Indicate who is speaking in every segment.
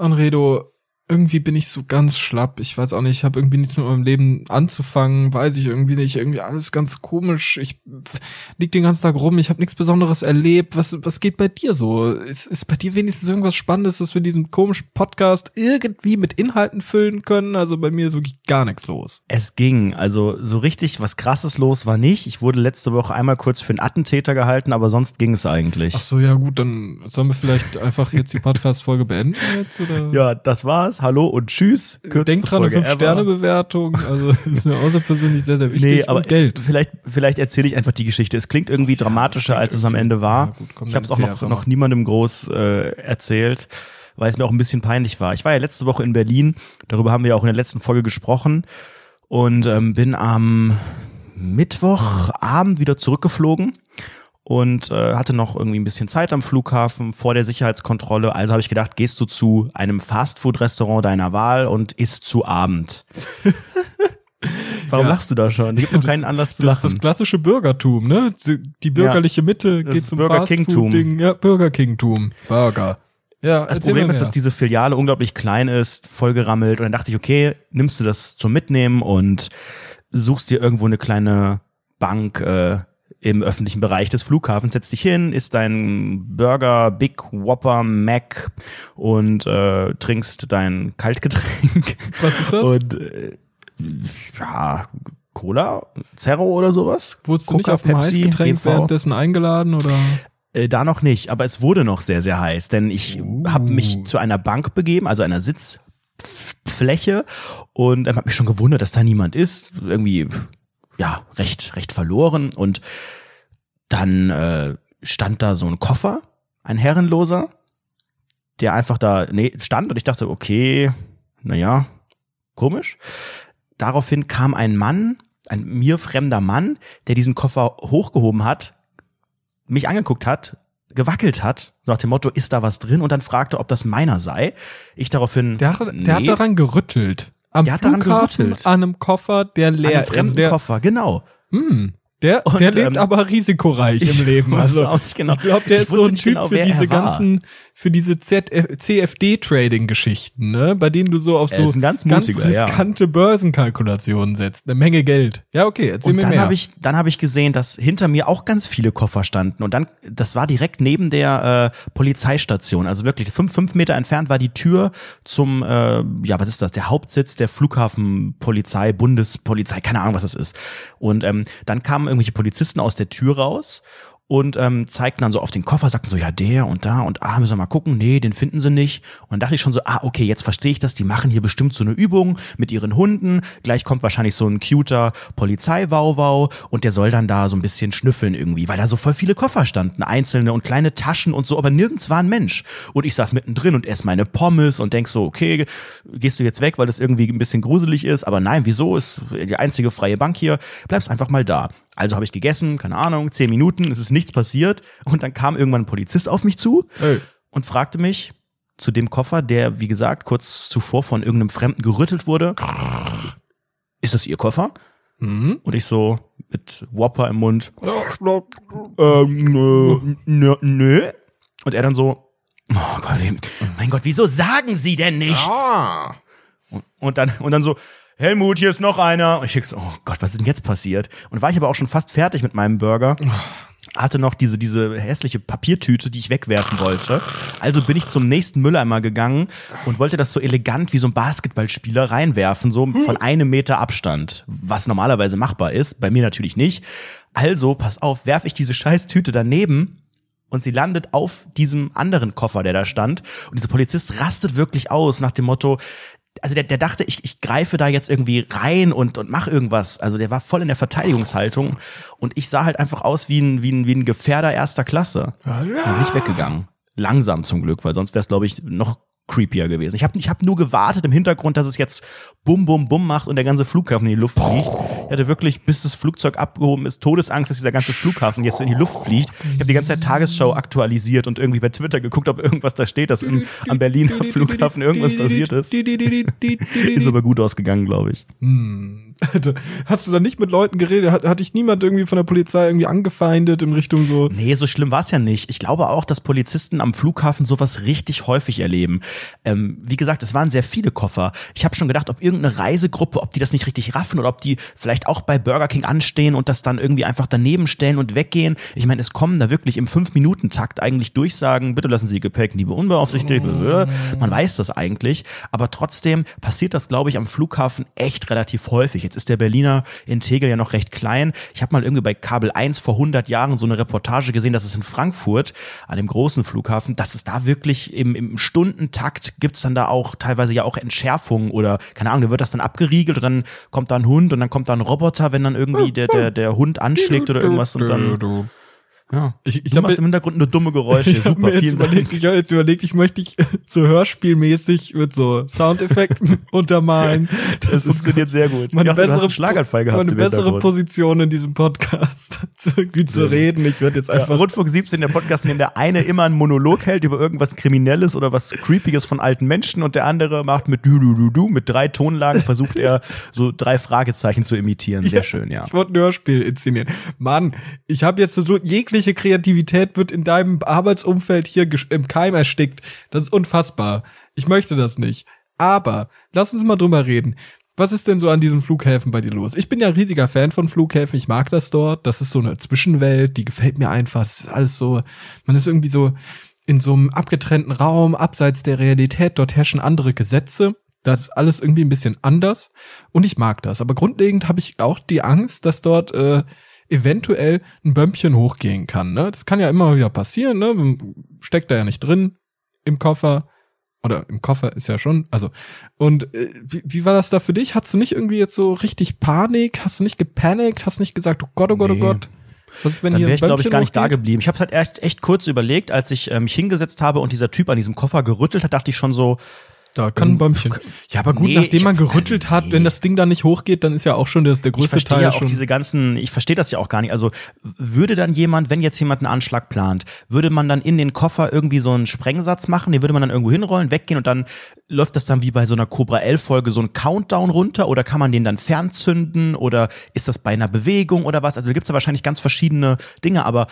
Speaker 1: Anredo, irgendwie bin ich so ganz schlapp. Ich weiß auch nicht, ich habe irgendwie nichts mit meinem Leben anzufangen, weiß ich irgendwie nicht. Irgendwie alles ganz komisch. Ich lieg den ganzen Tag rum, ich habe nichts Besonderes erlebt. Was, was geht bei dir so? Ist, ist bei dir wenigstens irgendwas Spannendes, dass wir diesen komischen Podcast irgendwie mit Inhalten füllen können? Also bei mir ist wirklich gar nichts los.
Speaker 2: Es ging. Also so richtig was krasses los war nicht. Ich wurde letzte Woche einmal kurz für einen Attentäter gehalten, aber sonst ging es eigentlich.
Speaker 1: Ach so, ja gut, dann sollen wir vielleicht einfach jetzt die Podcast-Folge beenden jetzt, oder?
Speaker 2: Ja, das war's. Hallo und tschüss.
Speaker 1: Kürzeste Denk dran, eine 5-Sterne-Bewertung. Also ist mir außerpersönlich sehr, sehr wichtig.
Speaker 2: Nee, aber Geld. Vielleicht, vielleicht erzähle ich einfach die Geschichte. Es klingt irgendwie ja, dramatischer, als es am Ende war. Ja, gut, ich habe es auch noch, noch niemandem groß äh, erzählt, weil es mir auch ein bisschen peinlich war. Ich war ja letzte Woche in Berlin. Darüber haben wir auch in der letzten Folge gesprochen. Und ähm, bin am Mittwochabend wieder zurückgeflogen und äh, hatte noch irgendwie ein bisschen Zeit am Flughafen vor der Sicherheitskontrolle. Also habe ich gedacht, gehst du zu einem Fastfood-Restaurant deiner Wahl und isst zu Abend. Warum ja. lachst du da schon? Es gibt noch keinen Anlass zu
Speaker 1: das
Speaker 2: lachen.
Speaker 1: Das ist das klassische Bürgertum, ne? Die bürgerliche Mitte
Speaker 2: das
Speaker 1: geht zum
Speaker 2: Burger King-Tum.
Speaker 1: Ja, Burger King-Tum. Burger.
Speaker 2: Ja, das Problem ist, dass diese Filiale unglaublich klein ist, vollgerammelt. Und dann dachte ich, okay, nimmst du das zum Mitnehmen und suchst dir irgendwo eine kleine Bank, äh, im öffentlichen Bereich des Flughafens. Setz dich hin, isst dein Burger, Big Whopper, Mac und äh, trinkst dein Kaltgetränk.
Speaker 1: Was ist das?
Speaker 2: Und äh, ja, Cola, Zerro oder sowas.
Speaker 1: Wurdest du nicht auf dem Heißgetränk EV? währenddessen eingeladen oder?
Speaker 2: Äh, da noch nicht, aber es wurde noch sehr, sehr heiß, denn ich uh. habe mich zu einer Bank begeben, also einer Sitzfläche und ähm, habe mich schon gewundert, dass da niemand ist. Irgendwie ja, recht, recht verloren. Und dann äh, stand da so ein Koffer, ein herrenloser, der einfach da nee, stand und ich dachte, okay, naja, komisch. Daraufhin kam ein Mann, ein mir fremder Mann, der diesen Koffer hochgehoben hat, mich angeguckt hat, gewackelt hat, nach dem Motto, ist da was drin? Und dann fragte, ob das meiner sei. Ich daraufhin.
Speaker 1: Der, der nee. hat daran gerüttelt am der Flughafen an einem Koffer, der leer
Speaker 2: an einem fremden
Speaker 1: ist. Der,
Speaker 2: Koffer, genau.
Speaker 1: Hm. Der, und, der lebt ähm, aber risikoreich im Leben. Also
Speaker 2: auch nicht genau.
Speaker 1: ich glaube, der ich ist so ein Typ genau, für diese ganzen, für diese CFD-Trading-Geschichten, ne? Bei denen du so auf so
Speaker 2: ganz,
Speaker 1: ganz riskante ja. Börsenkalkulationen setzt. Eine Menge Geld. Ja, okay, erzähl
Speaker 2: und
Speaker 1: mir
Speaker 2: dann
Speaker 1: mehr.
Speaker 2: Hab ich, dann habe ich gesehen, dass hinter mir auch ganz viele Koffer standen. Und dann, das war direkt neben der äh, Polizeistation. Also wirklich fünf, fünf Meter entfernt war die Tür zum, äh, ja, was ist das? Der Hauptsitz der Flughafenpolizei, Bundespolizei, keine Ahnung, was das ist. Und ähm, dann kamen irgendwelche Polizisten aus der Tür raus und ähm, zeigten dann so auf den Koffer, sagten so, ja, der und da und ah, müssen wir mal gucken, nee, den finden sie nicht. Und dann dachte ich schon so, ah, okay, jetzt verstehe ich das, die machen hier bestimmt so eine Übung mit ihren Hunden. Gleich kommt wahrscheinlich so ein cuter Polizeiwauwau und der soll dann da so ein bisschen schnüffeln irgendwie, weil da so voll viele Koffer standen, einzelne und kleine Taschen und so, aber nirgends war ein Mensch. Und ich saß mittendrin und esse meine Pommes und denk so, okay, gehst du jetzt weg, weil das irgendwie ein bisschen gruselig ist, aber nein, wieso ist die einzige freie Bank hier? Bleibst einfach mal da. Also habe ich gegessen, keine Ahnung, zehn Minuten, es ist nichts passiert. Und dann kam irgendwann ein Polizist auf mich zu hey. und fragte mich zu dem Koffer, der, wie gesagt, kurz zuvor von irgendeinem Fremden gerüttelt wurde. Ist das Ihr Koffer? Mhm. Und ich so mit Whopper im Mund. ähm, nö, nö. Und er dann so, oh Gott, mein Gott, wieso sagen Sie denn nichts? Ah. Und, und, dann, und dann so, Helmut, hier ist noch einer. Und ich denk so, oh Gott, was ist denn jetzt passiert? Und war ich aber auch schon fast fertig mit meinem Burger. Hatte noch diese, diese hässliche Papiertüte, die ich wegwerfen wollte. Also bin ich zum nächsten Mülleimer gegangen und wollte das so elegant wie so ein Basketballspieler reinwerfen, so von einem Meter Abstand. Was normalerweise machbar ist, bei mir natürlich nicht. Also, pass auf, werfe ich diese scheiß Tüte daneben und sie landet auf diesem anderen Koffer, der da stand. Und dieser Polizist rastet wirklich aus nach dem Motto, also der, der dachte, ich, ich greife da jetzt irgendwie rein und, und mach irgendwas. Also der war voll in der Verteidigungshaltung und ich sah halt einfach aus wie ein, wie ein, wie ein Gefährder erster Klasse. Ja. Bin nicht weggegangen. Langsam zum Glück, weil sonst wäre es, glaube ich, noch creepier gewesen. Ich habe ich hab nur gewartet im Hintergrund, dass es jetzt bum, bum, bum macht und der ganze Flughafen in die Luft fliegt. Ich hatte wirklich, bis das Flugzeug abgehoben ist, Todesangst, dass dieser ganze Flughafen jetzt in die Luft fliegt. Ich habe die ganze Zeit Tagesschau aktualisiert und irgendwie bei Twitter geguckt, ob irgendwas da steht, dass im, am Berliner Flughafen irgendwas passiert ist. ist aber gut ausgegangen, glaube ich.
Speaker 1: Hm. Hast du da nicht mit Leuten geredet? Hat, hat dich niemand irgendwie von der Polizei irgendwie angefeindet in Richtung so?
Speaker 2: Nee, so schlimm war es ja nicht. Ich glaube auch, dass Polizisten am Flughafen sowas richtig häufig erleben. Ähm, wie gesagt, es waren sehr viele Koffer. Ich habe schon gedacht, ob irgendeine Reisegruppe, ob die das nicht richtig raffen oder ob die vielleicht auch bei Burger King anstehen und das dann irgendwie einfach daneben stellen und weggehen. Ich meine, es kommen da wirklich im Fünf-Minuten-Takt eigentlich Durchsagen, bitte lassen Sie Gepäck nie unbeaufsichtigt. Man weiß das eigentlich. Aber trotzdem passiert das, glaube ich, am Flughafen echt relativ häufig. Jetzt ist der Berliner in Tegel ja noch recht klein. Ich habe mal irgendwie bei Kabel 1 vor 100 Jahren so eine Reportage gesehen, dass es in Frankfurt, an dem großen Flughafen, dass es da wirklich im, im Stundentakt gibt's dann da auch teilweise ja auch Entschärfungen oder, keine Ahnung, da wird das dann abgeriegelt und dann kommt da ein Hund und dann kommt da ein Roboter, wenn dann irgendwie der, der, der Hund anschlägt oder irgendwas und dann ja.
Speaker 1: Ich, ich habe im Hintergrund nur dumme Geräusche.
Speaker 2: Ich habe mir jetzt überlegt,
Speaker 1: ich habe jetzt überlegt, ich möchte ich so hörspielmäßig mit so Soundeffekten untermalen.
Speaker 2: Das, das funktioniert sehr gut.
Speaker 1: Meine
Speaker 2: dachte,
Speaker 1: bessere,
Speaker 2: Schlaganfall gehabt
Speaker 1: meine bessere Position in diesem Podcast, irgendwie zu reden. Ich werde jetzt einfach ja,
Speaker 2: Rundfunk 17, der Podcast, in dem der eine immer einen Monolog hält über irgendwas Kriminelles oder was Creepiges von alten Menschen und der andere macht mit du du du du mit drei Tonlagen versucht er so drei Fragezeichen zu imitieren. Sehr ja, schön, ja.
Speaker 1: Ich wollte ein Hörspiel inszenieren. Mann, ich habe jetzt so jegliche jegliche Kreativität wird in deinem Arbeitsumfeld hier im Keim erstickt. Das ist unfassbar. Ich möchte das nicht. Aber lass uns mal drüber reden. Was ist denn so an diesen Flughäfen bei dir los? Ich bin ja riesiger Fan von Flughäfen. Ich mag das dort. Das ist so eine Zwischenwelt, die gefällt mir einfach. Das ist alles so, man ist irgendwie so in so einem abgetrennten Raum, abseits der Realität. Dort herrschen andere Gesetze. Das ist alles irgendwie ein bisschen anders. Und ich mag das. Aber grundlegend habe ich auch die Angst, dass dort äh, eventuell ein Bömpchen hochgehen kann. Ne? Das kann ja immer wieder passieren. Ne? Steckt da ja nicht drin im Koffer. Oder im Koffer ist ja schon, also. Und äh, wie, wie war das da für dich? Hast du nicht irgendwie jetzt so richtig Panik? Hast du nicht gepanikt? Hast du nicht gesagt, oh Gott, oh Gott, oh nee. oh Gott?
Speaker 2: Was ist, wenn Dann wäre ich, glaube ich, gar nicht da geblieben. Ich habe es halt echt, echt kurz überlegt, als ich äh, mich hingesetzt habe und dieser Typ an diesem Koffer gerüttelt hat, dachte ich schon so,
Speaker 1: da kann ein Bäumchen. Ja, aber gut, nee, nachdem man gerüttelt hat, nee. wenn das Ding da nicht hochgeht, dann ist ja auch schon das, der größte
Speaker 2: ich
Speaker 1: Teil
Speaker 2: ja auch diese ganzen, ich verstehe das ja auch gar nicht. Also würde dann jemand, wenn jetzt jemand einen Anschlag plant, würde man dann in den Koffer irgendwie so einen Sprengsatz machen, den würde man dann irgendwo hinrollen, weggehen und dann läuft das dann wie bei so einer Cobra 11 Folge so ein Countdown runter oder kann man den dann fernzünden oder ist das bei einer Bewegung oder was? Also da gibt es ja wahrscheinlich ganz verschiedene Dinge, aber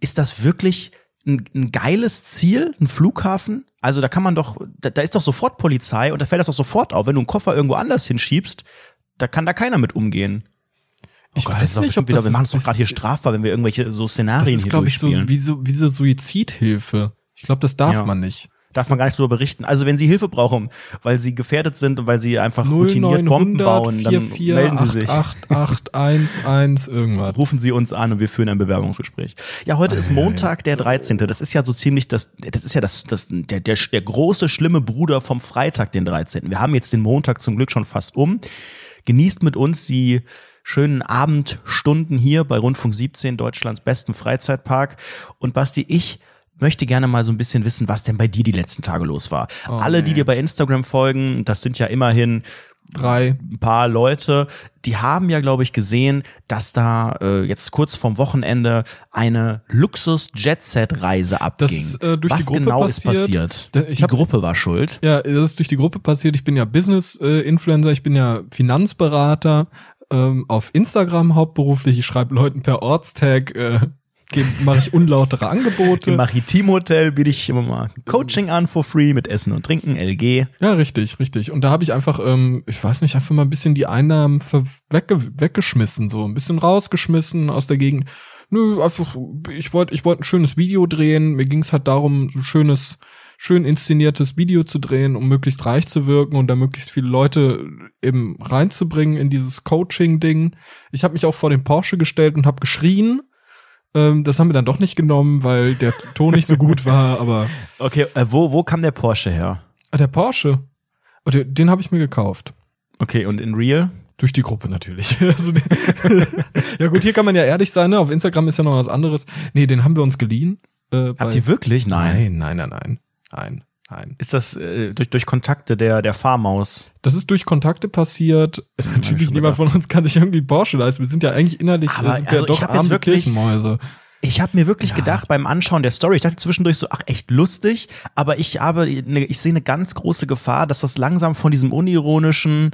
Speaker 2: ist das wirklich ein, ein geiles Ziel, ein Flughafen? Also da kann man doch, da, da ist doch sofort Polizei und da fällt das doch sofort auf. Wenn du einen Koffer irgendwo anders hinschiebst, da kann da keiner mit umgehen.
Speaker 1: Ich oh Gott, weiß nicht, ob wieder, das
Speaker 2: wir machen es doch gerade hier strafbar, wenn wir irgendwelche so Szenarien das ist,
Speaker 1: glaube ich, so wie so, wie so Suizidhilfe. Ich glaube, das darf ja. man nicht
Speaker 2: darf man gar nicht darüber berichten. Also wenn Sie Hilfe brauchen, weil Sie gefährdet sind und weil Sie einfach routiniert Bomben bauen, dann 4, 4, melden Sie 8,
Speaker 1: sich. 8811 irgendwas.
Speaker 2: Rufen Sie uns an und wir führen ein Bewerbungsgespräch. Ja, heute ist Montag, der 13. Das ist ja so ziemlich das, das ist ja das, das der, der, der große, schlimme Bruder vom Freitag, den 13. Wir haben jetzt den Montag zum Glück schon fast um. Genießt mit uns die schönen Abendstunden hier bei Rundfunk 17, Deutschlands besten Freizeitpark. Und Basti, ich möchte gerne mal so ein bisschen wissen, was denn bei dir die letzten Tage los war. Oh, Alle, die dir bei Instagram folgen, das sind ja immerhin
Speaker 1: drei
Speaker 2: ein paar Leute, die haben ja, glaube ich, gesehen, dass da äh, jetzt kurz vorm Wochenende eine Luxus-Jet-Set-Reise abging. Das ist äh, durch Was die Gruppe genau passiert. ist passiert?
Speaker 1: Ich die hab, Gruppe war schuld. Ja, das ist durch die Gruppe passiert. Ich bin ja Business-Influencer, ich bin ja Finanzberater ähm, auf Instagram hauptberuflich. Ich schreibe Leuten per Ortstag äh, mache ich unlautere Angebote.
Speaker 2: Im Maritim-Hotel biete ich immer mal Coaching an for free mit Essen und Trinken, LG.
Speaker 1: Ja, richtig, richtig. Und da habe ich einfach, ähm, ich weiß nicht, einfach mal ein bisschen die Einnahmen wegge weggeschmissen, so ein bisschen rausgeschmissen aus der Gegend. Nö, einfach, ich wollte ich wollte ein schönes Video drehen. Mir ging es halt darum, ein schönes, schön inszeniertes Video zu drehen, um möglichst reich zu wirken und da möglichst viele Leute eben reinzubringen in dieses Coaching-Ding. Ich habe mich auch vor den Porsche gestellt und habe geschrien ähm, das haben wir dann doch nicht genommen, weil der Ton nicht so gut war, aber.
Speaker 2: Okay, äh, wo, wo kam der Porsche her?
Speaker 1: Ah, der Porsche. Oh, den, den habe ich mir gekauft.
Speaker 2: Okay, und in Real?
Speaker 1: Durch die Gruppe natürlich. Also, ja gut, hier kann man ja ehrlich sein, ne? Auf Instagram ist ja noch was anderes. Nee, den haben wir uns geliehen.
Speaker 2: Äh, Habt ihr wirklich?
Speaker 1: Nein. Nein, nein, nein, nein. Nein. Nein.
Speaker 2: Ist das äh, durch, durch Kontakte der, der Farmaus?
Speaker 1: Das ist durch Kontakte passiert. Ja, Natürlich, niemand von uns kann sich irgendwie Porsche leisten. Wir sind ja eigentlich innerlich
Speaker 2: Aber,
Speaker 1: sind
Speaker 2: also
Speaker 1: ja doch
Speaker 2: arme wirklich, Kirchenmäuse. Ich habe mir wirklich ja. gedacht beim Anschauen der Story, ich dachte zwischendurch so, ach echt lustig, aber ich habe, ne, ich sehe eine ganz große Gefahr, dass das langsam von diesem unironischen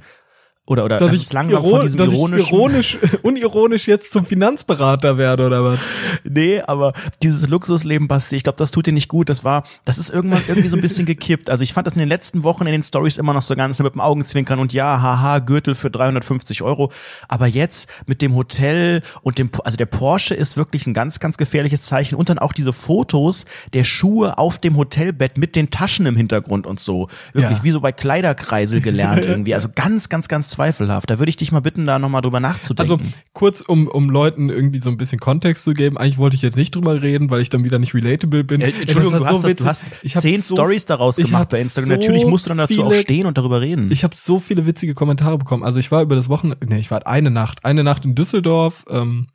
Speaker 2: Oder, oder
Speaker 1: dass
Speaker 2: dass
Speaker 1: ich,
Speaker 2: es langsam von diesem
Speaker 1: dass ich ironisch, unironisch jetzt zum Finanzberater werde oder was?
Speaker 2: Nee, aber dieses Luxusleben, Basti, ich glaube, das tut dir nicht gut. Das war, das ist irgendwann irgendwie so ein bisschen gekippt. Also ich fand das in den letzten Wochen in den Stories immer noch so ganz mit dem Augenzwinkern und ja, haha, Gürtel für 350 Euro. Aber jetzt mit dem Hotel und dem, also der Porsche ist wirklich ein ganz, ganz gefährliches Zeichen. Und dann auch diese Fotos der Schuhe auf dem Hotelbett mit den Taschen im Hintergrund und so. Wirklich
Speaker 1: Ja.
Speaker 2: wie so bei Kleiderkreisel gelernt irgendwie. Also ganz, ganz, ganz zweifelhaft. Da würde ich dich mal bitten, da nochmal drüber nachzudenken.
Speaker 1: Also kurz, um, um Leuten irgendwie so ein bisschen Kontext zu geben. Eigentlich wollte ich jetzt nicht drüber reden, weil ich dann wieder nicht relatable bin.
Speaker 2: Äh, Entschuldigung,
Speaker 1: das
Speaker 2: du
Speaker 1: war
Speaker 2: hast, das,
Speaker 1: witzig.
Speaker 2: du hast
Speaker 1: Ich
Speaker 2: zehn
Speaker 1: so-
Speaker 2: Stories daraus gemacht bei Instagram.
Speaker 1: so
Speaker 2: Natürlich musst du dann dazu auch
Speaker 1: viele-
Speaker 2: stehen und darüber reden.
Speaker 1: Ich habe so viele witzige Kommentare bekommen. Also ich war über das Wochenende, nee, ich war eine Nacht, eine Nacht in Düsseldorf ähm,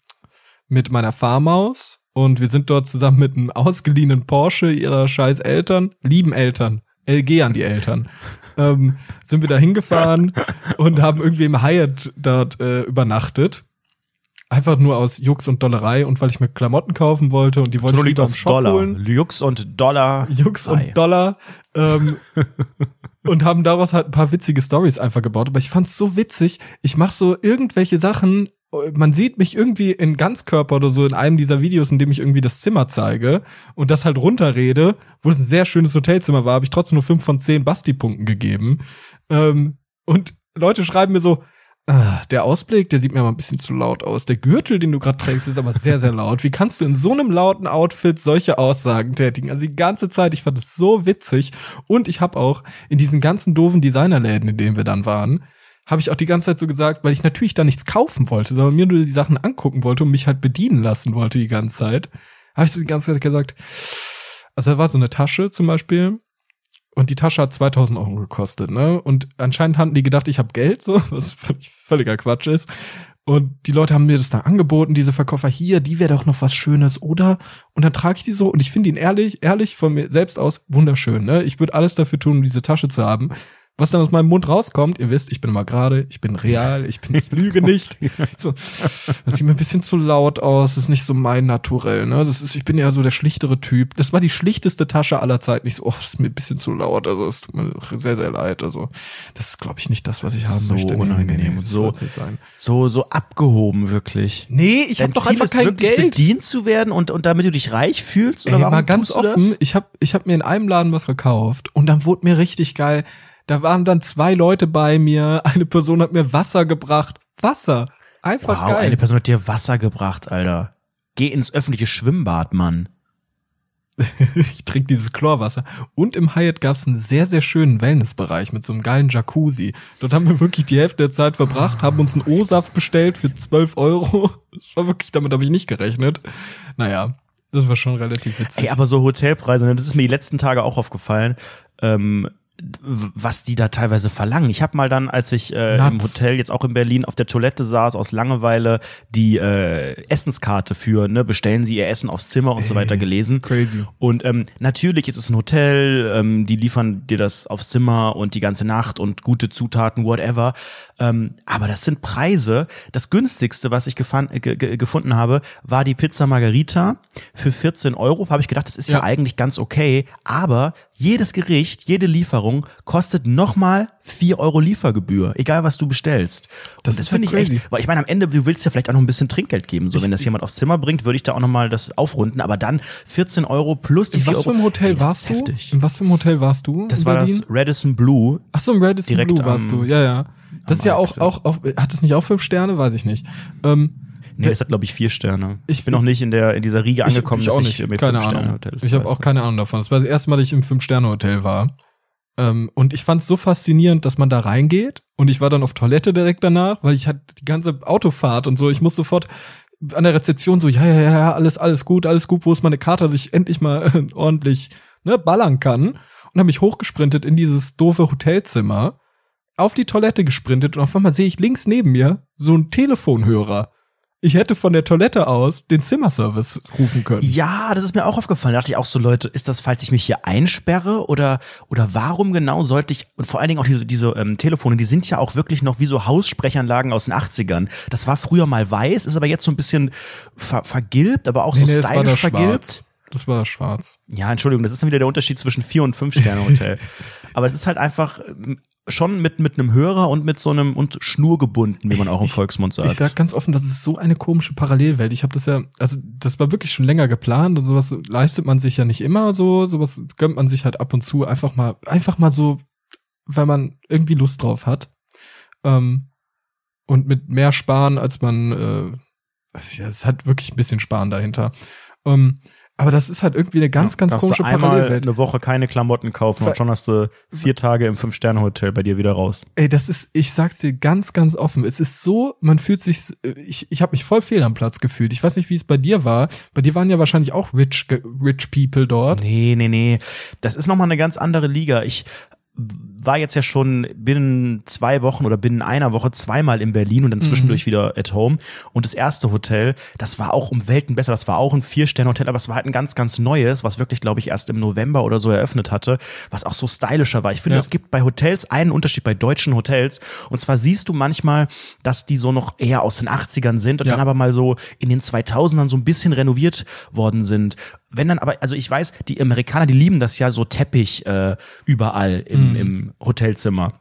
Speaker 1: mit meiner Farmaus und wir sind dort zusammen mit einem ausgeliehenen Porsche ihrer scheiß Eltern, lieben Eltern, LG an die Eltern, ähm, sind wir da hingefahren und haben irgendwie im Hyatt dort äh, übernachtet. Einfach nur aus Jux und Dollerei und weil ich mir Klamotten kaufen wollte und die wollte ich lieber im Shop
Speaker 2: Dollar.
Speaker 1: holen.
Speaker 2: Jux und Dollar.
Speaker 1: Jux
Speaker 2: Ei.
Speaker 1: und Dollar ähm, und haben daraus halt ein paar witzige Stories einfach gebaut. Aber ich fand's so witzig. Ich mache so irgendwelche Sachen. Man sieht mich irgendwie in Ganzkörper oder so in einem dieser Videos, in dem ich irgendwie das Zimmer zeige und das halt runterrede, wo es ein sehr schönes Hotelzimmer war, habe ich trotzdem nur fünf von zehn Basti-Punkten gegeben. Ähm, und Leute schreiben mir so, Ah, der Ausblick, der sieht mir aber ein bisschen zu laut aus. Der Gürtel, den du gerade trägst, ist aber sehr, sehr laut. Wie kannst du in so einem lauten Outfit solche Aussagen tätigen? Also die ganze Zeit, ich fand es so witzig. Und ich habe auch in diesen ganzen doofen Designerläden, in denen wir dann waren, habe ich auch die ganze Zeit so gesagt, weil ich natürlich da nichts kaufen wollte, sondern mir nur die Sachen angucken wollte und mich halt bedienen lassen wollte die ganze Zeit, habe ich so die ganze Zeit gesagt, also da war so eine Tasche zum Beispiel, und die Tasche hat 2000 Euro gekostet, ne? Und anscheinend hatten die gedacht, ich habe Geld, so, was völlig, völliger Quatsch ist. Und die Leute haben mir das dann angeboten, diese Verkäufer, hier, die wäre doch noch was Schönes, oder? Und dann trage ich die so und ich finde ihn ehrlich, ehrlich von mir selbst aus wunderschön, ne? Ich würde alles dafür tun, um diese Tasche zu haben. Was dann aus meinem Mund rauskommt, ihr wisst, ich bin immer gerade, ich bin real, ich bin, ich lüge nicht. So, das sieht mir ein bisschen zu laut aus, das ist nicht so mein Naturell, ne? Das ist, ich bin ja so der schlichtere Typ. Das war die schlichteste Tasche aller Zeiten. Ich so, oh, das ist mir ein bisschen zu laut, also es tut mir sehr, sehr leid. Also, das ist, glaube ich, nicht das, was ich haben
Speaker 2: So
Speaker 1: möchte.
Speaker 2: unangenehm.
Speaker 1: das
Speaker 2: So-
Speaker 1: sein.
Speaker 2: So, so abgehoben, wirklich.
Speaker 1: Nee, ich habe doch
Speaker 2: Ziel
Speaker 1: einfach kein
Speaker 2: wirklich
Speaker 1: Geld.
Speaker 2: bedient zu werden und, und damit du dich reich fühlst? Oder
Speaker 1: Ey,
Speaker 2: warum
Speaker 1: mal ganz offen, ich habe ich hab mir in einem Laden was gekauft und dann wurde mir richtig geil. Da waren dann zwei Leute bei mir, eine Person hat mir Wasser gebracht. Wasser. Einfach
Speaker 2: Wow,
Speaker 1: geil.
Speaker 2: eine Person hat dir Wasser gebracht, Alter. Geh ins öffentliche Schwimmbad, Mann.
Speaker 1: ich trinke dieses Chlorwasser. Und im Hyatt gab es einen sehr, sehr schönen Wellnessbereich mit so einem geilen Jacuzzi. Dort haben wir wirklich die Hälfte der Zeit verbracht, haben uns einen O-Saft bestellt für 12 Euro. Das war wirklich, damit habe ich nicht gerechnet. Naja, das war schon relativ witzig.
Speaker 2: Ey, aber so Hotelpreise, ne, das ist mir die letzten Tage auch aufgefallen, ähm, was die da teilweise verlangen. Ich habe mal dann, als ich äh, im. Hotel jetzt auch in Berlin auf der Toilette saß, aus Langeweile die äh, Essenskarte für, ne, bestellen Sie Ihr Essen aufs Zimmer und so weiter gelesen.
Speaker 1: crazy.
Speaker 2: Und ähm, natürlich ist es ein Hotel, ähm, die liefern dir das aufs Zimmer und die ganze Nacht und gute Zutaten, whatever. Ähm, aber das sind Preise. Das günstigste, was ich äh, ge ge gefunden habe, war die Pizza Margarita für 14 Euro. Habe ich gedacht, das ist ja.
Speaker 1: Ja.
Speaker 2: eigentlich ganz okay. Aber jedes Gericht, jede Lieferung kostet nochmal 4 Euro Liefergebühr, egal was du bestellst.
Speaker 1: Das
Speaker 2: das finde ich
Speaker 1: crazy.
Speaker 2: echt, weil ich meine, am Ende, du willst ja vielleicht auch noch ein bisschen Trinkgeld geben. So,
Speaker 1: Ich-
Speaker 2: wenn das jemand aufs Zimmer bringt, würde ich da auch nochmal das aufrunden. Aber dann 14 Euro plus die
Speaker 1: In
Speaker 2: 4
Speaker 1: was
Speaker 2: Euro.
Speaker 1: für einem Hotel
Speaker 2: Ey, das
Speaker 1: warst du?
Speaker 2: Heftig.
Speaker 1: In was für einem Hotel warst du?
Speaker 2: Das war
Speaker 1: Berlin?
Speaker 2: das Radisson Blue.
Speaker 1: Ach so, im Radisson
Speaker 2: Direkt
Speaker 1: Blue warst
Speaker 2: am-
Speaker 1: du. Ja, ja. Das ist ja auch, auch, auch, hat es nicht auch fünf Sterne? Weiß ich nicht. Ähm,
Speaker 2: Nee, das hat, glaube ich, vier Sterne.
Speaker 1: Ich-
Speaker 2: bin noch nicht in, der, in dieser Riege angekommen,
Speaker 1: ich, ich auch
Speaker 2: dass
Speaker 1: nicht.
Speaker 2: ich mir
Speaker 1: keine
Speaker 2: fünf Sterne
Speaker 1: Ahnung.
Speaker 2: Hotels
Speaker 1: Ich habe auch keine Ahnung davon. Das war das erste Mal, dass ich im Fünf-Sterne-Hotel war. Ähm, und ich fand es so faszinierend, dass man da reingeht. Und ich war dann auf Toilette direkt danach, weil ich hatte die ganze Autofahrt und so. Ich muss sofort an der Rezeption so, ja, ja, ja, alles, alles gut, alles gut. Wo ist meine Karte, dass ich endlich mal äh, ordentlich ne, ballern kann? Und habe mich hochgesprintet in dieses doofe Hotelzimmer, auf die Toilette gesprintet und auf einmal sehe ich links neben mir so einen Telefonhörer. Ich hätte von der Toilette aus den Zimmerservice rufen können.
Speaker 2: Ja, das ist mir auch aufgefallen. Da dachte ich auch so, Leute, ist das, falls ich mich hier einsperre oder, oder warum genau sollte ich, und vor allen Dingen auch diese, diese ähm, Telefone, die sind ja auch wirklich noch wie so Haussprechanlagen aus den 80ern. Das war früher mal weiß, ist aber jetzt so ein bisschen ver vergilbt, aber auch so
Speaker 1: das war
Speaker 2: stylisch
Speaker 1: das
Speaker 2: vergilbt.
Speaker 1: schwarz. Das war schwarz.
Speaker 2: Ja, Entschuldigung, das ist dann wieder der Unterschied zwischen vier und fünf Sterne Hotel. Aber es ist halt einfach ähm, schon mit, mit einem Hörer und mit so einem und Schnur gebunden, wie man auch im
Speaker 1: Ich-
Speaker 2: Volksmund sagt.
Speaker 1: Ich sag ganz offen, das ist so eine komische Parallelwelt. Ich habe das ja, also das war wirklich schon länger geplant und sowas leistet man sich ja nicht immer so, sowas gönnt man sich halt ab und zu einfach mal, einfach mal so, weil man irgendwie Lust drauf hat. Ähm, und mit mehr Sparen, als man, äh, ja, es hat wirklich ein bisschen Sparen dahinter. Ähm, aber das ist halt irgendwie eine ganz, ganz
Speaker 2: Darfst du
Speaker 1: komische
Speaker 2: einmal
Speaker 1: Parallelwelt.
Speaker 2: eine Woche keine Klamotten kaufen und schon hast du vier Tage im Fünf-Sterne-Hotel bei dir wieder raus.
Speaker 1: Ey, das ist, ich sag's dir ganz, ganz offen. Es ist so, man fühlt sich, ich, ich habe mich voll fehl am Platz gefühlt. Ich weiß nicht, wie es bei dir war. Bei dir waren ja wahrscheinlich auch rich, rich people dort.
Speaker 2: Nee, nee, nee. Das ist nochmal eine ganz andere Liga. Ich war jetzt ja schon binnen zwei Wochen oder binnen einer Woche zweimal in Berlin und dann zwischendurch wieder at home. Und das erste Hotel, das war auch um Welten besser. Das war auch ein Vier-Sterne-Hotel, aber es war halt ein ganz, ganz neues, was wirklich, glaube ich, erst im November oder so eröffnet hatte, was auch so stylischer war. Ich finde,
Speaker 1: Ja.
Speaker 2: es gibt bei Hotels einen Unterschied bei deutschen Hotels. Und zwar siehst du manchmal, dass die so noch eher aus den 80ern sind und
Speaker 1: Ja.
Speaker 2: dann aber mal so in den 2000ern so ein bisschen renoviert worden sind. Wenn dann aber, also ich weiß, die Amerikaner, die lieben das ja so Teppich äh, überall im, im Hotelzimmer.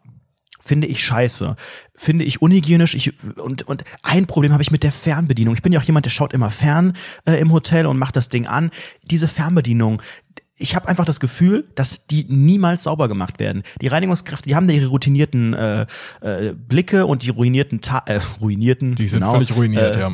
Speaker 2: Finde ich scheiße. Finde ich unhygienisch. Ich, und, und ein Problem habe ich mit der Fernbedienung. Ich bin ja auch jemand, der schaut immer fern äh, im Hotel und macht das Ding an. Diese Fernbedienung, ich habe einfach das Gefühl, dass die niemals sauber gemacht werden. Die Reinigungskräfte, die haben da ihre routinierten äh, äh, Blicke und die ruinierten, Ta äh, ruinierten,
Speaker 1: Die sind
Speaker 2: genau,
Speaker 1: völlig ruiniert,
Speaker 2: äh,
Speaker 1: ja.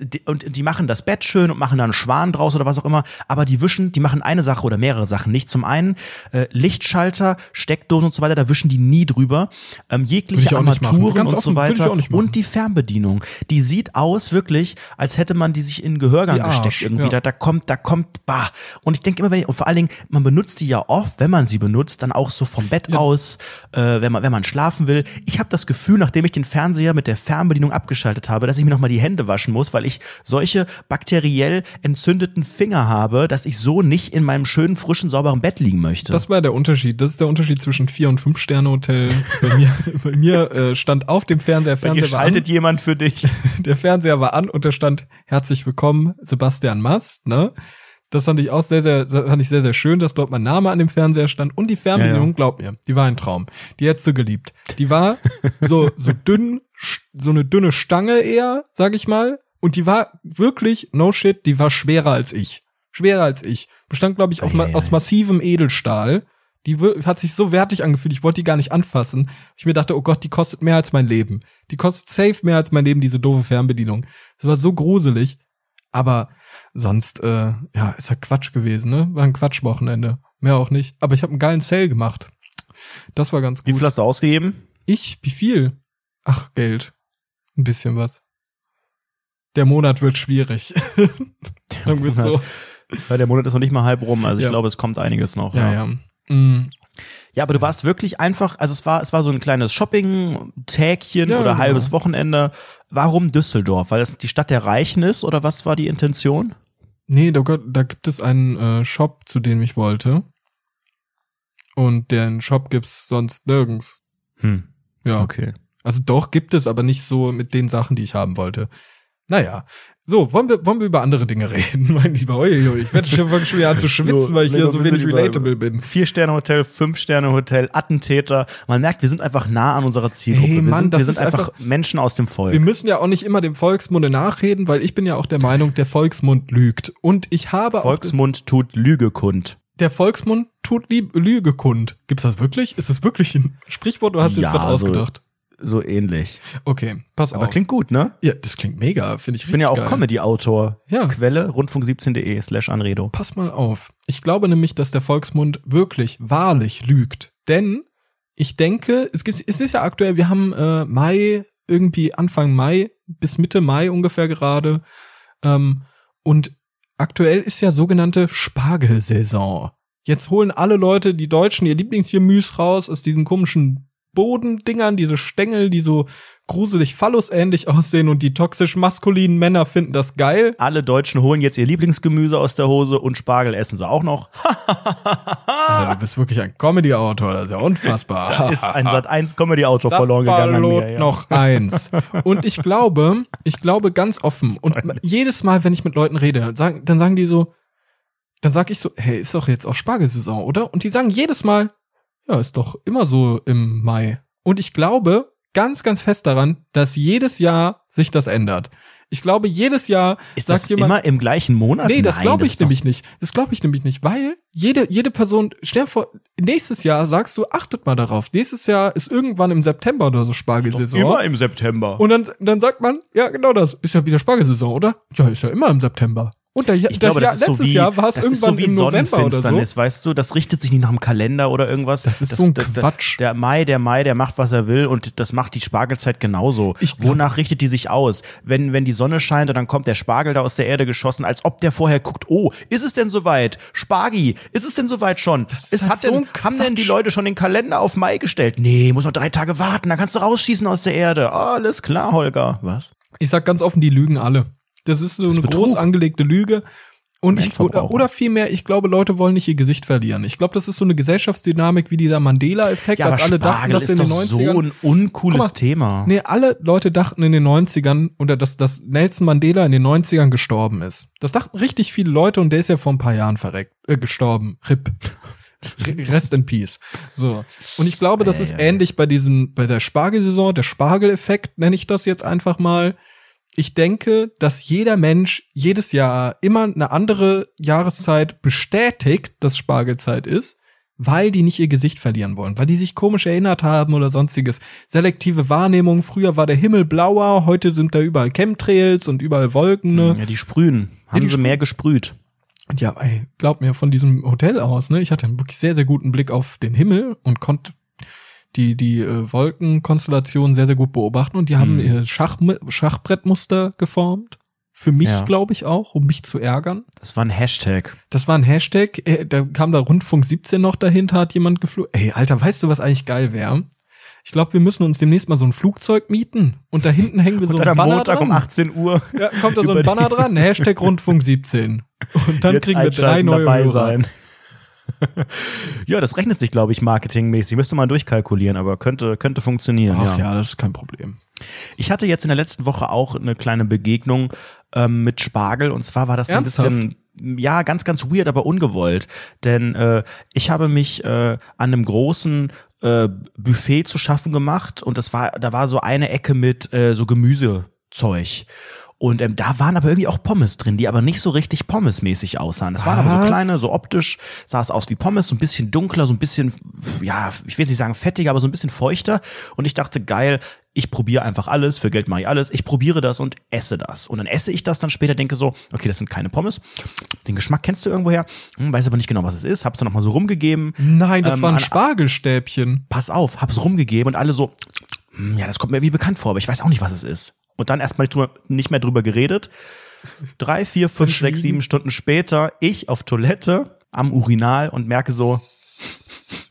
Speaker 2: Die, und die machen das Bett schön und machen da einen Schwan draus oder was auch immer, aber die wischen, die machen eine Sache oder mehrere Sachen nicht. Zum einen äh, Lichtschalter, Steckdosen und so weiter, da wischen die nie drüber. Ähm, jegliche. Armaturen und so weiter und die Fernbedienung, die sieht aus wirklich, als hätte man die sich in den Gehörgang
Speaker 1: Arsch,
Speaker 2: gesteckt irgendwie.
Speaker 1: ja.
Speaker 2: Da, da kommt, da kommt, bah. Und ich denke immer, wenn ich, und vor allen Dingen, man benutzt die ja oft, wenn man sie benutzt, dann auch so vom Bett
Speaker 1: Ja.
Speaker 2: aus, äh, wenn man, wenn man schlafen will. Ich habe das Gefühl, nachdem ich den Fernseher mit der Fernbedienung abgeschaltet habe, dass ich mir nochmal die Hände waschen muss, weil ich solche bakteriell entzündeten Finger habe, dass ich so nicht in meinem schönen, frischen, sauberen Bett liegen möchte.
Speaker 1: Das war der Unterschied. Das ist der Unterschied zwischen vier und fünf Sterne Hotel. Bei mir, bei mir äh, stand auf dem Fernseher, Fernseher war an,
Speaker 2: schaltet jemand für dich.
Speaker 1: der Fernseher war an und da stand herzlich willkommen Sebastian Mast, ne? Das fand ich auch sehr, sehr, fand ich sehr, sehr schön, dass dort mein Name an dem Fernseher stand und die Fernbedienung,
Speaker 2: Ja, ja.
Speaker 1: glaub mir, die war ein Traum. Die hättest du geliebt. Die war so, so dünn, so eine dünne Stange eher, sag ich mal. Und die war wirklich, no shit, die war schwerer als ich. Schwerer als ich. Bestand, glaube ich, auf, ma
Speaker 2: Ei, ei,
Speaker 1: aus
Speaker 2: ei.
Speaker 1: massivem Edelstahl. Die hat sich so wertig angefühlt, ich wollte die gar nicht anfassen. Ich mir dachte, oh Gott, die kostet mehr als mein Leben. Die kostet safe mehr als mein Leben, diese doofe Fernbedienung. Das war so gruselig. Aber sonst, äh, ja, ist ja Quatsch gewesen, ne? War ein Quatschwochenende. Mehr auch nicht. Aber ich habe einen geilen Sale gemacht. Das war ganz
Speaker 2: Wie
Speaker 1: gut.
Speaker 2: viel hast du ausgegeben?
Speaker 1: Ich? Wie viel? Ach, Geld. Ein bisschen was. Der Monat wird schwierig. Wir es so.
Speaker 2: Weil der Monat ist noch nicht mal halb rum, also ich
Speaker 1: Ja.
Speaker 2: glaube, es kommt einiges noch.
Speaker 1: Ja, ja. Mm,
Speaker 2: Ja, aber du warst wirklich einfach, also es war, es war so ein kleines Shopping-Tägchen
Speaker 1: Ja,
Speaker 2: oder
Speaker 1: genau.
Speaker 2: halbes Wochenende. Warum Düsseldorf? Weil es die Stadt der Reichen ist oder was war die Intention?
Speaker 1: Nee, da, da gibt es einen äh, Shop, zu dem ich wollte. Und den Shop gibt's sonst nirgends.
Speaker 2: Hm,
Speaker 1: Ja.
Speaker 2: okay.
Speaker 1: Also doch gibt es, aber nicht so mit den Sachen, die ich haben wollte. Naja. So, wollen wir, wollen wir über andere Dinge reden, mein Lieber? Uiuiui, ich werde schon, schon wieder an zu schwitzen,
Speaker 2: So,
Speaker 1: weil ich
Speaker 2: wir
Speaker 1: hier so wenig relatable bin.
Speaker 2: Vier-Sterne-Hotel, Fünf-Sterne-Hotel, Attentäter. Man merkt, wir sind einfach nah an unserer Zielgruppe.
Speaker 1: Hey,
Speaker 2: wir
Speaker 1: Mann,
Speaker 2: sind,
Speaker 1: das
Speaker 2: wir sind
Speaker 1: ist
Speaker 2: einfach,
Speaker 1: einfach-
Speaker 2: Menschen aus dem Volk.
Speaker 1: Wir müssen ja auch nicht immer dem Volksmunde nachreden, weil ich bin ja auch der Meinung, der Volksmund lügt. Und ich habe auch
Speaker 2: Volksmund tut Lüge kund.
Speaker 1: der Volksmund tut lieb Lüge kund. Gibt's das wirklich? Ist das wirklich ein Sprichwort oder hast du
Speaker 2: Ja,
Speaker 1: es gerade
Speaker 2: so-
Speaker 1: ausgedacht?
Speaker 2: So ähnlich.
Speaker 1: Okay, pass
Speaker 2: Aber
Speaker 1: auf.
Speaker 2: klingt gut, ne?
Speaker 1: ja, das klingt mega, finde ich richtig
Speaker 2: Ich bin ja auch. Comedy-Autor.
Speaker 1: Ja.
Speaker 2: Quelle rundfunk17.de slash Anredo.
Speaker 1: Pass mal auf. Ich glaube nämlich, dass der Volksmund wirklich, wahrlich lügt. Denn ich denke, es, ist- es ist ja aktuell, wir haben äh, Mai, irgendwie Anfang Mai bis Mitte Mai ungefähr gerade. Ähm, und aktuell ist ja sogenannte Spargelsaison. Jetzt holen alle Leute, die Deutschen, ihr Lieblingsgemüse raus aus diesen komischen Bodendingern, diese Stängel, die so gruselig phallusähnlich aussehen und die toxisch maskulinen Männer finden das geil.
Speaker 2: Alle Deutschen holen jetzt ihr Lieblingsgemüse aus der Hose und Spargel essen sie auch noch.
Speaker 1: Ja, du bist wirklich ein Comedy-Autor, das ist ja unfassbar.
Speaker 2: Da ist ein Sat 1 Comedy-Autor verloren gegangen mir. Ja.
Speaker 1: noch eins. Und ich glaube, ich glaube ganz offen und jedes Mal, wenn ich mit Leuten rede, dann sagen die so, dann sag ich so, hey, ist doch jetzt auch Spargelsaison, oder? Und die sagen jedes Mal, ja, ist doch immer so im Mai. Und ich glaube ganz, ganz fest daran, dass jedes Jahr sich das ändert. Ich glaube, jedes Jahr
Speaker 2: Ist
Speaker 1: sagt
Speaker 2: das
Speaker 1: jemand,
Speaker 2: immer im gleichen Monat?
Speaker 1: Nee, das glaube ich nämlich nicht. Das glaube ich nämlich nicht, weil jede, jede Person, stell dir vor, nächstes Jahr sagst du, achtet mal darauf. Nächstes Jahr ist irgendwann im September oder so Spargelsaison.
Speaker 2: Immer im September.
Speaker 1: Und dann, dann sagt man, ja, genau das. Ist ja wieder Spargelsaison, oder? Ja, ist ja immer im September. Und der,
Speaker 2: Ich
Speaker 1: das
Speaker 2: glaube,
Speaker 1: Jahr,
Speaker 2: das ist
Speaker 1: letztes
Speaker 2: so wie,
Speaker 1: Jahr war es
Speaker 2: das ist
Speaker 1: irgendwann
Speaker 2: so wie
Speaker 1: im November oder so.
Speaker 2: Sonnenfinsternis, weißt du? Das richtet sich nicht nach dem Kalender oder irgendwas.
Speaker 1: Das ist so ein
Speaker 2: der-
Speaker 1: Quatsch.
Speaker 2: Der Mai, der Mai, der macht, was er will und das macht die Spargelzeit genauso.
Speaker 1: Ich glaub-
Speaker 2: Wonach richtet die sich aus? Wenn, wenn die Sonne scheint und dann kommt der Spargel da aus der Erde geschossen, als ob der vorher guckt, oh, ist es denn soweit? Spargi, ist es denn soweit schon?
Speaker 1: ist
Speaker 2: es
Speaker 1: halt
Speaker 2: hat
Speaker 1: so
Speaker 2: denn, haben denn die. Leute schon den Kalender auf Mai gestellt? Nee, muss noch drei Tage warten, dann kannst du rausschießen aus der Erde. Alles klar, Holger. Was?
Speaker 1: Ich sag ganz offen, die lügen alle. Das ist so eine
Speaker 2: Betrug.
Speaker 1: groß angelegte Lüge. Und ich, oder, oder vielmehr, ich glaube, Leute wollen nicht ihr Gesicht verlieren. Ich glaube, das ist so eine Gesellschaftsdynamik wie dieser Mandela-Effekt,
Speaker 2: Ja,
Speaker 1: als alle dachten,
Speaker 2: Spargel
Speaker 1: dass
Speaker 2: ist
Speaker 1: in den
Speaker 2: doch
Speaker 1: 90ern.
Speaker 2: so ein uncooles
Speaker 1: mal,
Speaker 2: Thema.
Speaker 1: Nee, alle Leute dachten in den 90ern, oder dass, dass Nelson Mandela in den 90ern gestorben ist. Das dachten richtig viele Leute und der ist ja vor ein paar Jahren verreckt, äh, gestorben. RIP. Re- Rest in Peace. So. Und ich glaube, das ist ähnlich bei diesem, bei der Spargelsaison, der Spargeleffekt nenne ich das jetzt einfach mal. Ich denke, dass jeder Mensch jedes Jahr immer eine andere Jahreszeit bestätigt, dass Spargelzeit ist, weil die nicht ihr Gesicht verlieren wollen, weil die sich komisch erinnert haben oder sonstiges. Selektive Wahrnehmung, früher war der Himmel blauer, heute sind da überall Chemtrails und überall Wolken. Ne?
Speaker 2: Ja, die sprühen. Haben
Speaker 1: die
Speaker 2: sie mehr gesprüht.
Speaker 1: Ja, ey, glaub mir, von diesem Hotel aus, ne, ich hatte einen wirklich sehr, sehr guten Blick auf den Himmel und konnte die, die äh, Wolkenkonstellation sehr, sehr gut beobachten und die haben
Speaker 2: Mhm.
Speaker 1: ihr Schach, Schachbrettmuster geformt. Für mich,
Speaker 2: Ja.
Speaker 1: glaube ich, auch, um mich zu ärgern.
Speaker 2: Das war ein Hashtag.
Speaker 1: Das war ein Hashtag, äh, da kam da Rundfunk 17 noch dahinter, hat jemand geflogen. Ey, Alter, weißt du, was eigentlich geil wäre? Ich glaube, wir müssen uns demnächst mal so ein Flugzeug mieten und da hinten hängen wir so ein Banner
Speaker 2: Montag
Speaker 1: dran.
Speaker 2: um 18 Uhr.
Speaker 1: Ja, kommt da so ein Banner dran, Hashtag Rundfunk 17. Und dann
Speaker 2: jetzt
Speaker 1: kriegen wir drei neue
Speaker 2: dabei
Speaker 1: Hörer.
Speaker 2: sein. ja, das rechnet sich, glaube ich, marketingmäßig. Müsste man durchkalkulieren, aber könnte, könnte funktionieren.
Speaker 1: Ach
Speaker 2: ja.
Speaker 1: ja, das ist kein Problem.
Speaker 2: Ich hatte jetzt in der letzten Woche auch eine kleine Begegnung ähm, mit Spargel und zwar war das
Speaker 1: Ernsthaft?
Speaker 2: ein bisschen ja ganz ganz weird, aber ungewollt, denn äh, ich habe mich äh, an einem großen äh, Buffet zu schaffen gemacht und das war da war so eine Ecke mit äh, so Gemüsezeug. Und ähm, da waren aber irgendwie auch Pommes drin, die aber nicht so richtig Pommes-mäßig aussahen. Das waren aber so kleine, so optisch sah es aus wie Pommes, so ein bisschen dunkler, so ein bisschen, ja, ich will jetzt nicht sagen fettiger, aber so ein bisschen feuchter. Und ich dachte, geil, ich probiere einfach alles, für Geld mache ich alles. Ich probiere das und esse das. Und dann esse ich das dann später, denke so, okay, das sind keine Pommes. Den Geschmack kennst du irgendwoher, hm, weiß aber nicht genau, was es ist. Hab's dann nochmal so rumgegeben.
Speaker 1: Nein, das
Speaker 2: Ähm,
Speaker 1: war ein
Speaker 2: an-
Speaker 1: Spargelstäbchen.
Speaker 2: Pass auf, hab's rumgegeben und alle so, hm, ja, das kommt mir wie bekannt vor, aber ich weiß auch nicht, was es ist. Und dann erstmal nicht, drüber- nicht mehr drüber geredet. Drei, vier, fünf, sechs, sieben Stunden später, ich auf Toilette am Urinal und merke so,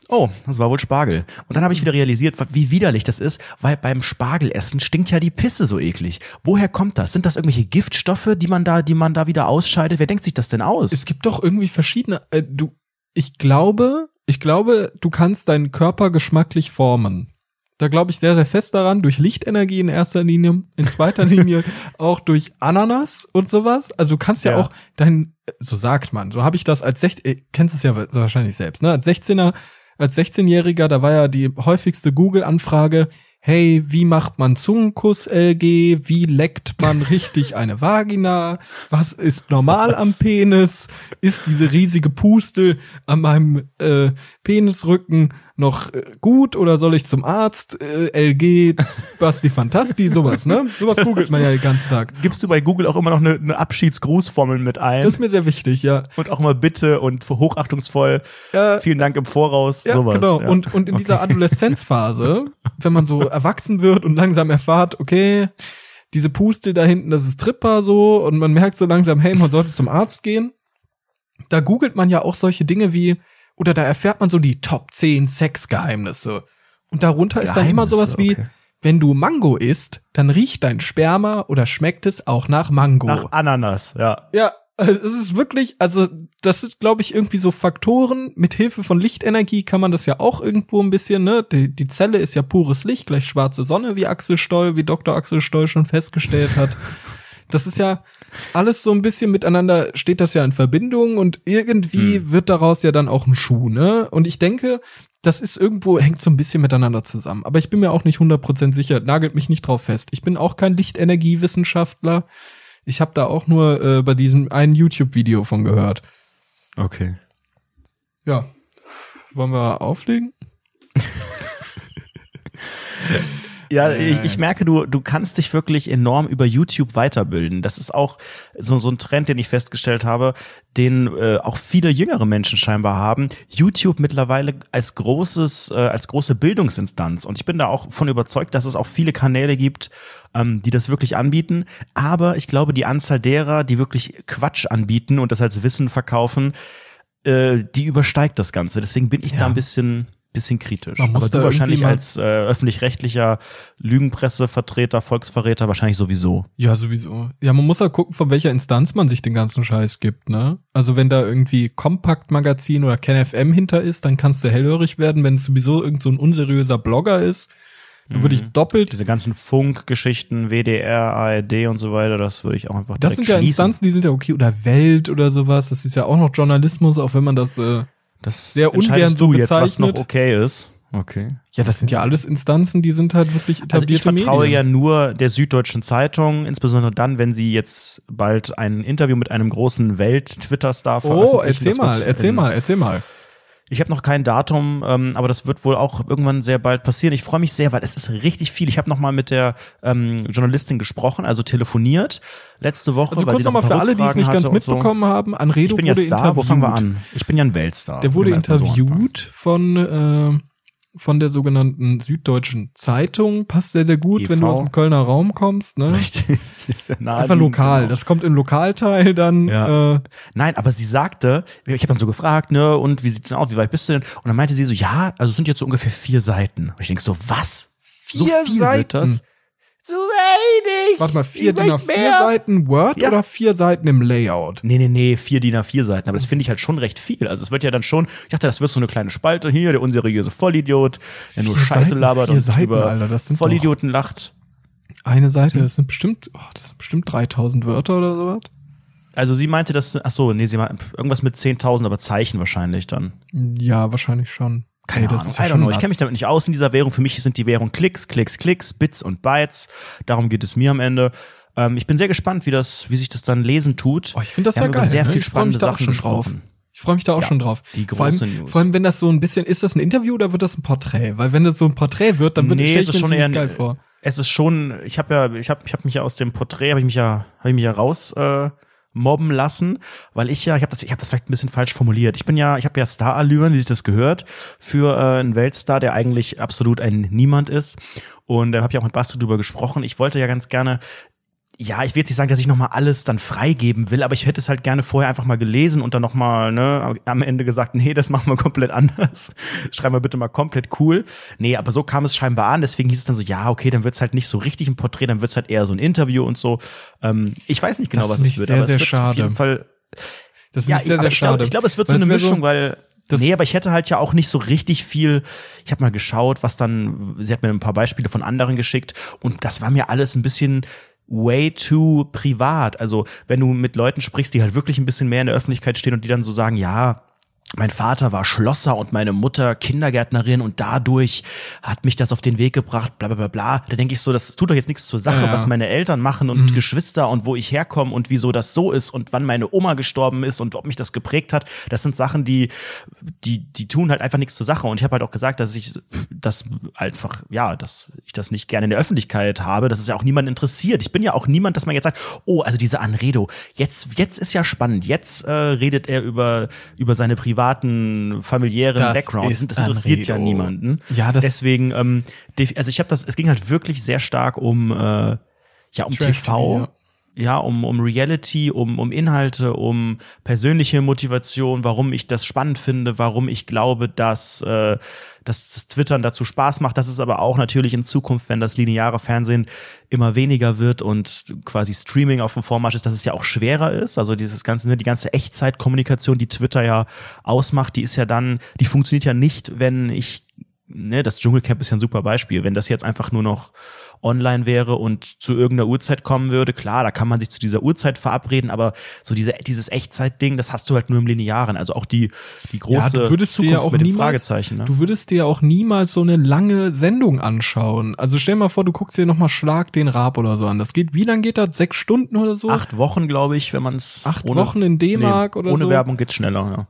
Speaker 2: oh, das war wohl Spargel. Und dann habe ich wieder realisiert, wie widerlich das ist, weil beim Spargelessen stinkt ja die Pisse so eklig. Woher kommt das? Sind das irgendwelche Giftstoffe, die man da, die man da wieder ausscheidet? Wer denkt sich das denn aus?
Speaker 1: Es gibt doch irgendwie verschiedene. Äh, du, ich glaube, ich glaube, du kannst deinen Körper geschmacklich formen. Da glaube ich sehr, sehr fest daran, durch Lichtenergie in erster Linie, in zweiter Linie auch durch Ananas und sowas. Also du kannst ja,
Speaker 2: Ja.
Speaker 1: auch dein, so sagt man, so habe ich das als 16, äh, kennst es ja wahrscheinlich selbst, ne? Als 16er, als 16-Jähriger, da war ja die häufigste Google-Anfrage, hey, wie macht man Zungenkuss LG? Wie leckt man richtig eine Vagina? Was ist normal am Penis? Ist diese riesige Pustel an meinem äh, Penisrücken noch äh, gut oder soll ich zum Arzt? Äh, LG, Basti Fantasti, sowas, ne? Sowas googelt man ja den ganzen Tag.
Speaker 2: Gibst du bei Google auch immer noch eine, eine Abschiedsgrußformel mit ein?
Speaker 1: Das ist mir sehr wichtig, ja.
Speaker 2: und auch mal bitte und hochachtungsvoll.
Speaker 1: Ja,
Speaker 2: Vielen Dank im Voraus.
Speaker 1: Ja,
Speaker 2: sowas.
Speaker 1: genau.
Speaker 2: Ja.
Speaker 1: Und, und in dieser Adoleszenzphase, wenn man so erwachsen wird und langsam erfahrt, okay, diese Pustel da hinten, das ist Tripper so, und man merkt so langsam, hey, man sollte zum Arzt gehen. Da googelt man ja auch solche Dinge wie, oder da erfährt man so die Top 10 Sexgeheimnisse. Und darunter ist dann immer sowas wie,
Speaker 2: okay.
Speaker 1: wenn du Mango isst, dann riecht dein Sperma oder schmeckt es auch nach Mango.
Speaker 2: Nach Ananas, ja.
Speaker 1: Ja, also es ist wirklich, also das sind, glaube ich, irgendwie so Faktoren. Mit Hilfe von Lichtenergie kann man das ja auch irgendwo ein bisschen, ne? Die, die Zelle ist ja pures Licht, gleich schwarze Sonne, wie Axel Stoll, wie Dr. Axel Stoll schon festgestellt hat. Das ist ja alles so ein bisschen miteinander, steht das ja in Verbindung und irgendwie wird daraus ja dann auch ein Schuh, ne? Und ich denke, das ist irgendwo, hängt so ein bisschen miteinander zusammen. Aber ich bin mir auch nicht 100% sicher, nagelt mich nicht drauf fest. Ich bin auch kein Lichtenergiewissenschaftler. Ich habe da auch nur äh, bei diesem einen YouTube-Video von gehört.
Speaker 2: Okay.
Speaker 1: Ja. Wollen wir auflegen?
Speaker 2: Ja, ich, ich, merke, du, du kannst dich wirklich enorm über YouTube weiterbilden. Das ist auch so, so ein Trend, den ich festgestellt habe, den äh, auch viele jüngere Menschen scheinbar haben. YouTube mittlerweile als großes, äh, als große Bildungsinstanz. Und ich bin da auch von überzeugt, dass es auch viele Kanäle gibt, ähm, die das wirklich anbieten. Aber ich glaube, die Anzahl derer, die wirklich Quatsch anbieten und das als Wissen verkaufen, äh, die übersteigt das Ganze. Deswegen bin ich ja. da ein bisschen bisschen kritisch.
Speaker 1: Man muss
Speaker 2: Aber du wahrscheinlich als äh, öffentlich-rechtlicher Lügenpressevertreter, Volksverräter wahrscheinlich sowieso.
Speaker 1: Ja, sowieso. Ja, man muss halt gucken, von welcher Instanz man sich den ganzen Scheiß gibt, ne? Also wenn da irgendwie Kompakt-Magazin oder KenFM hinter ist, dann kannst du hellhörig werden. Wenn es sowieso irgend so ein unseriöser Blogger ist, dann würde ich mhm. doppelt.
Speaker 2: Diese ganzen Funkgeschichten, WDR, ARD und so weiter, das würde ich auch einfach
Speaker 1: Das sind ja Instanzen, die sind ja okay. Oder Welt oder sowas. Das ist ja auch noch Journalismus, auch wenn man das äh,
Speaker 2: das sehr ungern so bezeichnet. Jetzt, was noch okay ist. Okay.
Speaker 1: Ja, das sind ja alles Instanzen, die sind halt wirklich etablierte
Speaker 2: also ich vertraue
Speaker 1: Medien.
Speaker 2: ja nur der Süddeutschen Zeitung, insbesondere dann, wenn sie jetzt bald ein Interview mit einem großen Welt-Twitter-Star
Speaker 1: Oh, erzähl mal, erzähl mal, erzähl mal.
Speaker 2: Ich habe noch kein Datum, ähm, aber das wird wohl auch irgendwann sehr bald passieren. Ich freue mich sehr, weil es ist richtig viel. Ich habe noch mal mit der ähm, Journalistin gesprochen, also telefoniert letzte Woche.
Speaker 1: Also kurz nochmal für alle, die es nicht ganz mitbekommen so. haben. Anredo
Speaker 2: ich bin
Speaker 1: wurde
Speaker 2: ja Star, interviewt. Wo fangen wir an? Ich bin ja ein Weltstar.
Speaker 1: Der wurde interviewt von äh, von der sogenannten Süddeutschen Zeitung. Passt sehr, sehr gut, EV. wenn du aus dem Kölner Raum kommst. Ne? Richtig. Ist, ja ist einfach lokal. Genau. Das kommt im Lokalteil dann.
Speaker 2: Ja. Äh, Nein, aber sie sagte, ich habe dann so gefragt, ne, und wie sieht's denn aus, wie weit bist du denn? Und dann meinte sie so, ja, also es sind jetzt so ungefähr vier Seiten. Und ich denke so, was?
Speaker 1: Vier so viel Seiten? Wird das? Zu wenig. Warte mal, vier DIN A4 Seiten Word ja. oder vier Seiten im Layout?
Speaker 2: Nee, nee, nee, vier DIN A4 Seiten. Aber das finde ich halt schon recht viel. Also es wird ja dann schon, ich dachte, das wird so eine kleine Spalte hier, der unseriöse Vollidiot, der nur vier Scheiße Seiten, labert und Seiten, über Alter, das sind Vollidioten lacht.
Speaker 1: Eine Seite, das sind bestimmt, oh, das sind bestimmt 3000 Wörter oder sowas.
Speaker 2: Also sie meinte, dass, ach so, nee, sie meinte irgendwas mit 10.000, aber Zeichen wahrscheinlich dann.
Speaker 1: Ja, wahrscheinlich schon.
Speaker 2: Keine Ahnung, ja I don't know. Ich kenne mich damit nicht aus in dieser Währung. Für mich sind die Währung Klicks, Klicks, Klicks, Bits und Bytes. Darum geht es mir am Ende. Ähm, ich bin sehr gespannt, wie das, wie sich das dann lesen tut.
Speaker 1: Oh, ich finde das Wir ja
Speaker 2: geil. sehr
Speaker 1: ne?
Speaker 2: viel spannende Sachen.
Speaker 1: Drauf. Ich freue mich da auch ja, schon drauf.
Speaker 2: Die große
Speaker 1: vor allem,
Speaker 2: News.
Speaker 1: Vor allem, wenn das so ein bisschen, ist das ein Interview oder wird das ein Porträt? Weil wenn das so ein Porträt wird, dann wird
Speaker 2: nee,
Speaker 1: es
Speaker 2: schon eher
Speaker 1: geil vor.
Speaker 2: Es ist schon, ich habe ja, ich habe, ich habe mich ja aus dem Porträt, habe ich mich ja, habe ich mich ja raus äh, mobben lassen, weil ich ja, ich habe das, ich habe das vielleicht ein bisschen falsch formuliert. Ich bin ja, ich habe ja Star-Allüren, wie sich das gehört, für äh, einen Weltstar, der eigentlich absolut ein Niemand ist. Und da äh, habe ich auch mit Basti drüber gesprochen. Ich wollte ja ganz gerne ja, ich will jetzt nicht sagen, dass ich nochmal alles dann freigeben will, aber ich hätte es halt gerne vorher einfach mal gelesen und dann nochmal ne, am Ende gesagt, nee, das machen wir komplett anders. Schreiben wir bitte mal komplett cool. Nee, aber so kam es scheinbar an, deswegen hieß es dann so, ja, okay, dann wird's halt nicht so richtig ein Porträt, dann wird's halt eher so ein Interview und so. Ähm, ich weiß nicht genau,
Speaker 1: das
Speaker 2: was es wird,
Speaker 1: sehr,
Speaker 2: aber
Speaker 1: sehr
Speaker 2: es wird
Speaker 1: schade.
Speaker 2: auf jeden Fall.
Speaker 1: Das ist ja, sehr, sehr
Speaker 2: ich
Speaker 1: schade.
Speaker 2: Glaub, ich glaube, es wird so eine Mischung, so weil das nee, aber ich hätte halt ja auch nicht so richtig viel. Ich habe mal geschaut, was dann. Sie hat mir ein paar Beispiele von anderen geschickt und das war mir alles ein bisschen way too privat. Also, wenn du mit Leuten sprichst, die halt wirklich ein bisschen mehr in der Öffentlichkeit stehen und die dann so sagen, ja, mein Vater war Schlosser und meine Mutter Kindergärtnerin und dadurch hat mich das auf den Weg gebracht, bla bla bla bla. Da denke ich so, das tut doch jetzt nichts zur Sache, ja, ja. was meine Eltern machen und mhm. Geschwister und wo ich herkomme und wieso das so ist und wann meine Oma gestorben ist und ob mich das geprägt hat. Das sind Sachen, die, die, die tun halt einfach nichts zur Sache. Und ich habe halt auch gesagt, dass ich das einfach, ja, dass ich das nicht gerne in der Öffentlichkeit habe, dass es ja auch niemand interessiert. Ich bin ja auch niemand, dass man jetzt sagt, oh, also diese Anredo, jetzt, jetzt ist ja spannend, jetzt äh, redet er über, über seine Privat privaten, familiären das Backgrounds. Das interessiert ja niemanden.
Speaker 1: Ja, das
Speaker 2: Deswegen, ähm, also ich habe das, es ging halt wirklich sehr stark um, äh, ja, um Trash TV. Ja um, um Reality, um, um Inhalte, um persönliche Motivation, warum ich das spannend finde, warum ich glaube, dass, äh, dass das Twittern dazu Spaß macht. Das ist aber auch natürlich in Zukunft, wenn das lineare Fernsehen immer weniger wird und quasi Streaming auf dem Vormarsch ist, dass es ja auch schwerer ist. Also dieses ganze, ne, die ganze Echtzeitkommunikation, die Twitter ja ausmacht, die ist ja dann, die funktioniert ja nicht, wenn ich ne, das Dschungelcamp ist ja ein super Beispiel. Wenn das jetzt einfach nur noch online wäre und zu irgendeiner Uhrzeit kommen würde, klar, da kann man sich zu dieser Uhrzeit verabreden, aber so diese, dieses Echtzeit-Ding, das hast du halt nur im Linearen. Also auch die, die große
Speaker 1: ja, du würdest Zukunft dir auch
Speaker 2: mit dem
Speaker 1: niemals,
Speaker 2: Fragezeichen. Ne?
Speaker 1: Du würdest dir auch niemals so eine lange Sendung anschauen. Also stell mal vor, du guckst dir nochmal Schlag den Rab oder so an. Das geht, wie lang geht das? Sechs Stunden oder so?
Speaker 2: Acht Wochen, glaube ich, wenn man es.
Speaker 1: Acht Wochen in D-Mark nee, oder
Speaker 2: ohne
Speaker 1: so.
Speaker 2: Ohne Werbung geht's schneller, ja.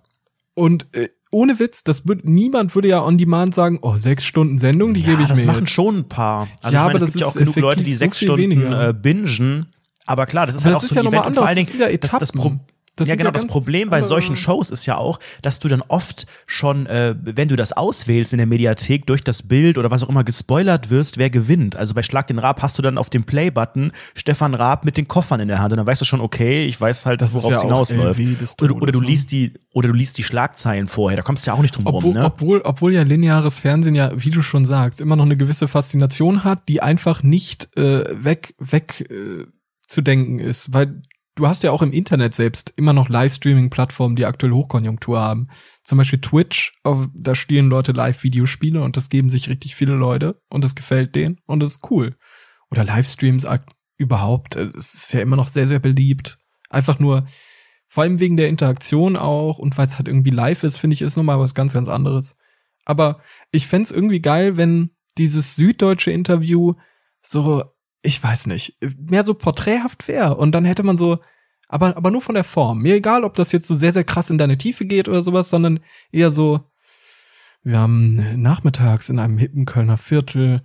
Speaker 1: Und äh, ohne Witz, das wird, niemand würde ja on demand sagen, oh, sechs Stunden Sendung, die
Speaker 2: ja,
Speaker 1: gebe ich
Speaker 2: das
Speaker 1: mir.
Speaker 2: Das machen
Speaker 1: jetzt.
Speaker 2: schon ein paar.
Speaker 1: Also ja,
Speaker 2: meine,
Speaker 1: aber
Speaker 2: es
Speaker 1: das
Speaker 2: gibt ja
Speaker 1: ist
Speaker 2: auch genug Leute, die
Speaker 1: so
Speaker 2: sechs Stunden
Speaker 1: weniger.
Speaker 2: äh, bingen. Aber klar, das ist
Speaker 1: aber
Speaker 2: halt
Speaker 1: das
Speaker 2: auch
Speaker 1: ist
Speaker 2: so
Speaker 1: ja
Speaker 2: ein
Speaker 1: nochmal
Speaker 2: Event.
Speaker 1: anders.
Speaker 2: Vor allen
Speaker 1: Das ja
Speaker 2: Dingen, das, das, Pro
Speaker 1: Etappen. Das
Speaker 2: ja, genau.
Speaker 1: ja
Speaker 2: das Problem bei solchen Shows ist ja auch, dass du dann oft schon, äh, wenn du das auswählst in der Mediathek durch das Bild oder was auch immer gespoilert wirst, wer gewinnt. Also bei Schlag den Raab hast du dann auf dem Play-Button Stefan Raab mit den Koffern in der Hand und dann weißt du schon, okay, ich weiß halt, worauf es hinausläuft. Oder, oder du liest die, oder du liest die Schlagzeilen vorher. Da kommst du ja auch nicht drum
Speaker 1: Obwohl,
Speaker 2: rum, ne?
Speaker 1: obwohl, obwohl ja lineares Fernsehen ja, wie du schon sagst, immer noch eine gewisse Faszination hat, die einfach nicht äh, weg, weg äh, zu denken ist. Weil du hast ja auch im Internet selbst immer noch Livestreaming-Plattformen, die aktuell Hochkonjunktur haben. Zum Beispiel Twitch, da spielen Leute Live-Videospiele und das geben sich richtig viele Leute und das gefällt denen und das ist cool. Oder Livestreams überhaupt, äh, es ist ja immer noch sehr, sehr beliebt. Einfach nur, vor allem wegen der Interaktion auch und weil es halt irgendwie live ist, finde ich, ist nochmal was ganz, ganz anderes. Aber ich fänd's irgendwie geil, wenn dieses süddeutsche Interview so, ich weiß nicht, mehr so porträthaft wäre. Und dann hätte man so, aber, aber nur von der Form. Mir egal, ob das jetzt so sehr, sehr krass in deine Tiefe geht oder sowas, sondern eher so, wir haben nachmittags in einem hippen Kölner Viertel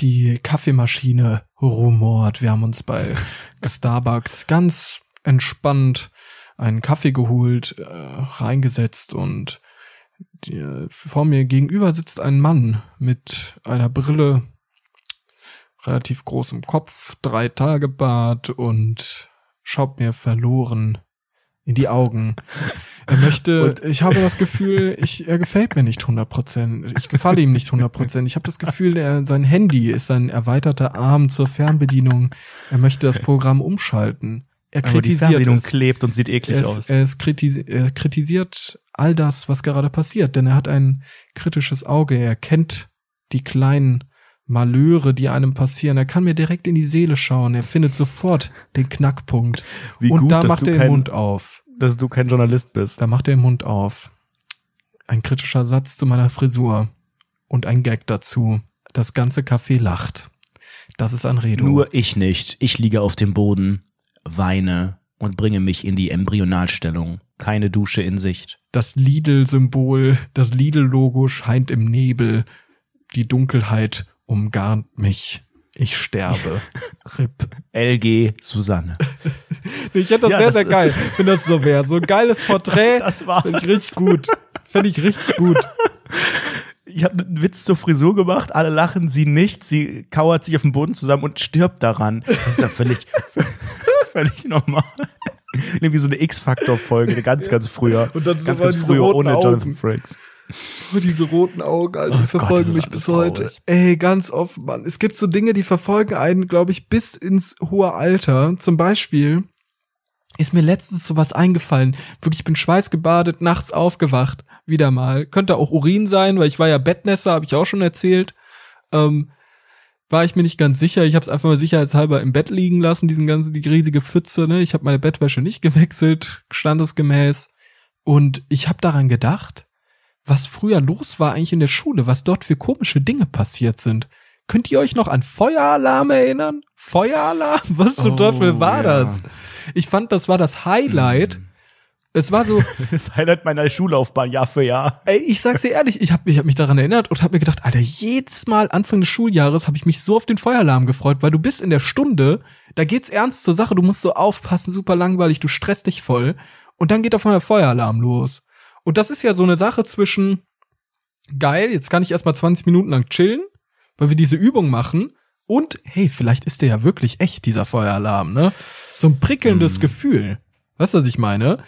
Speaker 1: die Kaffeemaschine rumort. Wir haben uns bei Starbucks ganz entspannt einen Kaffee geholt, äh, reingesetzt und die, vor mir gegenüber sitzt ein Mann mit einer Brille, relativ großem Kopf, drei Tage Bart und schaut mir verloren in die Augen. Er möchte, ich habe das Gefühl, ich, er gefällt mir nicht 100%. Ich gefalle ihm nicht 100%. Ich habe das Gefühl, er, sein Handy ist ein erweiterter Arm zur Fernbedienung. Er möchte das Programm umschalten. Er
Speaker 2: Aber die
Speaker 1: kritisiert
Speaker 2: Fernbedienung
Speaker 1: es.
Speaker 2: klebt und sieht eklig
Speaker 1: Er,
Speaker 2: aus.
Speaker 1: er, kritisi er kritisiert all das, was gerade passiert, denn er hat ein kritisches Auge. Er kennt die kleinen Malheure, die einem passieren. Er kann mir direkt in die Seele schauen. Er findet sofort den Knackpunkt.
Speaker 2: Wie
Speaker 1: Und
Speaker 2: gut,
Speaker 1: da
Speaker 2: dass
Speaker 1: macht
Speaker 2: du
Speaker 1: er den
Speaker 2: kein-
Speaker 1: Mund auf.
Speaker 2: Dass du kein Journalist bist.
Speaker 1: Da macht er den Mund auf. Ein kritischer Satz zu meiner Frisur. Und ein Gag dazu. Das ganze Café lacht. Das ist Anredo.
Speaker 2: Nur ich nicht. Ich liege auf dem Boden, weine und bringe mich in die Embryonalstellung. Keine Dusche in Sicht.
Speaker 1: Das Lidl-Symbol, das Lidl-Logo scheint im Nebel. Die Dunkelheit umgarnt mich. Ich sterbe. RIP.
Speaker 2: LG Susanne.
Speaker 1: Ich hätte das
Speaker 2: Ja,
Speaker 1: sehr,
Speaker 2: das
Speaker 1: sehr geil, wenn das so wäre. So ein geiles Porträt.
Speaker 2: Das war
Speaker 1: Finde ich richtig gut. Finde ich richtig gut.
Speaker 2: Ich habe einen Witz zur Frisur gemacht, alle lachen, sie nicht, sie kauert sich auf den Boden zusammen und stirbt daran. Das ist ja völlig, völlig normal. Irgendwie so eine X-Faktor-Folge, ganz, ganz früher.
Speaker 1: Und dann
Speaker 2: ganz, ganz
Speaker 1: diese
Speaker 2: früher ohne
Speaker 1: Augen.
Speaker 2: Jonathan Frakes.
Speaker 1: Oh, diese roten Augen, Alter,
Speaker 2: Oh
Speaker 1: die
Speaker 2: Gott,
Speaker 1: verfolgen
Speaker 2: ist
Speaker 1: mich bis heute.
Speaker 2: traurig.
Speaker 1: Ey, ganz oft, Mann. Es gibt so Dinge, die verfolgen einen, glaube ich, bis ins hohe Alter. Zum Beispiel ist mir letztens sowas eingefallen. Wirklich, ich bin schweißgebadet, nachts aufgewacht. Wieder mal. Könnte auch Urin sein, weil ich war ja Bettnässer, habe ich auch schon erzählt. Ähm, war ich mir nicht ganz sicher. Ich habe es einfach mal sicherheitshalber im Bett liegen lassen, diesen ganzen, die riesige Pfütze. Ne? Ich habe meine Bettwäsche nicht gewechselt, standesgemäß. Und ich habe daran gedacht, was früher los war eigentlich in der Schule, was dort für komische Dinge passiert sind. Könnt ihr euch noch an Feueralarm erinnern? Feueralarm? Was zum
Speaker 2: Oh,
Speaker 1: Teufel war
Speaker 2: ja.
Speaker 1: das? Ich fand, das war das Highlight. Es war so,
Speaker 2: Das Highlight meiner Schullaufbahn, Jahr für Jahr.
Speaker 1: ey, ich sag's dir ehrlich, ich habe ich hab mich daran erinnert und habe mir gedacht, Alter, jedes Mal Anfang des Schuljahres habe ich mich so auf den Feueralarm gefreut, weil du bist in der Stunde, da geht's ernst zur Sache, du musst so aufpassen, super langweilig, du stresst dich voll und dann geht auf einmal Feueralarm los. Und das ist ja so eine Sache zwischen geil, jetzt kann ich erstmal 20 Minuten lang chillen, weil wir diese Übung machen und hey, vielleicht ist der ja wirklich echt dieser Feueralarm, ne? So ein prickelndes Gefühl. Weißt du, was ich meine?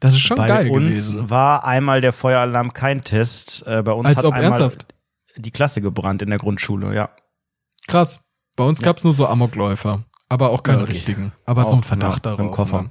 Speaker 1: Das ist schon
Speaker 2: Bei
Speaker 1: geil
Speaker 2: uns
Speaker 1: gewesen.
Speaker 2: war einmal der Feueralarm kein Test. Äh, bei uns
Speaker 1: Als
Speaker 2: hat
Speaker 1: ob
Speaker 2: einmal
Speaker 1: ernsthaft?
Speaker 2: die Klasse gebrannt in der Grundschule, ja.
Speaker 1: Krass. Bei uns gab's nur so Amokläufer. Aber auch keine
Speaker 2: Ja, okay.
Speaker 1: richtigen. Aber so ein
Speaker 2: Auch,
Speaker 1: Verdacht
Speaker 2: ja,
Speaker 1: darauf.
Speaker 2: Im Koffer.
Speaker 1: ne?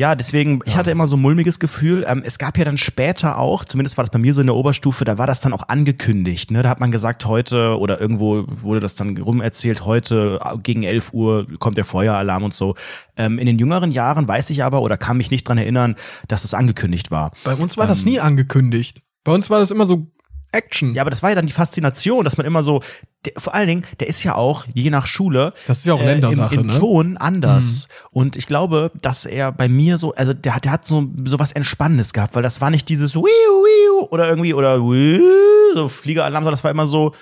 Speaker 2: Ja, deswegen, ich hatte immer so ein mulmiges Gefühl. Ähm, es gab ja dann später auch, zumindest war das bei mir so in der Oberstufe, da war das dann auch angekündigt. Ne? Da hat man gesagt, heute oder irgendwo wurde das dann rumerzählt, heute äh, gegen 11 Uhr kommt der Feueralarm und so. Ähm, in den jüngeren Jahren weiß ich aber oder kann mich nicht dran erinnern, dass es angekündigt war.
Speaker 1: Bei uns war das nie angekündigt. Bei uns war das immer so Action.
Speaker 2: Ja, aber das war ja dann die Faszination, dass man immer so, der, vor allen Dingen, der ist ja auch je nach Schule
Speaker 1: Das ist ja auch Ländersache,
Speaker 2: äh, im, im
Speaker 1: ne?
Speaker 2: Ton anders. Und ich glaube, dass er bei mir so, also der hat, der hat so, so was Entspannendes gehabt, weil das war nicht dieses Wiu, Wiu oder irgendwie oder Wiu, so Fliegeralarm, sondern das war immer so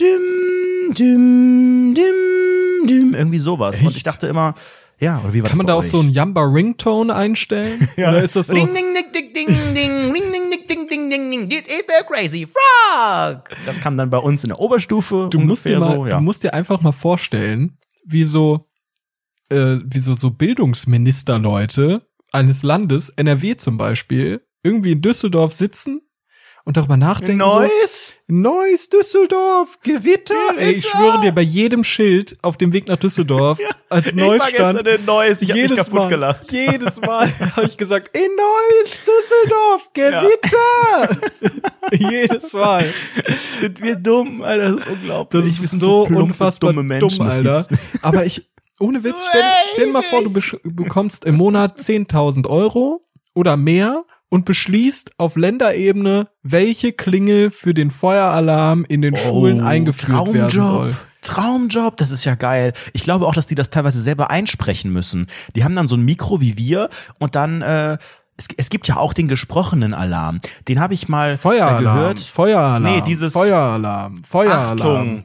Speaker 2: dim, dim, dim, dim, irgendwie sowas. Und
Speaker 1: Echt?
Speaker 2: ich dachte immer, ja, oder wie war
Speaker 1: Kann man
Speaker 2: das
Speaker 1: da
Speaker 2: bei
Speaker 1: auch
Speaker 2: euch?
Speaker 1: so einen Yamba Ringtone einstellen? Oder ist das so?
Speaker 2: Ring, ding, ding, ding, ding, ding, ring, ding, ding, ding, this is the crazy frog. Das kam dann bei uns in der Oberstufe.
Speaker 1: Du musst, dir mal,
Speaker 2: so, ja.
Speaker 1: du musst dir einfach mal vorstellen, wie so, äh, wie so, so Bildungsministerleute eines Landes, NRW zum Beispiel, irgendwie in Düsseldorf sitzen und darüber nachdenken. So,
Speaker 2: Neues?
Speaker 1: Neues Düsseldorf, Gewitter. Ey, ich
Speaker 2: Gewitter.
Speaker 1: schwöre dir, bei jedem Schild auf dem Weg nach Düsseldorf als
Speaker 2: Ich war
Speaker 1: Neustand.
Speaker 2: gestern in Neues, ich hab mich
Speaker 1: jedes
Speaker 2: kaputt
Speaker 1: Mal,
Speaker 2: gelacht.
Speaker 1: jedes Mal habe ich gesagt, in Neues Düsseldorf, Gewitter. jedes Mal.
Speaker 2: Sind wir dumm, Alter, das ist unglaublich.
Speaker 1: Das ist
Speaker 2: sind
Speaker 1: so
Speaker 2: plumpe,
Speaker 1: unfassbar
Speaker 2: dumme Menschen,
Speaker 1: dumm, Alter. Aber ich, ohne Witz, stell, stell dir mal vor, du bekommst im Monat 10.000 Euro oder mehr und beschließt auf Länderebene, welche Klingel für den Feueralarm in den Schulen
Speaker 2: Oh,
Speaker 1: eingeführt werden soll.
Speaker 2: Traumjob, das ist ja geil. Ich glaube auch, dass die das teilweise selber einsprechen müssen. Die haben dann so ein Mikro wie wir und dann, äh, es, es gibt ja auch den gesprochenen Alarm. Den habe ich mal äh,
Speaker 1: Feueralarm,
Speaker 2: gehört.
Speaker 1: Feueralarm,
Speaker 2: Nee, dieses-
Speaker 1: Feueralarm, Feueralarm.
Speaker 2: Achtung!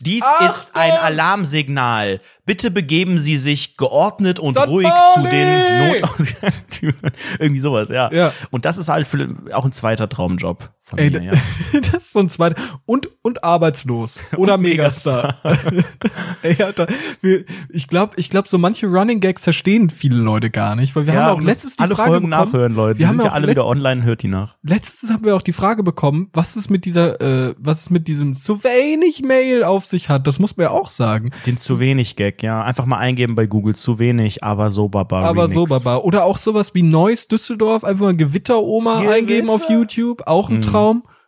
Speaker 2: Dies ist ein Alarmsignal. Bitte begeben Sie sich geordnet und
Speaker 1: St.
Speaker 2: ruhig zu den
Speaker 1: Pauli!
Speaker 2: Notausgangstüren. Irgendwie sowas, ja.
Speaker 1: Ja.
Speaker 2: Und das ist halt für, auch ein zweiter Traumjob von
Speaker 1: Ey,
Speaker 2: ja.
Speaker 1: das ist so ein zweiter. Und, und arbeitslos. Oder
Speaker 2: Und
Speaker 1: Megastar. Ey, Alter, wir, ich glaube, ich glaub, so manche Running Gags verstehen viele Leute gar nicht, weil wir
Speaker 2: ja,
Speaker 1: haben auch
Speaker 2: und
Speaker 1: letztens die
Speaker 2: alle
Speaker 1: Frage
Speaker 2: Folgen
Speaker 1: bekommen.
Speaker 2: nachhören, Leute.
Speaker 1: Wir
Speaker 2: Die
Speaker 1: haben
Speaker 2: sind ja alle wieder online, hört die nach.
Speaker 1: Letztens haben wir auch die Frage bekommen, was es mit dieser, äh, was es mit diesem zu wenig Mail auf sich hat. Das muss man ja auch sagen.
Speaker 2: Den zu wenig Gag, ja. Einfach mal eingeben bei Google, zu wenig, aber so baba.
Speaker 1: Aber
Speaker 2: Remix.
Speaker 1: so, Baba. Oder auch sowas wie Neues Düsseldorf, einfach mal Gewitteroma
Speaker 2: Gewitter?
Speaker 1: eingeben auf YouTube. Auch ein
Speaker 2: Mhm.
Speaker 1: Traum.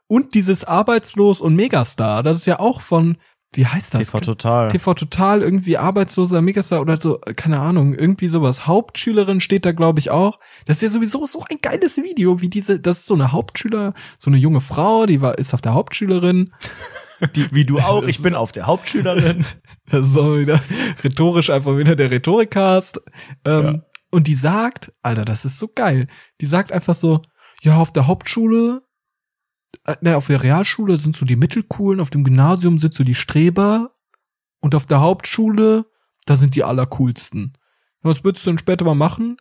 Speaker 1: Und dieses Arbeitslos und Megastar. Das ist ja auch von, wie heißt das?
Speaker 2: TV total.
Speaker 1: TV Total, irgendwie arbeitsloser Megastar oder so, äh, keine Ahnung, irgendwie sowas. Hauptschülerin steht da, glaube ich, auch. Das ist ja sowieso so ein geiles Video, wie diese, das ist so eine Hauptschüler, so eine junge Frau, die war, ist auf der Hauptschülerin.
Speaker 2: Wie du auch, ich bin auf der Hauptschülerin.
Speaker 1: Das ist auch wieder rhetorisch einfach wieder der Rhetorikcast. Ähm,
Speaker 2: Ja.
Speaker 1: Und die sagt, Alter, das ist so geil. Die sagt einfach so, ja, auf der Hauptschule, äh, ne, auf der Realschule sind so die Mittelcoolen, auf dem Gymnasium sind so die Streber und auf der Hauptschule, da sind die allercoolsten. Ja, Was würdest du denn später mal machen?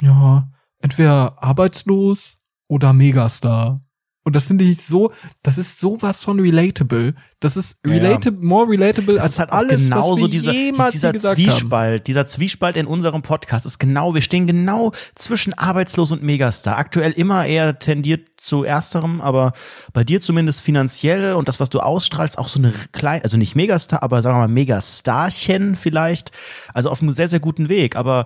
Speaker 1: Ja, entweder arbeitslos oder Megastar. Und das finde ich so, das ist sowas von relatable. Das ist
Speaker 2: Ja, ja.
Speaker 1: relatable, more relatable
Speaker 2: Das
Speaker 1: als
Speaker 2: halt
Speaker 1: alles,
Speaker 2: genauso
Speaker 1: was wir
Speaker 2: dieser,
Speaker 1: jemals
Speaker 2: dieser
Speaker 1: gesagt haben.
Speaker 2: Zwiespalt. Dieser Zwiespalt in unserem Podcast ist genau, wir stehen genau zwischen arbeitslos und Megastar. Aktuell immer eher tendiert zu ersterem, aber bei dir zumindest finanziell und das, was du ausstrahlst, auch so eine kleine, also nicht Megastar, aber sagen wir mal Megastarchen vielleicht. Also auf einem sehr, sehr guten Weg. Aber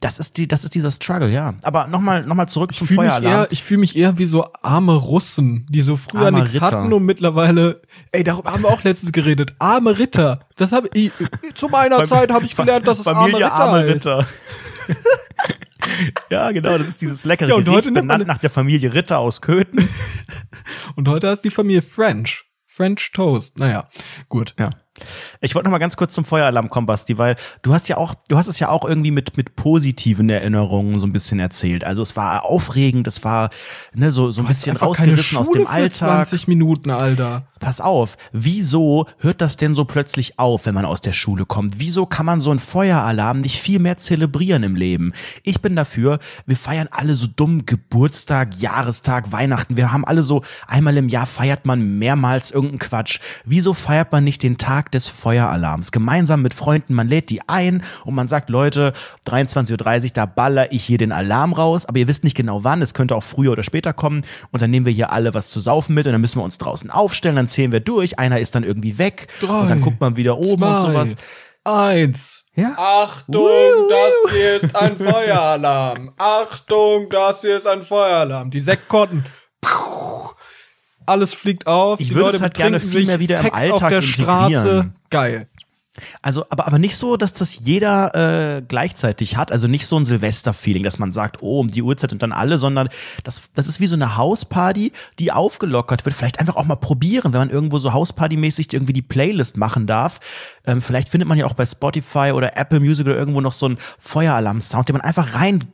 Speaker 2: das ist die, das ist dieser Struggle, ja. Aber nochmal, nochmal zurück
Speaker 1: Ich
Speaker 2: zum
Speaker 1: fühle
Speaker 2: Feueralarm.
Speaker 1: eher, ich fühl mich eher wie so arme Russen, die so früher nichts
Speaker 2: Ritter.
Speaker 1: hatten und mittlerweile, ey, darüber haben wir auch letztens geredet. Arme Ritter. Das habe ich, zu meiner Zeit habe ich gelernt, dass es arme
Speaker 2: Familie
Speaker 1: Ritter
Speaker 2: arme. Ritter. ja, genau, das ist dieses leckere
Speaker 1: Ja, und
Speaker 2: Gericht,
Speaker 1: heute
Speaker 2: benannt nach der Familie Ritter aus Köthen.
Speaker 1: Und heute heißt die Familie French. French Toast. Naja, gut.
Speaker 2: Ja. Ich wollte noch mal ganz kurz zum Feueralarm kommen, Basti, weil du hast ja auch, du hast es ja auch irgendwie mit mit positiven Erinnerungen so ein bisschen erzählt. Also es war aufregend, es war ne so so ein bisschen rausgerissen aus dem Alltag.
Speaker 1: 20 Minuten, Alter.
Speaker 2: Pass auf, wieso hört das denn so plötzlich auf, wenn man aus der Schule kommt? Wieso kann man so einen Feueralarm nicht viel mehr zelebrieren im Leben? Ich bin dafür, wir feiern alle so dumm Geburtstag, Jahrestag, Weihnachten. Wir haben alle so, einmal im Jahr feiert man mehrmals irgendeinen Quatsch. Wieso feiert man nicht den Tag des Feueralarms? Gemeinsam mit Freunden, man lädt die ein und man sagt, Leute, 23.30 Uhr, da baller ich hier den Alarm raus, aber ihr wisst nicht genau wann, es könnte auch früher oder später kommen und dann nehmen wir hier alle was zu saufen mit und dann müssen wir uns draußen aufstellen, dann zählen wir durch, einer ist dann irgendwie weg
Speaker 1: Drei,
Speaker 2: und dann guckt man wieder oben und
Speaker 1: zwei,
Speaker 2: sowas.
Speaker 1: eins.
Speaker 2: Ja.
Speaker 1: Achtung, das hier ist ein Feueralarm. Achtung, das hier ist ein Feueralarm. Die Sektkorten. Alles fliegt auf.
Speaker 2: Ich
Speaker 1: die
Speaker 2: würde
Speaker 1: Leute
Speaker 2: es halt gerne
Speaker 1: betrinken
Speaker 2: viel mehr wieder im
Speaker 1: Sex
Speaker 2: Alltag
Speaker 1: auf der
Speaker 2: integrieren.
Speaker 1: Straße. Geil.
Speaker 2: Also, aber, aber nicht so, dass das jeder äh, gleichzeitig hat. Also nicht so ein Silvester-Feeling, dass man sagt, oh, um die Uhrzeit und dann alle, sondern das, das ist wie so eine Hausparty, die aufgelockert wird. Vielleicht einfach auch mal probieren, wenn man irgendwo so Hausparty-mäßig irgendwie die Playlist machen darf. Ähm, vielleicht findet man ja auch bei Spotify oder Apple Music oder irgendwo noch so einen Feueralarm-Sound, den man einfach rein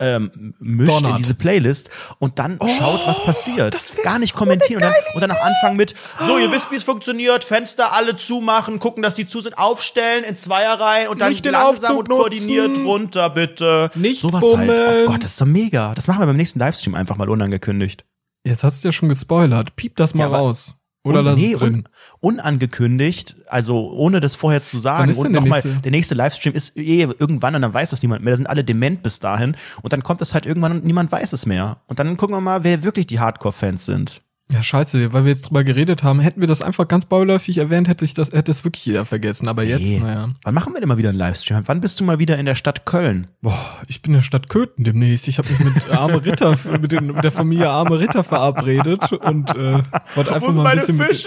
Speaker 2: ähm, mischt in
Speaker 1: Donnert.
Speaker 2: diese Playlist und dann schaut, was passiert. Gar nicht
Speaker 1: so
Speaker 2: kommentieren und dann, und dann am Anfang mit, so, ihr wisst, wie es funktioniert, Fenster alle zumachen, gucken, dass die zu sind, aufstellen in Zweierreihen und dann
Speaker 1: Nicht den
Speaker 2: langsam
Speaker 1: Aufzug
Speaker 2: und koordiniert
Speaker 1: nutzen.
Speaker 2: runter, bitte.
Speaker 1: Nicht
Speaker 2: Sowas halt.
Speaker 1: bummeln.
Speaker 2: Oh Gott, das ist doch mega. Das machen wir beim nächsten Livestream einfach mal unangekündigt.
Speaker 1: Jetzt hast du ja schon gespoilert. Piep das mal
Speaker 2: Ja, aber-
Speaker 1: raus. Oder lass
Speaker 2: nee,
Speaker 1: es drin.
Speaker 2: un unangekündigt, also ohne das vorher zu sagen. und nochmal, der nächste Livestream ist eh irgendwann und dann weiß das niemand mehr. Da sind alle dement bis dahin. Und dann kommt es halt irgendwann und niemand weiß es mehr. Und dann gucken wir mal, wer wirklich die Hardcore-Fans sind.
Speaker 1: Ja, scheiße, weil wir jetzt drüber geredet haben, hätten wir das einfach ganz beiläufig erwähnt, hätte ich das, hätte es wirklich jeder vergessen. Aber jetzt,
Speaker 2: Nee.
Speaker 1: naja.
Speaker 2: Wann machen wir denn mal wieder einen Livestream? Wann bist du mal wieder in der Stadt Köln?
Speaker 1: Boah, ich bin in der Stadt Köthen demnächst. Ich habe mich mit Arme Ritter, mit, den, mit der Familie Arme Ritter verabredet und äh, wollte einfach mal ein bisschen mit.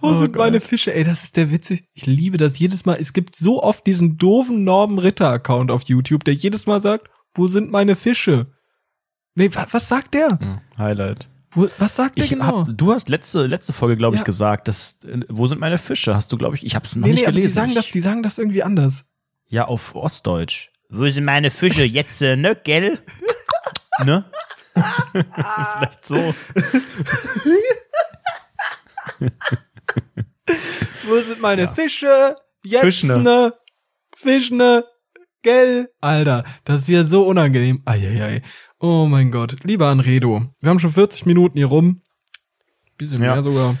Speaker 1: Wo
Speaker 2: Oh
Speaker 1: sind
Speaker 2: Gott.
Speaker 1: meine Fische? Ey, das ist der witzig. Ich liebe das jedes Mal. Es gibt so oft diesen doofen Norben Ritter Account auf YouTube, der jedes Mal sagt, wo sind meine Fische? Nee, wa was sagt der?
Speaker 2: Highlight.
Speaker 1: Wo, was sagt der
Speaker 2: Ich
Speaker 1: genau?
Speaker 2: hab, du hast letzte, letzte Folge, glaube ich,
Speaker 1: Ja.
Speaker 2: gesagt, dass, äh, wo sind meine Fische? Hast du, glaube ich, ich habe es noch
Speaker 1: nee,
Speaker 2: nicht
Speaker 1: nee,
Speaker 2: gelesen.
Speaker 1: die sagen das, die sagen das irgendwie anders.
Speaker 2: Ja, auf Ostdeutsch. Wo sind meine Fische jetzt, äh, ne, gell? ne? Vielleicht so.
Speaker 1: Wo sind meine Fische? Jetzt
Speaker 2: Fischne.
Speaker 1: ne? Fischne. Gell? Alter, das ist hier so unangenehm. Eieiei. Oh mein Gott. Lieber Anredo. Wir haben schon 40 Minuten hier rum. Bisschen
Speaker 2: Ja.
Speaker 1: mehr sogar.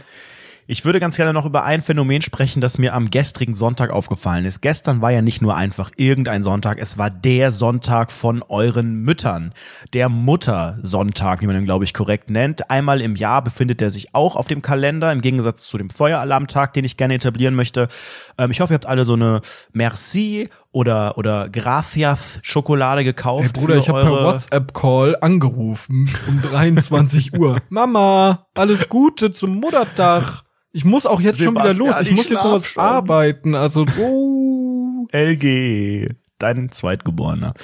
Speaker 2: Ich würde ganz gerne noch über ein Phänomen sprechen, das mir am gestrigen Sonntag aufgefallen ist. Gestern war ja nicht nur einfach irgendein Sonntag, es war der Sonntag von euren Müttern. Der Muttersonntag, wie man ihn, glaube ich, korrekt nennt. Einmal im Jahr befindet er sich auch auf dem Kalender, im Gegensatz zu dem Feueralarmtag, den ich gerne etablieren möchte. Ähm, ich hoffe, ihr habt alle so eine Merci oder, oder Gracias Schokolade gekauft.
Speaker 1: Ey Bruder, ich habe per WhatsApp-Call angerufen um 23 Uhr. Mama, alles Gute zum Muttertag. Ich muss auch jetzt schon wieder
Speaker 2: Sebastian,
Speaker 1: los. Ich
Speaker 2: ich
Speaker 1: muss jetzt noch was
Speaker 2: schon.
Speaker 1: arbeiten. Also, oh.
Speaker 2: LG, dein Zweitgeborener.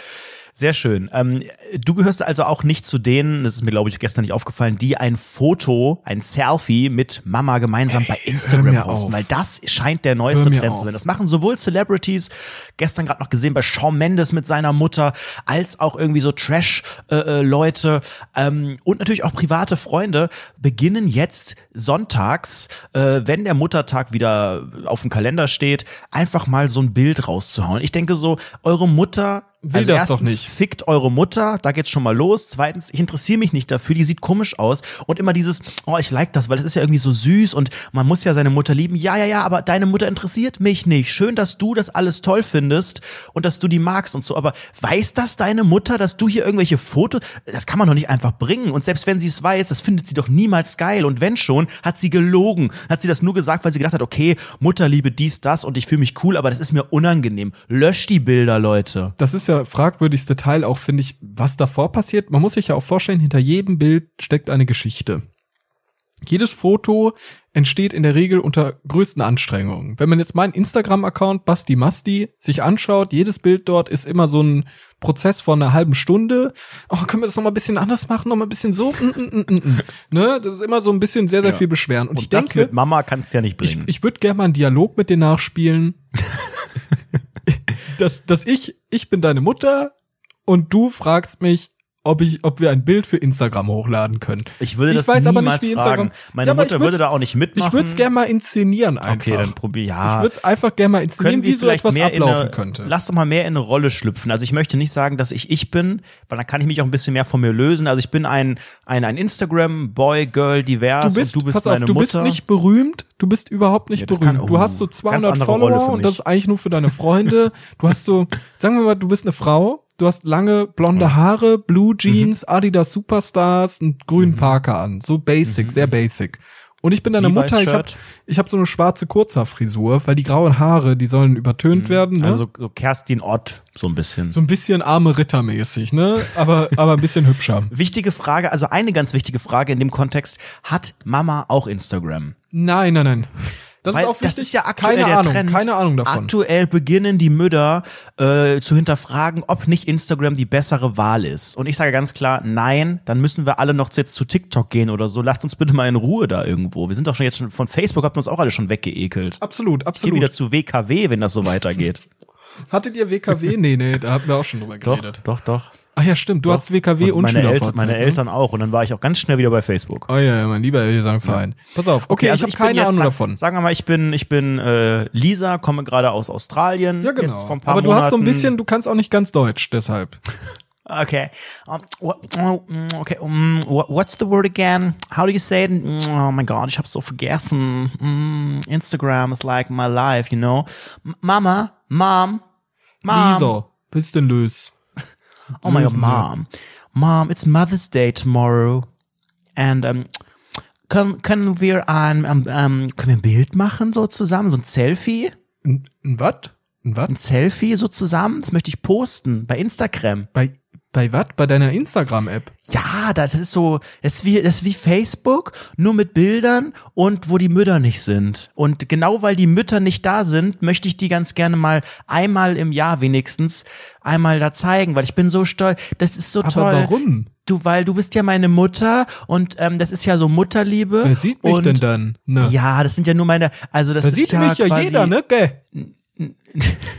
Speaker 2: Sehr schön. Ähm, du gehörst also auch nicht zu denen, das ist mir, glaube ich, gestern nicht aufgefallen, die ein Foto, ein Selfie mit Mama gemeinsam bei
Speaker 1: hör
Speaker 2: Instagram posten,
Speaker 1: auf.
Speaker 2: weil das scheint der neueste Trend
Speaker 1: auf.
Speaker 2: zu sein. Das machen sowohl Celebrities, gestern gerade noch gesehen bei Shawn Mendes mit seiner Mutter, als auch irgendwie so Trash-Leute ähm, und natürlich auch private Freunde beginnen jetzt sonntags, äh, wenn der Muttertag wieder auf dem Kalender steht, einfach mal so ein Bild rauszuhauen. Ich denke so, eure Mutter
Speaker 1: Will
Speaker 2: also
Speaker 1: das
Speaker 2: erstens,
Speaker 1: doch nicht.
Speaker 2: Fickt eure Mutter, da geht's schon mal los. Zweitens, ich interessiere mich nicht dafür, die sieht komisch aus. Und immer dieses, oh, ich like das, weil das ist ja irgendwie so süß und man muss ja seine Mutter lieben. Ja, ja, ja, aber deine Mutter interessiert mich nicht. Schön, dass du das alles toll findest und dass du die magst und so. Aber weiß das deine Mutter, dass du hier irgendwelche Fotos, das kann man doch nicht einfach bringen. Und selbst wenn sie es weiß, das findet sie doch niemals geil. Und wenn schon, hat sie gelogen. Hat sie das nur gesagt, weil sie gedacht hat, okay, Mutterliebe dies, das und ich fühle mich cool, aber das ist mir unangenehm. Lösch die Bilder, Leute.
Speaker 1: Das ist ja fragwürdigste Teil auch, finde ich, was davor passiert. Man muss sich ja auch vorstellen, hinter jedem Bild steckt eine Geschichte. Jedes Foto entsteht in der Regel unter größten Anstrengungen. Wenn man jetzt meinen Instagram-Account Basti Masti sich anschaut, jedes Bild dort ist immer so ein Prozess von einer halben Stunde. Oh, können wir das noch mal ein bisschen anders machen, noch mal ein bisschen so? Mm, mm, mm. Ne? Das ist immer so ein bisschen sehr, sehr
Speaker 2: Ja.
Speaker 1: viel Beschweren. Und,
Speaker 2: Und
Speaker 1: ich
Speaker 2: das
Speaker 1: denke,
Speaker 2: mit Mama kannst ja nicht
Speaker 1: ich,
Speaker 2: bringen.
Speaker 1: ich würde gerne mal einen Dialog mit dir nachspielen. dass, dass ich, ich bin deine Mutter und du fragst mich, ob ich, ob wir ein Bild für Instagram hochladen können.
Speaker 2: Ich würde
Speaker 1: Ich
Speaker 2: das
Speaker 1: weiß aber
Speaker 2: niemals
Speaker 1: nicht, wie
Speaker 2: fragen.
Speaker 1: Instagram-
Speaker 2: Meine
Speaker 1: Ja,
Speaker 2: Mutter
Speaker 1: ich
Speaker 2: würde da auch nicht mitmachen.
Speaker 1: Ich würde es gerne mal inszenieren einfach.
Speaker 2: Okay, dann probier.
Speaker 1: Ich
Speaker 2: Ja.
Speaker 1: würde es einfach gerne mal inszenieren,
Speaker 2: können
Speaker 1: wie so
Speaker 2: vielleicht
Speaker 1: etwas ablaufen
Speaker 2: eine,
Speaker 1: könnte.
Speaker 2: Lass doch mal mehr in eine Rolle schlüpfen. Also ich möchte nicht sagen, dass ich ich bin, weil dann kann ich mich auch ein bisschen mehr von mir lösen. Also ich bin ein ein, ein Instagram Boy, Girl, divers
Speaker 1: Du bist,
Speaker 2: und du bist
Speaker 1: pass auf, du
Speaker 2: Mutter.
Speaker 1: bist nicht berühmt, du bist überhaupt nicht
Speaker 2: Ja,
Speaker 1: berühmt.
Speaker 2: kann-
Speaker 1: du
Speaker 2: oh,
Speaker 1: hast so
Speaker 2: ganz
Speaker 1: 200
Speaker 2: andere Rolle
Speaker 1: Follower und das ist eigentlich nur für deine Freunde. du hast so, sagen wir mal, du bist eine Frau, du hast lange blonde Haare, Blue Jeans,
Speaker 2: Mhm.
Speaker 1: Adidas Superstars und grünen Parker an. So basic, sehr basic. Und ich bin deine
Speaker 2: Levi's
Speaker 1: Mutter, ich habe ich hab so eine schwarze Kurzhaarfrisur, weil die grauen Haare, die sollen übertönt werden. Ne?
Speaker 2: Also so Kerstin Ott, so ein bisschen.
Speaker 1: so ein bisschen arme Rittermäßig, ne? Aber, aber ein bisschen hübscher.
Speaker 2: Wichtige Frage, also eine ganz wichtige Frage in dem Kontext, hat Mama auch Instagram?
Speaker 1: Nein, nein, nein. Das
Speaker 2: Weil
Speaker 1: ist auch wichtig.
Speaker 2: das ist ja aktuell
Speaker 1: keine
Speaker 2: der
Speaker 1: Ahnung,
Speaker 2: Trend.
Speaker 1: keine Ahnung davon.
Speaker 2: Aktuell beginnen die Mütter äh, zu hinterfragen, ob nicht Instagram die bessere Wahl ist. Und ich sage ganz klar, nein, dann müssen wir alle noch jetzt zu TikTok gehen oder so. Lasst uns bitte mal in Ruhe da irgendwo. Wir sind doch schon jetzt schon von Facebook, habt ihr uns auch alle schon weggeekelt.
Speaker 1: absolut, absolut.
Speaker 2: wieder zu WKW, wenn das so weitergeht.
Speaker 1: Hattet ihr WKW? Nee, nee, da hatten wir auch schon drüber
Speaker 2: doch,
Speaker 1: geredet.
Speaker 2: doch, doch.
Speaker 1: Ach ja, stimmt. Du hast WKW und,
Speaker 2: meine,
Speaker 1: Schülervorzeit,
Speaker 2: Eltern, meine
Speaker 1: ne?
Speaker 2: Eltern auch. Und dann war ich auch ganz schnell wieder bei Facebook.
Speaker 1: Oh ja, ja, mein lieber Gesangsverein. Pass auf. Okay,
Speaker 2: also
Speaker 1: ich habe keine
Speaker 2: jetzt,
Speaker 1: Ahnung
Speaker 2: sag,
Speaker 1: davon.
Speaker 2: Sagen wir mal, ich bin, ich bin äh, Lisa, komme gerade aus Australien.
Speaker 1: Ja, genau. Aber du hast so ein
Speaker 2: Monaten.
Speaker 1: bisschen, du kannst auch nicht ganz Deutsch, deshalb.
Speaker 2: Okay. Um, what, oh, mm, okay. Um, what, what's the word again? How do you say it? Mm, Oh my God, ich hab's so vergessen. Mm, Instagram is like my life, you know. Mama, Mom, Mom.
Speaker 1: Lisa, bist denn lös?
Speaker 2: Oh my God. Mom. Mom, it's Mother's Day tomorrow. And um, können, können wir ein, um, um, können wir ein Bild machen so zusammen, so ein Selfie?
Speaker 1: Ein, ein wat? Ein wat?
Speaker 2: Ein Selfie so zusammen? Das möchte ich posten bei Instagram.
Speaker 1: Bei, bei wat? Bei deiner Instagram-App?
Speaker 2: Ja, das ist so, das ist wie, das ist wie Facebook, nur mit Bildern und wo die Mütter nicht sind. Und genau weil die Mütter nicht da sind, möchte ich die ganz gerne mal einmal im Jahr wenigstens einmal da zeigen, weil ich bin so stolz. Das ist so
Speaker 1: Aber
Speaker 2: toll.
Speaker 1: warum?
Speaker 2: Du, weil du bist ja meine Mutter und ähm, das ist ja so Mutterliebe.
Speaker 1: Wer sieht mich
Speaker 2: und,
Speaker 1: denn dann? Ne?
Speaker 2: Ja, das sind ja nur meine, also das
Speaker 1: da
Speaker 2: ist
Speaker 1: sieht
Speaker 2: ja
Speaker 1: mich ja jeder, ne, gell?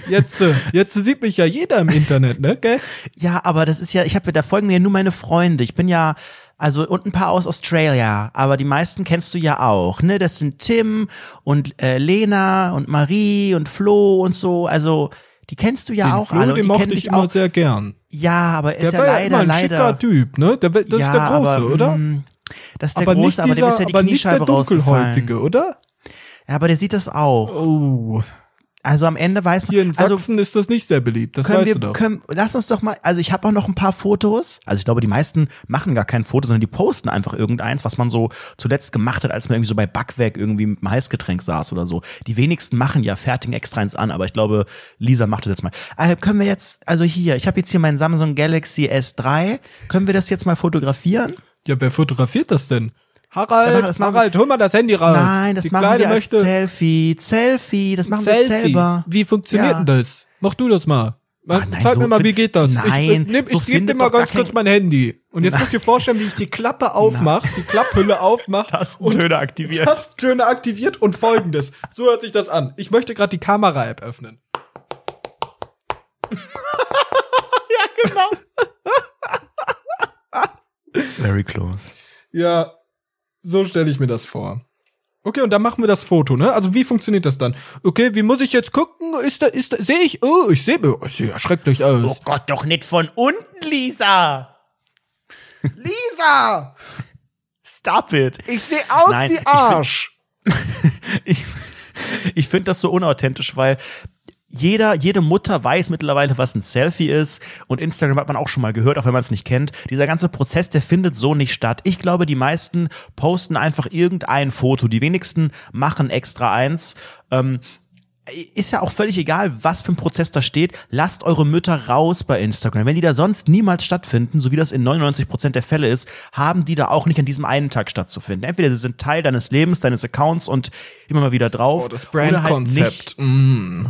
Speaker 1: Jetzt, äh, jetzt sieht mich ja jeder im Internet, ne, gell?
Speaker 2: Ja, aber das ist ja, ich habe da folgen mir ja nur meine Freunde. Ich bin ja also und ein paar aus Australia, aber die meisten kennst du ja auch, ne? Das sind Tim und äh, Lena und Marie und Flo und so. Also die kennst du ja
Speaker 1: Den
Speaker 2: auch
Speaker 1: Flo,
Speaker 2: alle. Und
Speaker 1: den
Speaker 2: die
Speaker 1: mochte ich immer
Speaker 2: auch.
Speaker 1: sehr gern.
Speaker 2: Ja, aber
Speaker 1: Der
Speaker 2: ist ja
Speaker 1: war ja
Speaker 2: leider
Speaker 1: immer ein
Speaker 2: leider.
Speaker 1: schicker Typ, ne? Der, das ist der
Speaker 2: ja,
Speaker 1: Große,
Speaker 2: aber,
Speaker 1: oder?
Speaker 2: mm, Das ist der
Speaker 1: aber
Speaker 2: Große,
Speaker 1: nicht
Speaker 2: aber dem
Speaker 1: dieser,
Speaker 2: ist ja die
Speaker 1: aber nicht der
Speaker 2: Kniescheibe.
Speaker 1: Dunkelhäutige, oder?
Speaker 2: Ja, aber der sieht das auch.
Speaker 1: Oh.
Speaker 2: Also am Ende weiß man.
Speaker 1: Hier in
Speaker 2: also,
Speaker 1: Sachsen ist das nicht sehr beliebt, das weißt
Speaker 2: wir,
Speaker 1: du doch.
Speaker 2: können, lass uns doch mal, also ich habe auch noch ein paar Fotos. Also ich glaube, die meisten machen gar kein Foto, sondern die posten einfach irgendeins, was man so zuletzt gemacht hat, als man irgendwie so bei Backwerk irgendwie mit einem Heißgetränk saß oder so. Die wenigsten machen ja, fertigen extra eins an, aber ich glaube, Lisa macht das jetzt mal. Äh, können wir jetzt, also hier, ich habe jetzt hier mein Samsung Galaxy S3. Können wir das jetzt mal fotografieren?
Speaker 1: Ja, wer fotografiert das denn?
Speaker 2: Ja,
Speaker 1: Harald,
Speaker 2: das
Speaker 1: Harald, hol mal das Handy raus.
Speaker 2: Nein, das
Speaker 1: Die
Speaker 2: machen
Speaker 1: Kleine
Speaker 2: wir als
Speaker 1: möchte
Speaker 2: Selfie. Selfie, das machen wir
Speaker 1: Selfie.
Speaker 2: selber.
Speaker 1: Wie funktioniert
Speaker 2: Ja.
Speaker 1: denn das? Mach du das mal.
Speaker 2: Ach, nein,
Speaker 1: Zeig
Speaker 2: so
Speaker 1: mir mal, wie geht das?
Speaker 2: Nein,
Speaker 1: ich, nehm,
Speaker 2: so
Speaker 1: ich gebe dir mal ganz kurz mein Handy. Und jetzt musst du dir vorstellen, wie ich die Klappe aufmache, die Klapphülle aufmache
Speaker 2: Tastentöne aktiviert.
Speaker 1: Tastentöne aktiviert und folgendes. So hört sich das an. Ich möchte gerade die Kamera-App öffnen.
Speaker 2: Very close.
Speaker 1: Ja, so stelle ich mir das vor. Okay, und dann machen wir das Foto, ne? Also wie funktioniert das dann? Okay, wie muss ich jetzt gucken? Ist da, ist da, sehe ich? Oh, ich sehe, oh, ich sehe ja schrecklich
Speaker 2: Oh
Speaker 1: aus.
Speaker 2: Gott, doch nicht von unten, Lisa.
Speaker 1: Lisa!
Speaker 2: Stop it.
Speaker 1: Ich sehe aus
Speaker 2: Nein,
Speaker 1: wie
Speaker 2: ich
Speaker 1: Arsch.
Speaker 2: Ich, ich finde das so unauthentisch, weil jeder, jede Mutter weiß mittlerweile, was ein Selfie ist. Und Instagram hat man auch schon mal gehört, auch wenn man es nicht kennt. Dieser ganze Prozess, der findet so nicht statt. Ich glaube, die meisten posten einfach irgendein Foto. Die wenigsten machen extra eins. Ähm, ist ja auch völlig egal, was für ein Prozess da steht. Lasst eure Mütter raus bei Instagram. Wenn die da sonst niemals stattfinden, so wie das in 99% der Fälle ist, haben die da auch nicht an diesem einen Tag stattzufinden. Entweder sie sind Teil deines Lebens, deines Accounts und immer mal wieder drauf.
Speaker 1: Oh, das
Speaker 2: oder halt nicht.
Speaker 1: Brandkonzept. mm.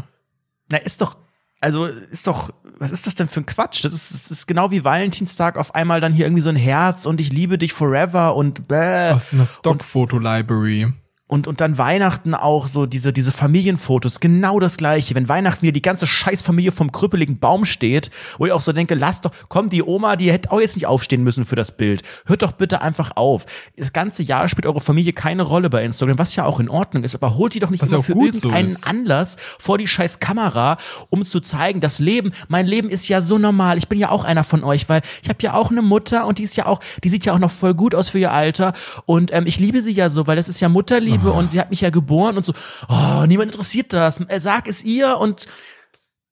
Speaker 2: Na, ist doch, also ist doch, was ist das denn für ein Quatsch? Das ist, das ist genau wie Valentinstag auf einmal dann hier irgendwie so ein Herz und ich liebe dich forever und bäh.
Speaker 1: Aus einer Stock-Foto-Library.
Speaker 2: Und, und dann Weihnachten auch so diese, diese Familienfotos, genau das gleiche. Wenn Weihnachten wieder die ganze Scheißfamilie vom krüppeligen Baum steht, wo ich auch so denke, lass doch, komm, die Oma, die hätte auch jetzt nicht aufstehen müssen für das Bild. Hört doch bitte einfach auf. Das ganze Jahr spielt eure Familie keine Rolle bei Instagram, was ja auch in Ordnung ist, aber holt die doch nicht
Speaker 1: Was
Speaker 2: immer für
Speaker 1: so
Speaker 2: irgendeinen
Speaker 1: ist.
Speaker 2: Anlass vor die scheiß Kamera, um zu zeigen, das Leben, mein Leben ist ja so normal. Ich bin ja auch einer von euch, weil ich habe ja auch eine Mutter und die ist ja auch, die sieht ja auch noch voll gut aus für ihr Alter und ähm, ich liebe sie ja so, weil das ist ja Mutterliebe und sie hat mich ja geboren und so. Oh, niemand interessiert das. Äh, Sag es ihr und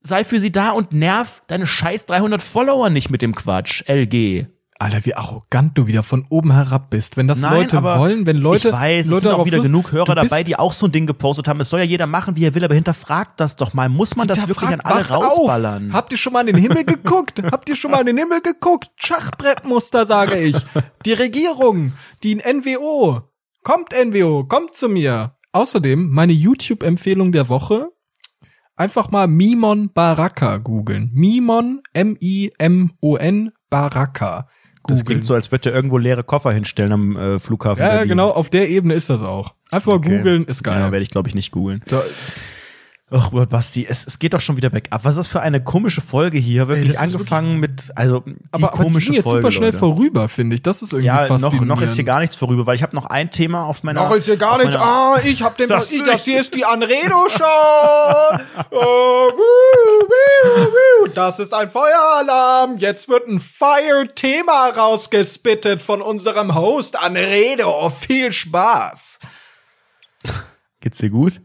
Speaker 2: sei für sie da und nerv deine scheiß 300 Follower nicht mit dem Quatsch, LG.
Speaker 1: Alter, wie arrogant du wieder von oben herab bist. Wenn das
Speaker 2: Nein,
Speaker 1: Leute wollen, wenn Leute.
Speaker 2: ich weiß,
Speaker 1: Leute
Speaker 2: es sind auch wieder
Speaker 1: Lust-
Speaker 2: genug Hörer dabei, die auch so ein Ding gepostet haben. Es soll ja jeder machen, wie er will, aber hinterfragt das doch mal. Muss man das wirklich an alle
Speaker 1: wacht auf.
Speaker 2: rausballern?
Speaker 1: Habt ihr schon mal in den Himmel geguckt? Habt ihr schon mal in den Himmel geguckt? Schachbrettmuster, sage ich. Die Regierung, die NWO. Kommt NWO, kommt zu mir. Außerdem meine YouTube-Empfehlung der Woche. Einfach mal Mimon Baraka googeln. Mimon, M-I-M-O-N, Baraka.
Speaker 2: Das
Speaker 1: googeln.
Speaker 2: klingt so, als würde er irgendwo leere Koffer hinstellen am äh, Flughafen.
Speaker 1: Ja, ja,
Speaker 2: Berlin.
Speaker 1: genau, auf der Ebene ist das auch. Einfach
Speaker 2: Okay.
Speaker 1: googeln, ist
Speaker 2: Ja,
Speaker 1: geil.
Speaker 2: werde ich, glaube ich, nicht googeln.
Speaker 1: Da-
Speaker 2: Ach Gott, Basti, es, es geht doch schon wieder bergab. Was ist das für eine komische Folge hier? Wirklich
Speaker 1: ist
Speaker 2: angefangen mit, also die
Speaker 1: aber, aber die
Speaker 2: komische
Speaker 1: ging jetzt
Speaker 2: Folge,
Speaker 1: super schnell
Speaker 2: Leute.
Speaker 1: vorüber, finde ich. Das ist irgendwie
Speaker 2: Ja, noch, noch ist hier gar nichts vorüber, weil ich habe noch ein Thema auf meiner.
Speaker 1: Noch ist hier gar nichts. Ah, ich hab den.
Speaker 2: Das
Speaker 1: ich, das hier ist die Anredo-Show. oh, wuh, wuh, wuh. Das ist ein Feueralarm. Jetzt wird ein Fire-Thema rausgespittet von unserem Host Anredo. Viel Spaß.
Speaker 2: Geht's dir gut?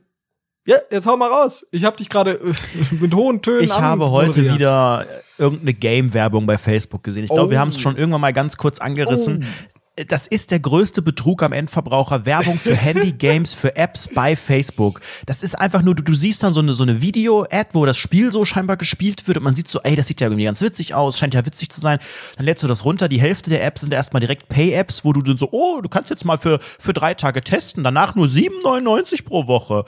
Speaker 1: Ja, jetzt hau mal raus. Ich hab dich gerade äh, mit hohen Tönen
Speaker 2: Ich habe heute wieder irgendeine Game-Werbung bei Facebook gesehen. Ich glaube,
Speaker 1: Oh.
Speaker 2: wir haben es schon irgendwann mal ganz kurz angerissen. Das ist der größte Betrug am Endverbraucher. Werbung für Handy-Games, für Apps bei Facebook. Das ist einfach nur, du, du siehst dann so eine, so eine Video-Ad, wo das Spiel so scheinbar gespielt wird und man sieht so, ey, das sieht ja irgendwie ganz witzig aus, scheint ja witzig zu sein. Dann lädst du das runter. Die Hälfte der Apps sind erstmal direkt Pay-Apps, wo du dann so, oh, du kannst jetzt mal für, für drei Tage testen, danach nur 7,99 pro Woche.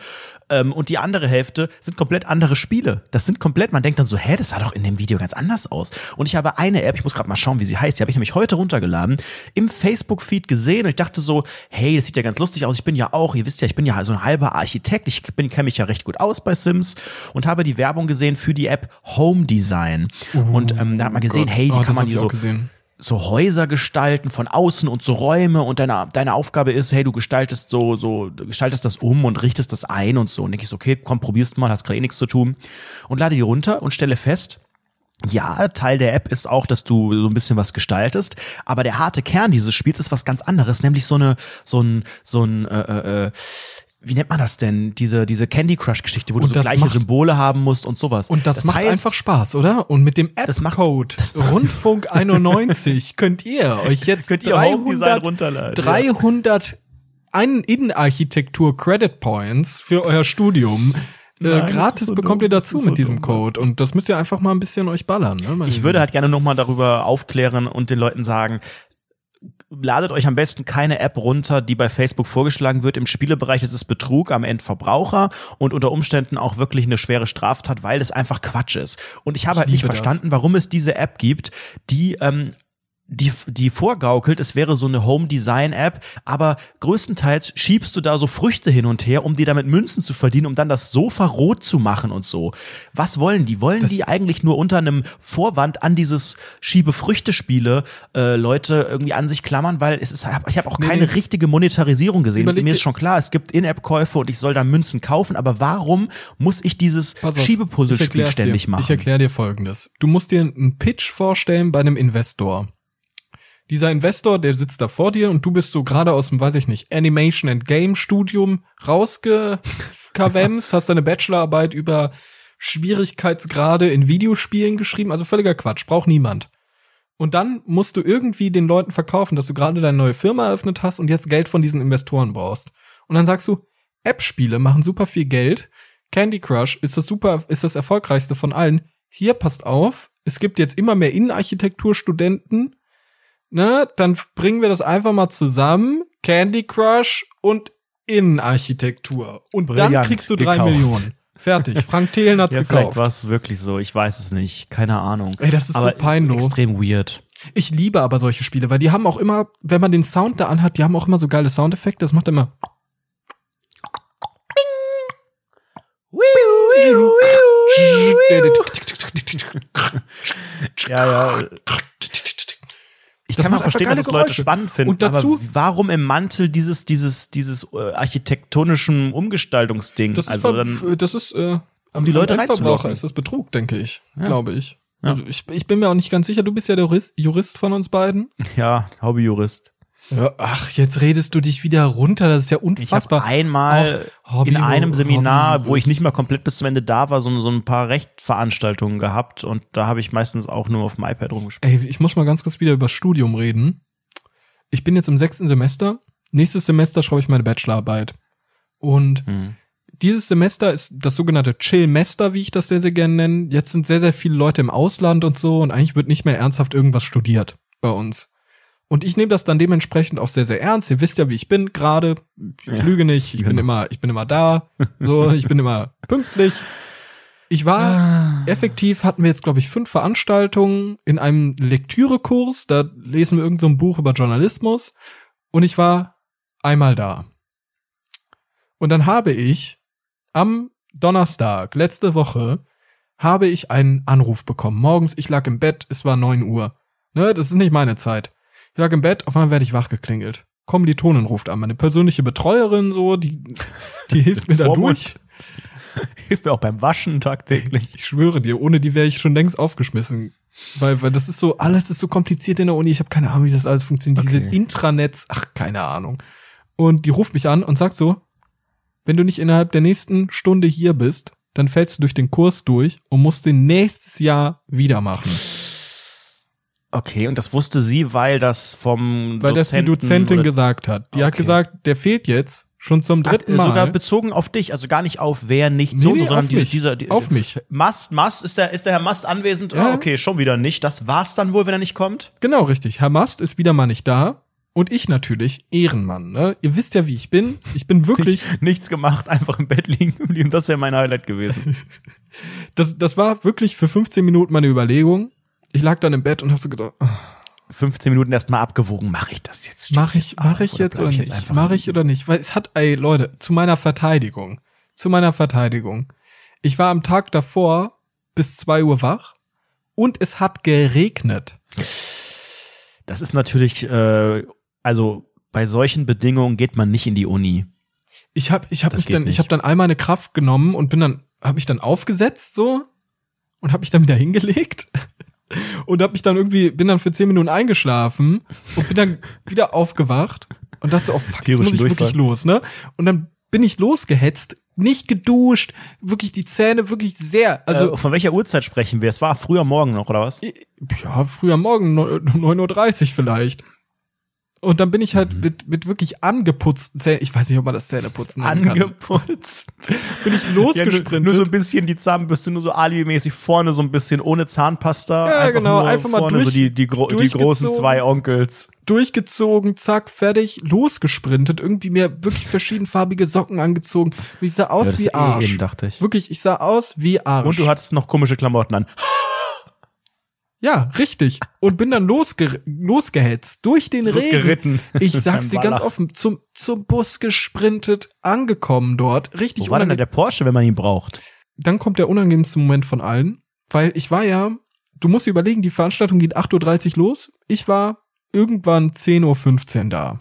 Speaker 2: Ähm, und die andere Hälfte sind komplett andere Spiele. Das sind komplett, man denkt dann so, hä, das sah doch in dem Video ganz anders aus. Und ich habe eine App, ich muss gerade mal schauen, wie sie heißt, die habe ich nämlich heute runtergeladen, im Facebook-Feed gesehen und ich dachte so, hey, das sieht ja ganz lustig aus. Ich bin ja auch, ihr wisst ja, ich bin ja so ein halber Architekt, ich bin kenne mich ja recht gut aus bei Sims und habe die Werbung gesehen für die App Home Design. und ähm, da hat man gesehen,
Speaker 1: Gott.
Speaker 2: hey, wie
Speaker 1: Oh,
Speaker 2: kann man die so so Häuser gestalten von außen und so Räume und deine, deine Aufgabe ist, hey, du gestaltest so, so, du gestaltest das um und richtest das ein und so. Und denke ich so, okay, komm, probierst mal, hast gerade eh nichts zu tun. Und lade die runter und stelle fest, ja, Teil der App ist auch, dass du so ein bisschen was gestaltest, aber der harte Kern dieses Spiels ist was ganz anderes, nämlich so eine, so ein, so ein, äh, äh, wie nennt man das denn? Diese, diese Candy Crush Geschichte, wo du
Speaker 1: Und
Speaker 2: so
Speaker 1: das
Speaker 2: gleiche
Speaker 1: macht-
Speaker 2: Symbole haben musst und sowas.
Speaker 1: Und das, macht
Speaker 2: heißt,
Speaker 1: einfach Spaß, oder? Und mit dem
Speaker 2: Das macht-
Speaker 1: App-Code Rundfunk 91 könnt ihr euch jetzt
Speaker 2: Könnt ihr Home Design
Speaker 1: 300,
Speaker 2: runterladen, ja.
Speaker 1: 300 ein Innenarchitektur Credit Points für euer Studium.
Speaker 2: Nein,
Speaker 1: äh,
Speaker 2: das
Speaker 1: gratis
Speaker 2: so
Speaker 1: bekommt
Speaker 2: dumm,
Speaker 1: ihr
Speaker 2: das
Speaker 1: dazu
Speaker 2: ist so
Speaker 1: mit diesem
Speaker 2: dumm,
Speaker 1: Code. Und das müsst ihr einfach mal ein bisschen euch ballern. Ne,
Speaker 2: Ich würde halt gerne nochmal darüber aufklären und den Leuten sagen, ladet euch am besten keine App runter, die bei Facebook vorgeschlagen wird. Im Spielebereich ist es Betrug am Endverbraucher und unter Umständen auch wirklich eine schwere Straftat, weil es einfach Quatsch ist. Und ich habe
Speaker 1: Ich
Speaker 2: halt nicht
Speaker 1: liebe das.
Speaker 2: verstanden, warum es diese App gibt, die ähm, die, die vorgaukelt, es wäre so eine Home-Design-App, aber größtenteils schiebst du da so Früchte hin und her, um dir damit Münzen zu verdienen, um dann das Sofa rot zu machen und so. Was wollen die? Wollen
Speaker 1: Das-
Speaker 2: die eigentlich nur unter einem Vorwand an dieses Schiebe-Früchte-Spiele äh, Leute irgendwie an sich klammern? Weil es ist, ich habe auch
Speaker 1: Nee,
Speaker 2: keine
Speaker 1: nee.
Speaker 2: richtige Monetarisierung gesehen.
Speaker 1: Überleg
Speaker 2: Mir ist schon klar, es gibt In-App-Käufe und ich soll da Münzen kaufen, aber warum muss ich dieses Schiebepuzzlespiel ständig
Speaker 1: dir.
Speaker 2: machen?
Speaker 1: Ich erkläre dir folgendes. Du musst dir einen Pitch vorstellen bei einem Investor. Dieser Investor, der sitzt da vor dir und du bist so gerade aus dem, weiß ich nicht, Animation and Game Studium rausgekavemst, hast deine Bachelorarbeit über Schwierigkeitsgrade in Videospielen geschrieben, also völliger Quatsch, braucht niemand. Und dann musst du irgendwie den Leuten verkaufen, dass du gerade deine neue Firma eröffnet hast und jetzt Geld von diesen Investoren brauchst. Und dann sagst du, App-Spiele machen super viel Geld. Candy Crush ist das super, ist das erfolgreichste von allen. Hier passt auf, es gibt jetzt immer mehr Innenarchitekturstudenten. Ne, dann bringen wir das einfach mal zusammen. Candy Crush und Innenarchitektur. Und dann
Speaker 2: Brillant
Speaker 1: kriegst du drei
Speaker 2: gekauft.
Speaker 1: Millionen. Fertig. Frank Thelen hat's
Speaker 2: ja, vielleicht
Speaker 1: gekauft.
Speaker 2: war es wirklich so. Ich weiß es nicht. Keine Ahnung.
Speaker 1: Ey, das ist so
Speaker 2: aber
Speaker 1: peinlich.
Speaker 2: extrem weird.
Speaker 1: Ich liebe aber solche Spiele, weil die haben auch immer, wenn man den Sound da anhat, die haben auch immer so geile Soundeffekte. Das macht immer.
Speaker 2: Ja, ja. Ich
Speaker 1: Das
Speaker 2: kann mal verstehen, dass das Leute spannend finden.
Speaker 1: Und dazu-
Speaker 2: aber warum im Mantel dieses, dieses, dieses äh, architektonischen Umgestaltungsding?
Speaker 1: Das ist,
Speaker 2: also dann,
Speaker 1: das ist äh, am
Speaker 2: die Leute
Speaker 1: Endverbraucher ist das Betrug, denke ich.
Speaker 2: Ja.
Speaker 1: Glaube ich.
Speaker 2: Ja.
Speaker 1: Also Ich. Ich bin mir auch nicht ganz sicher, du bist ja der Jurist, Jurist von uns beiden.
Speaker 2: ja, Hobbyjurist.
Speaker 1: Ja, ach, jetzt redest du dich wieder runter, das ist ja
Speaker 2: Ich habe
Speaker 1: unfassbar.
Speaker 2: einmal
Speaker 1: Auch
Speaker 2: in
Speaker 1: Hobby-
Speaker 2: einem Seminar,
Speaker 1: Hobby-
Speaker 2: wo ich nicht mal komplett bis zum Ende da war, so, so ein paar Rechtveranstaltungen gehabt und da habe ich meistens auch nur auf dem iPad rumgespielt.
Speaker 1: Ey, ich muss mal ganz kurz wieder über das Studium reden. Ich bin jetzt im sechsten Semester. Nächstes Semester schreibe ich meine Bachelorarbeit. Und
Speaker 2: Hm.
Speaker 1: dieses Semester ist das sogenannte Chillmester, wie ich das sehr, sehr gerne nenne. Jetzt sind sehr, sehr viele Leute im Ausland und so und eigentlich wird nicht mehr ernsthaft irgendwas studiert bei uns. Und ich nehme das dann dementsprechend auch sehr, sehr ernst. Ihr wisst ja, wie ich bin gerade. Ich
Speaker 2: Ja,
Speaker 1: lüge nicht. Ich bin
Speaker 2: genau.
Speaker 1: immer, ich bin immer da. So, ich bin immer pünktlich. Ich war effektiv hatten wir jetzt, glaube ich, fünf Veranstaltungen in einem Lektürekurs. Da lesen wir irgend so ein Buch über Journalismus. Und ich war einmal da. Und dann habe ich am Donnerstag, letzte Woche, habe ich einen Anruf bekommen. Morgens, ich lag im Bett, es war neun Uhr. Ne, das ist nicht meine Zeit. Ich lag im Bett, auf einmal werde ich wachgeklingelt. Kommilitonin ruft an, meine persönliche Betreuerin so, die, die hilft mir da durch.
Speaker 2: Hilft mir auch beim Waschen tagtäglich.
Speaker 1: Ich schwöre dir, ohne die wäre ich schon längst aufgeschmissen. Weil, weil das ist so, alles ist so kompliziert in der Uni. Ich habe keine Ahnung, wie das alles funktioniert. Diese
Speaker 2: Okay.
Speaker 1: Intranets, ach, keine Ahnung. Und die ruft mich an und sagt so, wenn du nicht innerhalb der nächsten Stunde hier bist, dann fällst du durch den Kurs durch und musst den nächstes Jahr wieder machen.
Speaker 2: Okay, und das wusste sie, weil das vom
Speaker 1: Weil das die Dozentin gesagt hat. Die hat
Speaker 2: Okay.
Speaker 1: gesagt, der fehlt jetzt schon zum
Speaker 2: Ach,
Speaker 1: dritten
Speaker 2: äh,
Speaker 1: Mal.
Speaker 2: sogar bezogen auf dich, also gar nicht auf wer nicht
Speaker 1: Nee,
Speaker 2: so,
Speaker 1: nee,
Speaker 2: sondern
Speaker 1: auf
Speaker 2: die,
Speaker 1: mich.
Speaker 2: dieser die,
Speaker 1: Auf mich.
Speaker 2: Mast, Mast, ist der, ist der Herr Mast anwesend?
Speaker 1: Ja.
Speaker 2: Ah, okay, schon wieder nicht. Das war's dann wohl, wenn er nicht kommt.
Speaker 1: Genau, richtig. Herr Mast ist wieder mal nicht da. Und ich natürlich, Ehrenmann, ne? Ihr wisst ja, wie ich bin. Ich bin wirklich,
Speaker 2: Nichts gemacht, einfach im Bett liegen geblieben. Das wäre mein Highlight gewesen.
Speaker 1: das, das war wirklich für 15 Minuten meine Überlegung. Ich lag dann im Bett und hab so gedacht, ach,
Speaker 2: 15 Minuten erstmal abgewogen. Mache ich das jetzt?
Speaker 1: mach ich, mach ich
Speaker 2: Oder
Speaker 1: jetzt oder
Speaker 2: jetzt
Speaker 1: nicht?
Speaker 2: einfach
Speaker 1: Mach ich oder nicht? Weil es hat, ey, Leute, zu meiner Verteidigung, zu meiner Verteidigung. Ich war am Tag davor bis 2 Uhr wach und es hat geregnet.
Speaker 2: Das ist natürlich, äh, also bei solchen Bedingungen geht man nicht in die Uni.
Speaker 1: Ich habe ich hab
Speaker 2: Das
Speaker 1: mich
Speaker 2: geht
Speaker 1: dann, ich
Speaker 2: nicht.
Speaker 1: habe dann all meine Kraft genommen und bin dann, habe ich dann aufgesetzt so und habe mich dann wieder hingelegt und habe mich dann irgendwie, bin dann für zehn Minuten eingeschlafen und bin dann wieder aufgewacht und dachte so, oh fuck, jetzt muss ich
Speaker 2: Durchfall.
Speaker 1: wirklich los, ne? Und dann bin ich losgehetzt, nicht geduscht, wirklich die Zähne wirklich sehr, also
Speaker 2: äh, von welcher Uhrzeit sprechen wir? Es war früher Morgen noch, oder was?
Speaker 1: ja, früh am Morgen, 9.30 Uhr vielleicht. Und dann bin ich halt
Speaker 2: Mhm.
Speaker 1: mit, mit wirklich angeputzten Zähnen, ich weiß nicht, ob man das Zähneputzen nennen kann,
Speaker 2: Angeputzt.
Speaker 1: bin ich
Speaker 2: Ja, nur,
Speaker 1: losgesprintet.
Speaker 2: nur so ein bisschen die Zahnbürste, nur so Ali-mäßig vorne so ein bisschen ohne Zahnpasta.
Speaker 1: Ja,
Speaker 2: einfach
Speaker 1: genau, einfach mal
Speaker 2: vorne so
Speaker 1: durch-
Speaker 2: die, die, gro die großen zwei Onkels.
Speaker 1: durchgezogen, zack, fertig, losgesprintet, irgendwie mir wirklich verschiedenfarbige Socken angezogen. Und Ich sah aus
Speaker 2: Ja,
Speaker 1: wie
Speaker 2: eh
Speaker 1: Arsch.
Speaker 2: in, dachte ich.
Speaker 1: Wirklich, ich sah aus wie Arsch.
Speaker 2: Und du hattest noch komische Klamotten an.
Speaker 1: Ja, richtig. Und bin dann losge losgehetzt durch den Regen. Ich sag's dir ganz offen, zum, zum Bus gesprintet, angekommen dort. Richtig
Speaker 2: Wo war denn da der Porsche, wenn man ihn braucht?
Speaker 1: Dann kommt der unangenehmste Moment von allen, weil ich war ja, du musst dir überlegen, die Veranstaltung geht 8.30 Uhr los. Ich war irgendwann 10.15 Uhr da.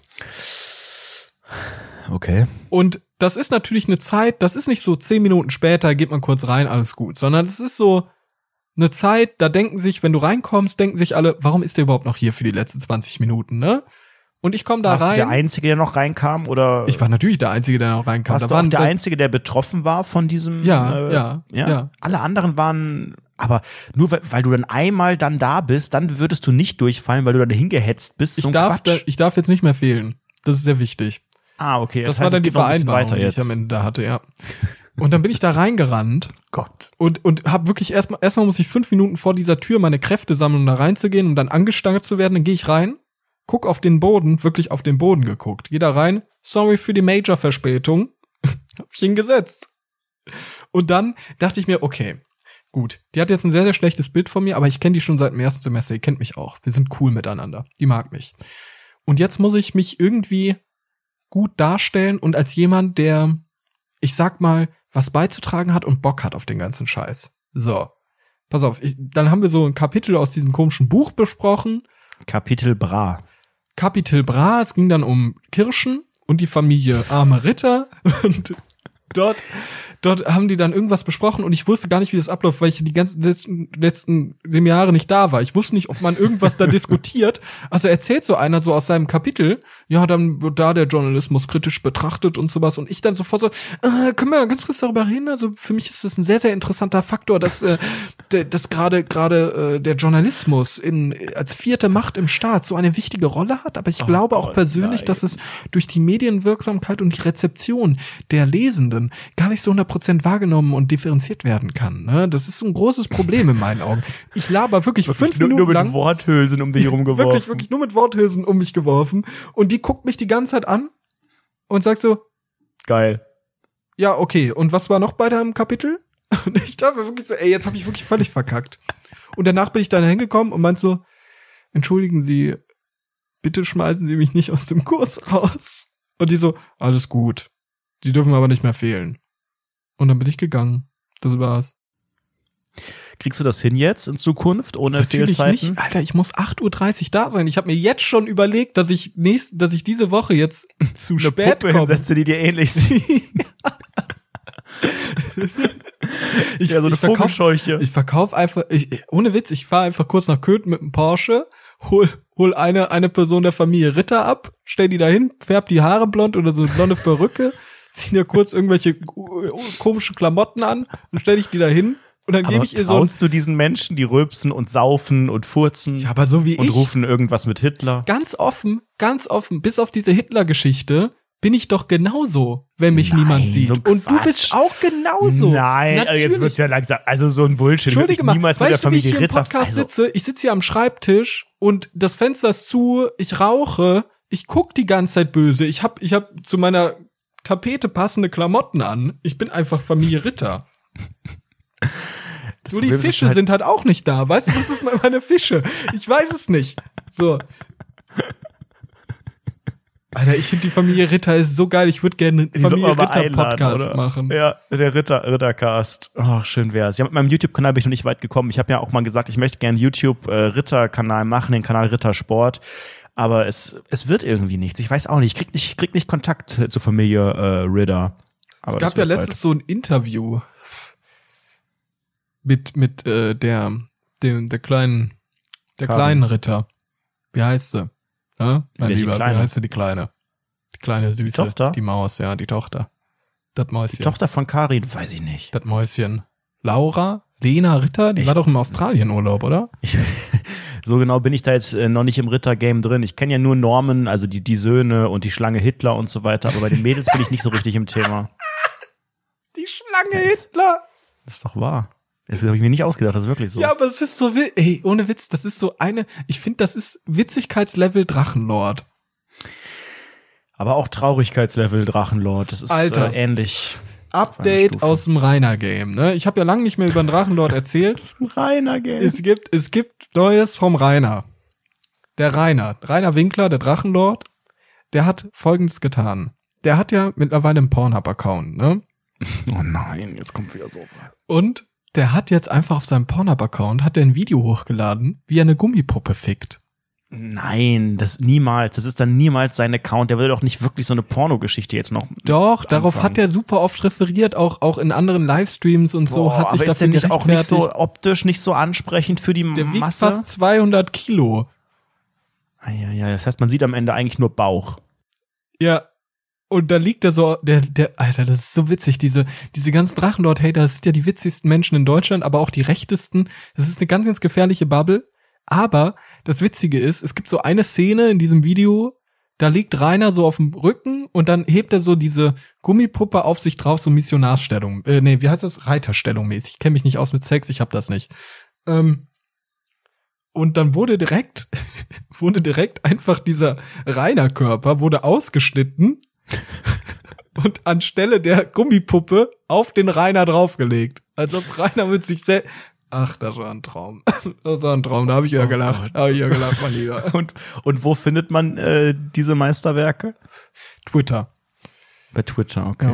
Speaker 2: Okay.
Speaker 1: Und das ist natürlich eine Zeit, das ist nicht so zehn Minuten später, geht man kurz rein, alles gut, sondern das ist so eine Zeit, da denken sich, wenn du reinkommst, denken sich alle, warum ist der überhaupt noch hier für die letzten 20 Minuten, ne? Und ich komme da
Speaker 2: Warst du der
Speaker 1: rein.
Speaker 2: Einzige, der noch reinkam? Oder
Speaker 1: Ich war natürlich der Einzige, der noch reinkam.
Speaker 2: warst
Speaker 1: Da
Speaker 2: du
Speaker 1: waren
Speaker 2: der Einzige, der betroffen war von diesem?
Speaker 1: Ja,
Speaker 2: äh,
Speaker 1: ja, ja.
Speaker 2: Alle anderen waren, aber nur weil, weil du dann einmal dann da bist, dann würdest du nicht durchfallen, weil du dann hingehetzt bist.
Speaker 1: ich
Speaker 2: so ein
Speaker 1: darf, da, ich darf jetzt nicht mehr fehlen. Das ist sehr wichtig.
Speaker 2: ah, okay.
Speaker 1: Das,
Speaker 2: heißt,
Speaker 1: war dann die Vereinbarung,
Speaker 2: weiter
Speaker 1: die ich am Ende da hatte, ja. Und dann bin ich da reingerannt
Speaker 2: Gott.
Speaker 1: und und habe wirklich erstmal erstmal muss ich fünf Minuten vor dieser Tür meine Kräfte sammeln, um da reinzugehen und dann angestangelt zu werden. Dann gehe ich rein, guck auf den Boden, wirklich auf den Boden geguckt. Geh da rein. Sorry für die Major-Verspätung. hab ich hingesetzt. Und dann dachte ich mir, okay, gut. Die hat jetzt ein sehr sehr schlechtes Bild von mir, aber ich kenne die schon seit dem ersten Semester. Die kennt mich auch. Wir sind cool miteinander. Die mag mich. Und jetzt muss ich mich irgendwie gut darstellen und als jemand, der, ich sag mal, was beizutragen hat und Bock hat auf den ganzen Scheiß. So. Pass auf, ich, dann haben wir so ein Kapitel aus diesem komischen Buch besprochen.
Speaker 2: Kapitel Bra.
Speaker 1: Kapitel Bra, es ging dann um Kirschen und die Familie Arme Ritter. Und dort, dort haben die dann irgendwas besprochen und ich wusste gar nicht, wie das abläuft, weil ich die ganzen letzten, letzten Seminare nicht da war. Ich wusste nicht, ob man irgendwas da diskutiert. Also erzählt so einer so aus seinem Kapitel, ja, dann wird da der Journalismus kritisch betrachtet und sowas und ich dann sofort so, äh, können wir ganz kurz darüber reden? Also für mich ist das ein sehr, sehr interessanter Faktor, dass, äh, dass gerade gerade äh, der Journalismus in als vierte Macht im Staat so eine wichtige Rolle hat, aber ich
Speaker 2: Oh
Speaker 1: glaube auch persönlich,
Speaker 2: nein.
Speaker 1: dass es durch die Medienwirksamkeit und die Rezeption der Lesenden gar nicht so 100% wahrgenommen und differenziert werden kann. Ne? Das ist so ein großes Problem in meinen Augen. Ich laber wirklich, fünf
Speaker 2: nur,
Speaker 1: Minuten
Speaker 2: nur mit
Speaker 1: lang
Speaker 2: Worthülsen um dich rumgeworfen.
Speaker 1: wirklich, wirklich nur mit Worthülsen um mich geworfen und die guckt mich die ganze Zeit an und sagt so,
Speaker 2: Geil.
Speaker 1: ja, okay, und was war noch bei deinem Kapitel? Und ich dachte wirklich so, ey, jetzt habe ich wirklich völlig verkackt. Und danach bin ich dann hingekommen und meinte so, entschuldigen Sie, bitte schmeißen Sie mich nicht aus dem Kurs raus. Und die so, alles gut. Sie dürfen aber nicht mehr fehlen. Und dann bin ich gegangen. Das war's.
Speaker 2: Kriegst du das hin jetzt in Zukunft ohne
Speaker 1: Natürlich
Speaker 2: Fehlzeiten?
Speaker 1: nicht. Alter, ich muss 8.30 Uhr da sein. Ich habe mir jetzt schon überlegt, dass ich nächst, dass ich diese Woche jetzt zu
Speaker 2: Eine
Speaker 1: spät
Speaker 2: Puppe
Speaker 1: komme.
Speaker 2: hinsetze, die dir ähnlich sieht.
Speaker 1: Ich,
Speaker 2: ja, so eine
Speaker 1: ich verkauf,
Speaker 2: Vogelscheuche.
Speaker 1: Ich verkauf einfach, ich, ohne Witz, ich fahre einfach kurz nach Köthen mit einem Porsche, hol, hol eine, eine Person der Familie Ritter ab, stell die dahin, färb die Haare blond oder so eine blonde Perücke, zieh dir kurz irgendwelche äh, komischen Klamotten an und stell ich die dahin und dann gebe ich ihr so
Speaker 2: du diesen Menschen, die rülpsen und saufen und furzen
Speaker 1: ja, aber so wie
Speaker 2: und
Speaker 1: ich,
Speaker 2: rufen irgendwas mit Hitler?
Speaker 1: ganz offen, ganz offen, bis auf diese Hitler-Geschichte, bin ich doch genauso, wenn mich
Speaker 2: Nein,
Speaker 1: niemand sieht.
Speaker 2: so
Speaker 1: und du
Speaker 2: Quatsch.
Speaker 1: bist auch genauso.
Speaker 2: Nein, also jetzt
Speaker 1: Natürlich.
Speaker 2: wird's ja langsam. Also so ein Bullshit.
Speaker 1: Entschuldige mal,
Speaker 2: ich niemals mit der
Speaker 1: weißt du, wie ich
Speaker 2: Familie
Speaker 1: hier im
Speaker 2: Ritter.
Speaker 1: Podcast
Speaker 2: also,
Speaker 1: sitze? Ich sitze hier am Schreibtisch und das Fenster ist zu, ich rauche, ich guck die ganze Zeit böse. Ich hab, ich hab zu meiner Tapete passende Klamotten an. Ich bin einfach Familie Ritter. So, die Fische
Speaker 2: halt-
Speaker 1: sind halt auch nicht da. Weißt du, was ist mit meine Fische? Ich weiß es nicht. So. Alter, ich finde die Familie Ritter ist so geil. Ich würde gerne einen Familie Ritter
Speaker 2: einladen,
Speaker 1: Podcast
Speaker 2: oder?
Speaker 1: machen.
Speaker 2: Ja, der Ritter, Rittercast. Ach, schön wär's. Ja, mit meinem YouTube-Kanal bin ich noch nicht weit gekommen. Ich habe ja auch mal gesagt, ich möchte gerne YouTube-Ritter-Kanal machen, den Kanal Rittersport. Aber es, es wird irgendwie nichts. Ich weiß auch nicht. Ich krieg nicht, ich krieg nicht Kontakt zur Familie äh, Ritter. Aber
Speaker 1: es gab ja
Speaker 2: wird bald.
Speaker 1: letztens so ein Interview mit mit äh, der dem der kleinen der
Speaker 2: Karin.
Speaker 1: kleinen Ritter. Wie heißt sie? Ja, mein
Speaker 2: Welche
Speaker 1: Lieber,
Speaker 2: Kleine?
Speaker 1: wie heißt sie die kleine? Die kleine süße,
Speaker 2: Tochter?
Speaker 1: die Maus, ja, die Tochter. Das
Speaker 2: Die
Speaker 1: Mäuschen.
Speaker 2: Tochter von Karin, weiß ich nicht.
Speaker 1: Das Mäuschen. Laura, Lena Ritter, die
Speaker 2: Ich-
Speaker 1: war doch im Australienurlaub, oder?
Speaker 2: Ich, so genau bin ich da jetzt äh, noch nicht im Ritter-Game drin. Ich kenne ja nur Norman, also die, die Söhne und die Schlange Hitler und so weiter, aber bei den Mädels bin ich nicht so richtig im Thema.
Speaker 1: Die Schlange
Speaker 2: Yes.
Speaker 1: Hitler.
Speaker 2: Das ist doch wahr. Das habe ich mir nicht ausgedacht, das ist wirklich so.
Speaker 1: Ja, aber es ist so ey, ohne Witz, das ist so eine, ich finde, das ist Witzigkeitslevel Drachenlord.
Speaker 2: Aber auch Traurigkeitslevel Drachenlord, das ist
Speaker 1: Alter.
Speaker 2: Äh, ähnlich.
Speaker 1: Update aus dem Rainer Game, ne? Ich habe ja lange nicht mehr über den Drachenlord erzählt.
Speaker 2: Reiner Game.
Speaker 1: Es gibt, es gibt Neues vom Rainer. Der Rainer, Rainer Winkler, der Drachenlord, der hat Folgendes getan. Der hat ja mittlerweile einen Pornhub-Account, ne?
Speaker 2: oh nein, jetzt kommt wieder so.
Speaker 1: Und der hat jetzt einfach auf seinem Pornhub-Account, hat er ein Video hochgeladen, wie er eine Gummipuppe fickt.
Speaker 2: Nein, das niemals. Das ist dann niemals sein Account. Der will doch nicht wirklich so eine Pornogeschichte jetzt noch.
Speaker 1: Doch, darauf
Speaker 2: Anfangen.
Speaker 1: hat er super oft referiert, auch, auch in anderen Livestreams und so,
Speaker 2: Boah,
Speaker 1: hat sich
Speaker 2: aber ist
Speaker 1: dafür
Speaker 2: der nicht auch nicht so optisch nicht so ansprechend für die
Speaker 1: Der wiegt
Speaker 2: Masse?
Speaker 1: fast 200 Kilo.
Speaker 2: Ah, ja, ja, das heißt, man sieht am Ende eigentlich nur Bauch.
Speaker 1: Ja. Und da liegt er so, der, der, Alter, das ist so witzig, diese, diese ganzen Drachenlord-Hater, das sind ja die witzigsten Menschen in Deutschland, aber auch die rechtesten. Das ist eine ganz, ganz gefährliche Bubble. Aber das Witzige ist, es gibt so eine Szene in diesem Video, da liegt Rainer so auf dem Rücken und dann hebt er so diese Gummipuppe auf sich drauf, so Missionarsstellung. Äh, nee, wie heißt das? Reiterstellung mäßig. Ich kenne mich nicht aus mit Sex, ich hab das nicht. Ähm, und dann wurde direkt, wurde direkt einfach dieser Rainer-Körper wurde ausgeschnitten und anstelle der Gummipuppe auf den Rainer draufgelegt. Als ob Rainer mit sich selbst. Ach, das war ein Traum. Das war ein Traum, da habe ich ja
Speaker 2: Oh
Speaker 1: gelacht.
Speaker 2: Gott.
Speaker 1: Da habe ich ja gelacht, mein Lieber.
Speaker 2: Und, und wo findet man äh, diese Meisterwerke?
Speaker 1: Twitter.
Speaker 2: Bei Twitter, okay.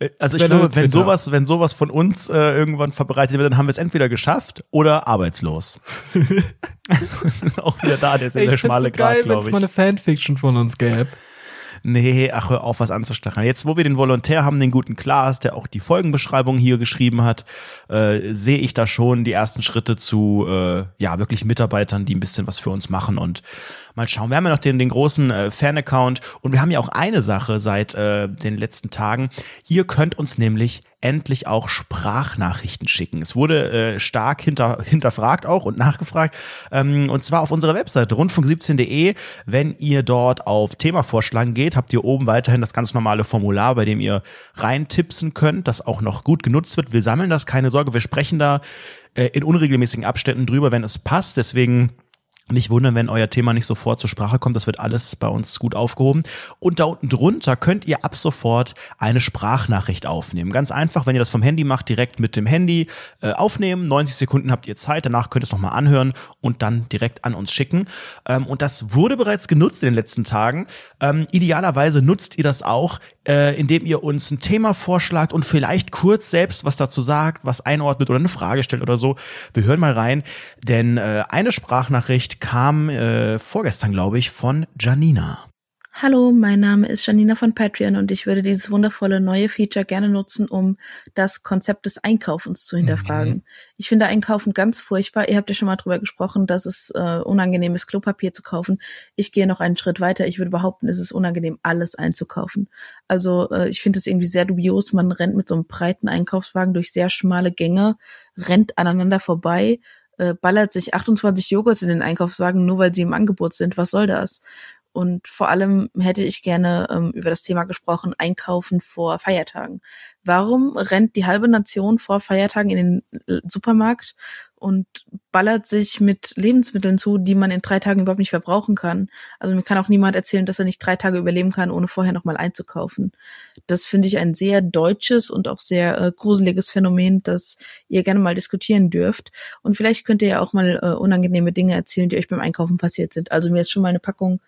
Speaker 1: Ja.
Speaker 2: Äh, Also ich glaube, wenn sowas, wenn sowas von uns äh, irgendwann verbreitet wird, dann haben wir es entweder geschafft oder arbeitslos. das ist auch wieder da, der sehr, sehr schmale
Speaker 1: so geil,
Speaker 2: Grad,
Speaker 1: wenn
Speaker 2: glaube
Speaker 1: es
Speaker 2: ich.
Speaker 1: mal eine Fanfiction von uns gäbe.
Speaker 2: Nee, ach, hör auf, was anzustacheln. Jetzt, wo wir den Volontär haben, den guten Klaas, der auch die Folgenbeschreibung hier geschrieben hat, äh, sehe ich da schon die ersten Schritte zu, äh, ja, wirklich Mitarbeitern, die ein bisschen was für uns machen und mal schauen. Wir haben ja noch den, den großen äh, Fan-Account und wir haben ja auch eine Sache seit äh, den letzten Tagen. Ihr könnt uns nämlich endlich auch Sprachnachrichten schicken. Es wurde äh, stark hinter, hinterfragt auch und nachgefragt. Ähm, und zwar auf unserer Webseite rundfunk17.de. Wenn ihr dort auf Themavorschlagen geht, habt ihr oben weiterhin das ganz normale Formular, bei dem ihr reintipsen könnt, das auch noch gut genutzt wird. Wir sammeln das, keine Sorge, wir sprechen da äh, in unregelmäßigen Abständen drüber, wenn es passt. Deswegen nicht wundern, wenn euer Thema nicht sofort zur Sprache kommt. Das wird alles bei uns gut aufgehoben. Und da unten drunter könnt ihr ab sofort eine Sprachnachricht aufnehmen. Ganz einfach, wenn ihr das vom Handy macht, direkt mit dem Handy äh, aufnehmen. 90 Sekunden habt ihr Zeit. Danach könnt ihr es nochmal anhören und dann direkt an uns schicken. Ähm, und das wurde bereits genutzt in den letzten Tagen. Ähm, idealerweise nutzt ihr das auch, äh, indem ihr uns ein Thema vorschlagt und vielleicht kurz selbst was dazu sagt, was einordnet oder eine Frage stellt oder so. Wir hören mal rein, denn äh, eine Sprachnachricht kam äh, vorgestern, glaube ich, von Janina.
Speaker 3: Hallo, mein Name ist Janina von Patreon und ich würde dieses wundervolle neue Feature gerne nutzen, um das Konzept des Einkaufens zu hinterfragen. Mhm. Ich finde Einkaufen ganz furchtbar. Ihr habt ja schon mal drüber gesprochen, dass es äh, unangenehm ist, Klopapier zu kaufen. Ich gehe noch einen Schritt weiter. Ich würde behaupten, es ist unangenehm, alles einzukaufen. Also äh, ich finde es irgendwie sehr dubios. Man rennt mit so einem breiten Einkaufswagen durch sehr schmale Gänge, rennt aneinander vorbei äh, ballert sich 28 Joghurts in den Einkaufswagen, nur weil sie im Angebot sind. Was soll das? Und vor allem hätte ich gerne ähm, über das Thema gesprochen, Einkaufen vor Feiertagen. Warum rennt die halbe Nation vor Feiertagen in den äh, Supermarkt und ballert sich mit Lebensmitteln zu, die man in drei Tagen überhaupt nicht verbrauchen kann? Also mir kann auch niemand erzählen, dass er nicht drei Tage überleben kann, ohne vorher nochmal einzukaufen. Das finde ich ein sehr deutsches und auch sehr äh, gruseliges Phänomen, das ihr gerne mal diskutieren dürft. Und vielleicht könnt ihr ja auch mal äh, unangenehme Dinge erzählen, die euch beim Einkaufen passiert sind. Also mir ist schon mal eine Packung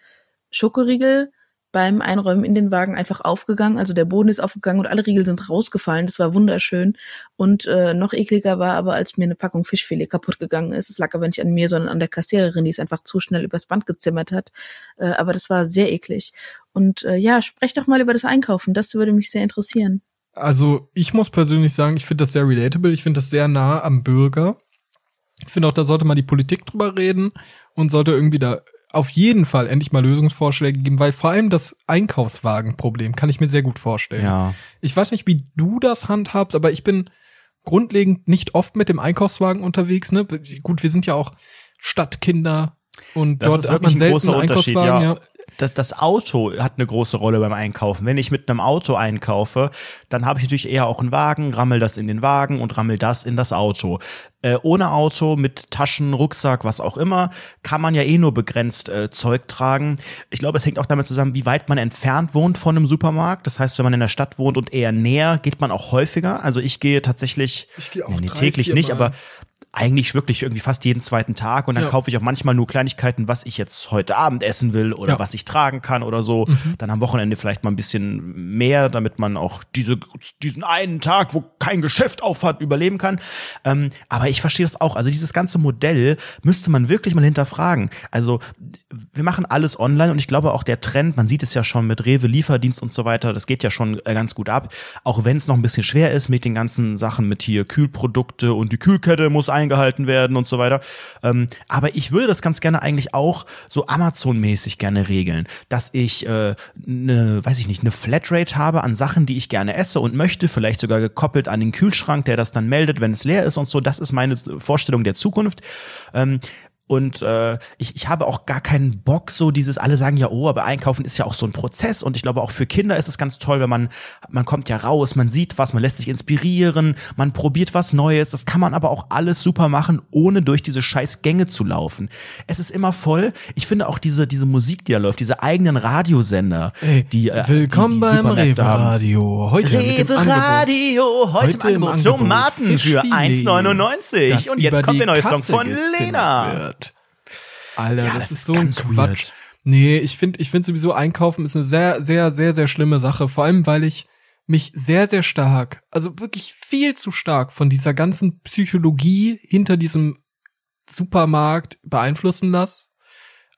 Speaker 3: Schokoriegel beim Einräumen in den Wagen einfach aufgegangen. Also der Boden ist aufgegangen und alle Riegel sind rausgefallen. Das war wunderschön. Und äh, noch ekliger war aber, als mir eine Packung Fischfilet kaputt gegangen ist. Es lag aber nicht an mir, sondern an der Kassiererin, die es einfach zu schnell übers Band gezimmert hat. Äh, aber das war sehr eklig. Und äh, ja, sprecht doch mal über das Einkaufen. Das würde mich sehr interessieren.
Speaker 1: Also ich muss persönlich sagen, ich finde das sehr relatable. Ich finde das sehr nah am Bürger. Ich finde auch, da sollte mal die Politik drüber reden und sollte irgendwie da auf jeden Fall endlich mal Lösungsvorschläge geben, weil vor allem das Einkaufswagenproblem kann ich mir sehr gut vorstellen.
Speaker 2: Ja.
Speaker 1: Ich weiß nicht, wie du das handhabst, aber ich bin grundlegend nicht oft mit dem Einkaufswagen unterwegs. Ne? Gut, wir sind ja auch Stadtkinder und
Speaker 2: das
Speaker 1: dort
Speaker 2: ist
Speaker 1: hat man
Speaker 2: wirklich ein
Speaker 1: selten
Speaker 2: großer
Speaker 1: einen
Speaker 2: Unterschied.
Speaker 1: Einkaufswagen.
Speaker 2: Ja.
Speaker 1: Ja.
Speaker 2: Das, das Auto hat eine große Rolle beim Einkaufen. Wenn ich mit einem Auto einkaufe, dann habe ich natürlich eher auch einen Wagen, rammel das in den Wagen und rammel das in das Auto. Äh, ohne Auto, mit Taschen, Rucksack, was auch immer, kann man ja eh nur begrenzt äh, Zeug tragen. Ich glaube, es hängt auch damit zusammen, wie weit man entfernt wohnt von einem Supermarkt. Das heißt, wenn man in der Stadt wohnt und eher näher, geht man auch häufiger. Also ich gehe tatsächlich,
Speaker 1: Ich gehe auch
Speaker 2: nee, nee,
Speaker 1: drei,
Speaker 2: täglich nicht,
Speaker 1: Mal.
Speaker 2: aber eigentlich wirklich irgendwie fast jeden zweiten Tag und dann
Speaker 1: Ja.
Speaker 2: kaufe ich auch manchmal nur Kleinigkeiten, was ich jetzt heute Abend essen will oder
Speaker 1: Ja.
Speaker 2: was ich tragen kann oder so. Dann am Wochenende vielleicht mal ein bisschen mehr, damit man auch diese, diesen einen Tag, wo kein Geschäft auf hat, überleben kann. Ähm, aber ich verstehe das auch. Also dieses ganze Modell müsste man wirklich mal hinterfragen. Also wir machen alles online und ich glaube auch der Trend, man sieht es ja schon mit Rewe, Lieferdienst und so weiter, das geht ja schon äh, ganz gut ab. Auch wenn es noch ein bisschen schwer ist mit den ganzen Sachen mit hier Kühlprodukte und die Kühlkette muss eingehalten werden und so weiter. Ähm, aber ich würde das ganz gerne eigentlich auch so Amazon-mäßig gerne regeln, dass ich äh, eine, weiß ich nicht, eine Flatrate habe an Sachen, die ich gerne esse und möchte, vielleicht sogar gekoppelt an den Kühlschrank, der das dann meldet, wenn es leer ist und so. Das ist meine Vorstellung der Zukunft. Ähm, und äh, ich, ich habe auch gar keinen Bock, so dieses, alle sagen ja, oh, aber Einkaufen ist ja auch so ein Prozess. Und ich glaube, auch für Kinder ist es ganz toll, wenn man, man kommt ja raus, man sieht was, man lässt sich inspirieren, man probiert was Neues. Das kann man aber auch alles super machen, ohne durch diese scheiß Gänge zu laufen. Es ist immer voll. Ich finde auch diese, diese Musik, die da läuft, diese eigenen Radiosender,
Speaker 1: Ey,
Speaker 2: die äh,
Speaker 1: willkommen
Speaker 2: die, die
Speaker 1: beim
Speaker 2: haben.
Speaker 1: Radio. Heute
Speaker 2: Rewe. Radio, heute,
Speaker 1: Heute
Speaker 2: im Angebot Tomaten für
Speaker 1: Fischfilet,
Speaker 2: 1,99.
Speaker 1: das
Speaker 2: Und jetzt kommt
Speaker 1: die
Speaker 2: der neue Song
Speaker 1: Kasse
Speaker 2: von
Speaker 1: gezimmert
Speaker 2: Lena.
Speaker 1: Wird. Alter,
Speaker 2: Ja,
Speaker 1: das,
Speaker 2: das
Speaker 1: ist so ein Quatsch.
Speaker 2: weird.
Speaker 1: Nee, ich finde ich finde sowieso Einkaufen ist eine sehr, sehr, sehr, sehr schlimme Sache. Vor allem, weil ich mich sehr, sehr stark, also wirklich viel zu stark von dieser ganzen Psychologie hinter diesem Supermarkt beeinflussen lasse.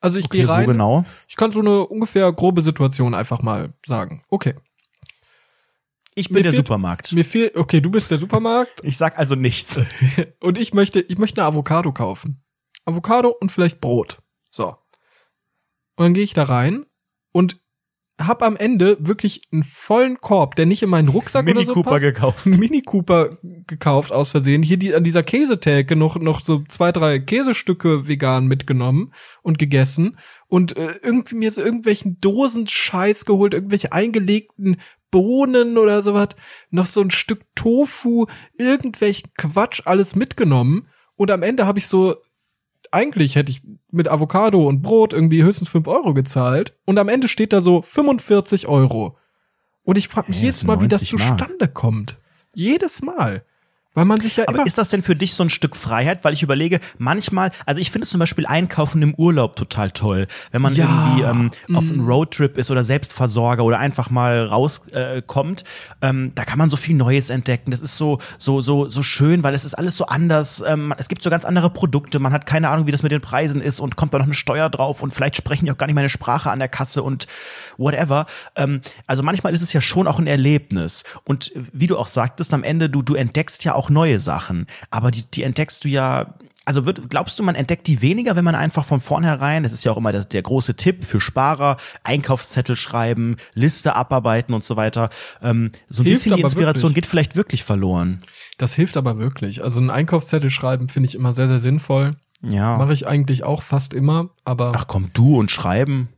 Speaker 1: Also ich
Speaker 2: Okay,
Speaker 1: gehe rein.
Speaker 2: genau?
Speaker 1: Ich kann so eine ungefähr grobe Situation einfach mal sagen. Okay.
Speaker 2: Ich
Speaker 1: Mir
Speaker 2: bin der
Speaker 1: fehlt-
Speaker 2: Supermarkt.
Speaker 1: Mir fehlt, okay, du bist der Supermarkt
Speaker 2: Ich sag also nichts.
Speaker 1: und ich möchte, ich möchte eine Avocado kaufen. Avocado und vielleicht Brot. So. Und dann gehe ich da rein und hab am Ende wirklich einen vollen Korb, der nicht in meinen Rucksack
Speaker 2: Mini
Speaker 1: oder so
Speaker 2: Cooper
Speaker 1: passt.
Speaker 2: gekauft.
Speaker 1: Mini Cooper gekauft aus Versehen. Hier die, an dieser Käsetheke noch, noch so zwei, drei Käsestücke vegan mitgenommen und gegessen. Und äh, irgendwie mir so irgendwelchen Dosen Scheiß geholt, irgendwelche eingelegten Bohnen oder sowas. Noch so ein Stück Tofu, irgendwelchen Quatsch alles mitgenommen. Und am Ende habe ich so, eigentlich hätte ich mit Avocado und Brot irgendwie höchstens 5 Euro gezahlt. Und am Ende steht da so 45 Euro. Und ich frage mich
Speaker 2: Hä,
Speaker 1: jedes Mal, wie das
Speaker 2: 90 Mark.
Speaker 1: zustande kommt. Jedes Mal. Weil man sich ja
Speaker 2: Aber ist das denn für dich so ein Stück Freiheit? Weil ich überlege, manchmal, also ich finde zum Beispiel Einkaufen im Urlaub total toll. Wenn man
Speaker 1: Ja.
Speaker 2: irgendwie ähm, auf
Speaker 1: Mhm.
Speaker 2: einem Roadtrip ist oder Selbstversorger oder einfach mal rauskommt, äh, ähm, da kann man so viel Neues entdecken. Das ist so, so, so, so schön, weil es ist alles so anders. Ähm, es gibt so ganz andere Produkte. Man hat keine Ahnung, wie das mit den Preisen ist und kommt da noch eine Steuer drauf und vielleicht sprechen die auch gar nicht meine Sprache an der Kasse und whatever. Ähm, also manchmal ist es ja schon auch ein Erlebnis. Und wie du auch sagtest, am Ende, du, du entdeckst ja auch neue Sachen. Aber die, die entdeckst du ja. Also wird, glaubst du, man entdeckt die weniger, wenn man einfach von vornherein, das ist ja auch immer der, der große Tipp für Sparer, Einkaufszettel schreiben, Liste abarbeiten und so weiter. Ähm, so ein
Speaker 1: Hilft
Speaker 2: bisschen die Inspiration
Speaker 1: wirklich.
Speaker 2: geht vielleicht wirklich verloren.
Speaker 1: Das hilft aber wirklich. Also einen Einkaufszettel schreiben finde ich immer sehr, sehr sinnvoll.
Speaker 2: Ja.
Speaker 1: Mache ich eigentlich auch fast immer, aber
Speaker 2: Ach komm, du und schreiben.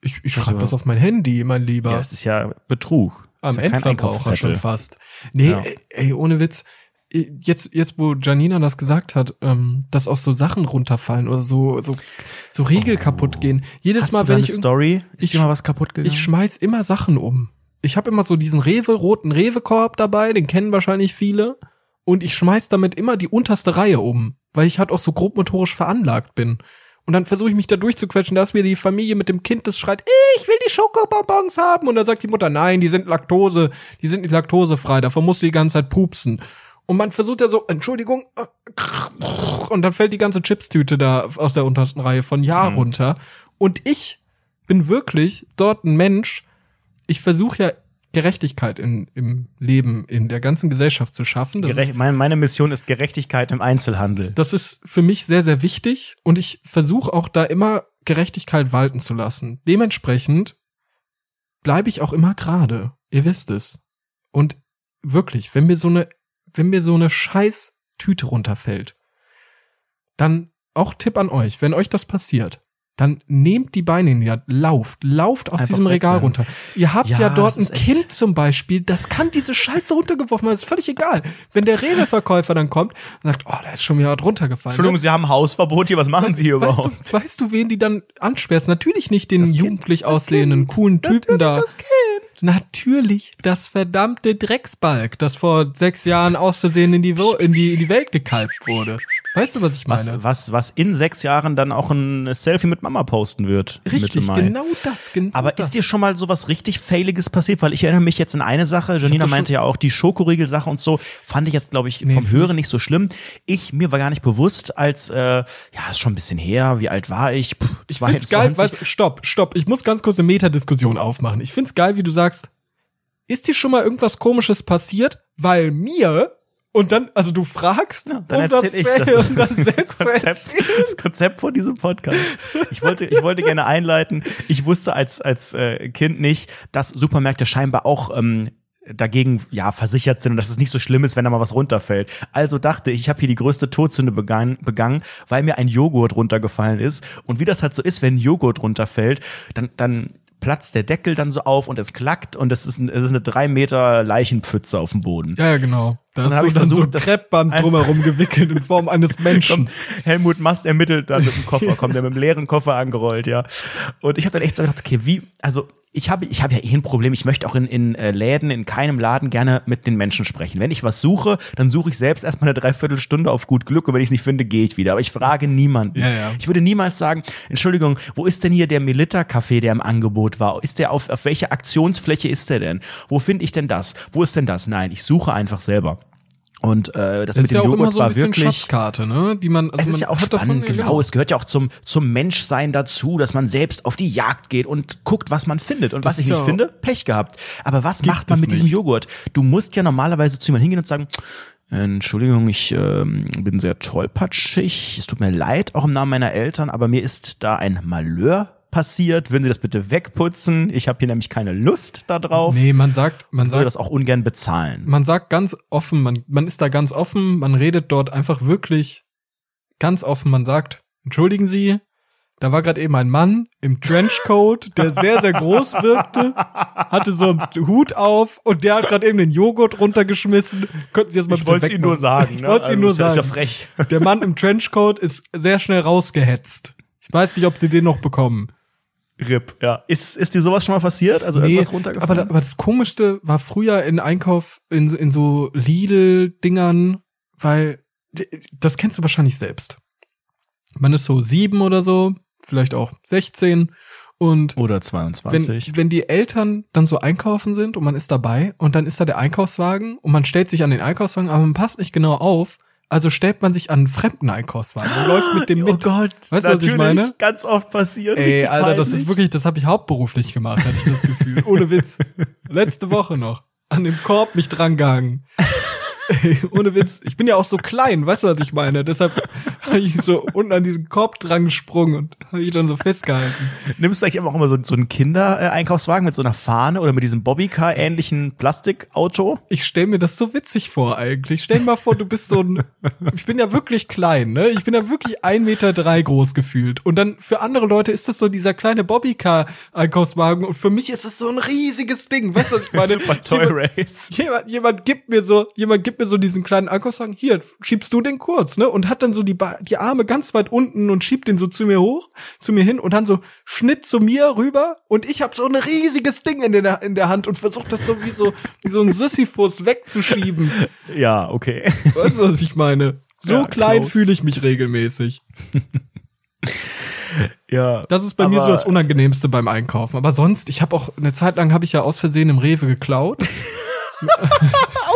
Speaker 1: ich, ich schreibe
Speaker 2: also-
Speaker 1: das auf mein Handy, mein Lieber.
Speaker 2: Ja, das ist ja Betrug.
Speaker 1: Am
Speaker 2: ist ja
Speaker 1: Endverbraucher schon fast. Nee,
Speaker 2: Ja.
Speaker 1: ey, ohne Witz. Jetzt, jetzt, wo Janina das gesagt hat, ähm, dass auch so Sachen runterfallen oder so, so, so Riegel kaputt gehen. Jedes
Speaker 2: Oh. Hast
Speaker 1: Mal, wenn ich,
Speaker 2: Story? Ist
Speaker 1: ich-
Speaker 2: dir mal was kaputt gegangen?
Speaker 1: ich schmeiß immer Sachen um. Ich habe immer so diesen Rewe, roten Rewe-Korb dabei, den kennen wahrscheinlich viele. Und ich schmeiß damit immer die unterste Reihe um, weil ich halt auch so grobmotorisch veranlagt bin. Und dann versuche ich mich da durchzuquetschen, da ist wieder die Familie mit dem Kind, das schreit, ich will die Schokobonbons haben. Und dann sagt die Mutter, nein, die sind Laktose, die sind nicht laktosefrei, davon musst du die ganze Zeit pupsen. Und man versucht ja so, Entschuldigung, und dann fällt die ganze Chipstüte da aus der untersten Reihe von Ja
Speaker 2: Mhm.
Speaker 1: runter. Und ich bin wirklich dort ein Mensch, ich versuche ja Gerechtigkeit in, im Leben, in der ganzen Gesellschaft zu schaffen.
Speaker 2: Gerecht, meine, meine Mission ist Gerechtigkeit im Einzelhandel.
Speaker 1: das ist für mich sehr, sehr wichtig und ich versuche auch da immer Gerechtigkeit walten zu lassen. Dementsprechend bleibe ich auch immer gerade. Ihr wisst es. Und wirklich, wenn mir so eine, wenn mir so eine scheiß Tüte runterfällt, dann auch Tipp an euch, wenn euch das passiert, dann nehmt die Beine in die Hand, lauft, lauft aus
Speaker 2: Einfach
Speaker 1: diesem Regal
Speaker 2: wegrennen.
Speaker 1: runter. Ihr habt
Speaker 2: Ja,
Speaker 1: ja, dort ein
Speaker 2: ist echt-
Speaker 1: Kind zum Beispiel, das kann diese Scheiße runtergeworfen haben, ist völlig egal. Wenn der Rewe-Verkäufer dann kommt und sagt, oh, da ist schon wieder was runtergefallen.
Speaker 2: Entschuldigung, Sie haben Hausverbot hier, was machen Sie hier
Speaker 1: weißt
Speaker 2: überhaupt?
Speaker 1: Du, weißt du, wen die dann ansperrst? Natürlich nicht den
Speaker 2: Kind,
Speaker 1: jugendlich aussehenden,
Speaker 2: Kind.
Speaker 1: coolen Typen da.
Speaker 2: Das Kind.
Speaker 1: Natürlich das verdammte Drecksbalg, das vor sechs Jahren aus Versehen in die, in die, in die Welt gekalbt wurde. Weißt du, was ich meine?
Speaker 2: Was, was, was in sechs Jahren dann auch ein Selfie mit Mama posten wird.
Speaker 1: Richtig, genau das, genau
Speaker 2: Aber
Speaker 1: das.
Speaker 2: ist dir schon mal so was richtig Failiges passiert? Weil ich erinnere mich jetzt an eine Sache. Janina meinte ja auch, die Schokoriegel-Sache und so fand ich jetzt, glaube ich,
Speaker 1: Nee,
Speaker 2: vom
Speaker 1: find
Speaker 2: Hören
Speaker 1: ich-
Speaker 2: nicht so schlimm. Ich, mir war gar nicht bewusst, als, äh, ja, ist schon ein bisschen her. Wie alt war ich? Puh,
Speaker 1: Ich find's geil,
Speaker 2: 22.
Speaker 1: weißt, stopp, stopp. Ich muss ganz kurz eine Metadiskussion aufmachen. Ich find's geil, wie du sagst, ist dir schon mal irgendwas komisches passiert? Weil mir und dann, also du fragst,
Speaker 2: Ja, dann
Speaker 1: um das,
Speaker 2: erzähl ich
Speaker 1: sel-
Speaker 2: das.
Speaker 1: um das
Speaker 2: Konzept, das Konzept von diesem Podcast. Ich wollte, ich wollte gerne einleiten. Ich wusste als, als äh, Kind nicht, dass Supermärkte scheinbar auch ähm, dagegen ja versichert sind und dass es nicht so schlimm ist, wenn da mal was runterfällt. Also dachte ich, ich habe hier die größte Todsünde begangen, begangen, weil mir ein Joghurt runtergefallen ist. Und wie das halt so ist, wenn Joghurt runterfällt, dann, dann platzt der Deckel dann so auf und es klackt und es ist, ein, es ist eine drei Meter Leichenpfütze auf dem Boden.
Speaker 1: Ja, genau. Da ist so,
Speaker 2: ich
Speaker 1: dann so ein Kreppband drumherum gewickelt in Form eines Menschen.
Speaker 2: Helmut Mast ermittelt dann mit dem Koffer, kommt er mit dem leeren Koffer angerollt, ja. Und ich habe dann echt so gedacht, okay, wie, also ich habe ich habe ja eh ein Problem, ich möchte auch in, in äh, Läden, in keinem Laden gerne mit den Menschen sprechen. Wenn ich was suche, dann suche ich selbst erstmal eine Dreiviertelstunde auf gut Glück und wenn ich es nicht finde, gehe ich wieder. Aber ich frage niemanden.
Speaker 1: Ja, ja.
Speaker 2: Ich würde niemals sagen, Entschuldigung, wo ist denn hier der Melitta-Kaffee, der im Angebot war? Ist der auf, auf welcher Aktionsfläche ist der denn? Wo finde ich denn das? Wo ist denn das? Nein, ich suche einfach selber. Und äh, das,
Speaker 1: Das
Speaker 2: mit
Speaker 1: ist ja
Speaker 2: dem
Speaker 1: auch
Speaker 2: Joghurt
Speaker 1: immer so
Speaker 2: war wirklich.
Speaker 1: Schatzkarte, ne? Die man, also
Speaker 2: Es ist
Speaker 1: man
Speaker 2: ja auch
Speaker 1: davon-
Speaker 2: spannend,
Speaker 1: ja,
Speaker 2: genau. Es gehört ja auch zum, zum Menschsein dazu, dass man selbst auf die Jagd geht und guckt, was man findet. Und
Speaker 1: Das
Speaker 2: was ich
Speaker 1: ist
Speaker 2: nicht
Speaker 1: ja-
Speaker 2: finde, Pech gehabt. Aber was macht man mit diesem
Speaker 1: nicht.
Speaker 2: Joghurt? Du musst ja normalerweise zu jemandem hingehen und sagen, Entschuldigung, ich ähm, bin sehr tollpatschig. Es tut mir leid, auch im Namen meiner Eltern, aber mir ist da ein Malheur passiert. Würden Sie das bitte wegputzen? Ich habe hier nämlich keine Lust darauf.
Speaker 1: Nee, man sagt, man
Speaker 2: Ich würde
Speaker 1: sagt,
Speaker 2: das auch ungern bezahlen.
Speaker 1: man sagt ganz offen, man, man ist da ganz offen, man redet dort einfach wirklich ganz offen, man sagt, entschuldigen Sie, da war gerade eben ein Mann im Trenchcoat, der sehr, sehr groß wirkte, hatte so einen Hut auf und der hat gerade eben den Joghurt runtergeschmissen. Könnten Sie das mal
Speaker 2: Ich
Speaker 1: bitte
Speaker 2: wollte es Ihnen nur sagen.
Speaker 1: Ich
Speaker 2: ne?
Speaker 1: wollte es Ihnen nur
Speaker 2: Also,
Speaker 1: sagen.
Speaker 2: Ist ja frech.
Speaker 1: Der Mann im Trenchcoat ist sehr schnell rausgehetzt. Ich weiß nicht, ob Sie den noch bekommen.
Speaker 2: RIP, ja. Ist, ist dir sowas schon mal passiert? Also
Speaker 1: Nee,
Speaker 2: irgendwas
Speaker 1: aber,
Speaker 2: runtergefallen?
Speaker 1: da- aber das Komischste war früher in Einkauf in, so- in so Lidl-Dingern, weil das kennst du wahrscheinlich selbst. Man ist so sieben oder so, vielleicht auch 16 und
Speaker 2: Oder
Speaker 1: wenn,
Speaker 2: 22.
Speaker 1: wenn die Eltern dann so einkaufen sind und man ist dabei und dann ist da der Einkaufswagen und man stellt sich an den Einkaufswagen, aber man passt nicht genau auf, also stellt man sich an einen fremden Einkaufswagen und läuft mit dem
Speaker 2: oh
Speaker 1: mit.
Speaker 2: Gott.
Speaker 1: Weißt du, was ich meine?
Speaker 2: Ganz oft passiert.
Speaker 1: Ey, Alter, das ist wirklich, das habe ich hauptberuflich gemacht, hatte ich das Gefühl. Ohne Witz. Letzte Woche noch. An dem Korb mich drangehangen. Ey, ohne Witz. Ich bin ja auch so klein, weißt du, was ich meine? Deshalb habe ich so unten an diesen Korb dran gesprungen und habe ich dann so festgehalten.
Speaker 2: Nimmst du eigentlich auch immer so, so einen Kinder-Einkaufswagen mit so einer Fahne oder mit diesem Bobbycar-ähnlichen Plastikauto?
Speaker 1: Ich stell mir das so witzig vor eigentlich. Stell dir mal vor, du bist so ein, ich bin ja wirklich klein, ne? Ich bin ja wirklich ein Meter drei groß gefühlt. Und dann für andere Leute ist das so dieser kleine Bobbycar-Einkaufswagen und für mich ist es so ein riesiges Ding. Weißt du, was ich meine?
Speaker 2: Super Toy
Speaker 1: Jemand-
Speaker 2: Race.
Speaker 1: Jemand, jemand gibt mir so, jemand gibt mir so diesen kleinen Einkaufswagen, hier, schiebst du den kurz, ne? Und hat dann so die, Ba- die Arme ganz weit unten und schiebt den so zu mir hoch, zu mir hin und dann so Schnitt zu mir rüber und ich habe so ein riesiges Ding in der, in der Hand und versuche das so wie so, wie so ein Sisyphus wegzuschieben.
Speaker 2: Ja, okay.
Speaker 1: Weißt du, was ich meine? So
Speaker 2: Ja,
Speaker 1: klein fühle ich mich regelmäßig.
Speaker 2: Ja.
Speaker 1: Das ist bei mir so das Unangenehmste beim Einkaufen. Aber sonst, ich habe auch eine Zeit lang habe ich ja aus Versehen im Rewe geklaut.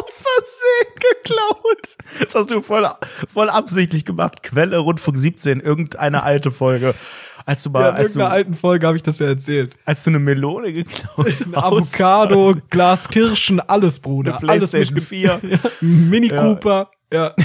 Speaker 2: Aus Versehen geklaut. Das hast du voll, voll absichtlich gemacht. Quelle Rundfunk 17, irgendeine alte Folge. Als du mal,
Speaker 1: Ja, in
Speaker 2: als, du,
Speaker 1: irgendeiner alten Folge habe ich das ja erzählt.
Speaker 2: als du eine Melone geklaut
Speaker 1: Ein Avocado, Glas Kirschen, alles, Bruder.
Speaker 2: Eine
Speaker 1: alles
Speaker 2: PlayStation 4.
Speaker 1: Ja, ein Mini
Speaker 2: Ja.
Speaker 1: Cooper, ja.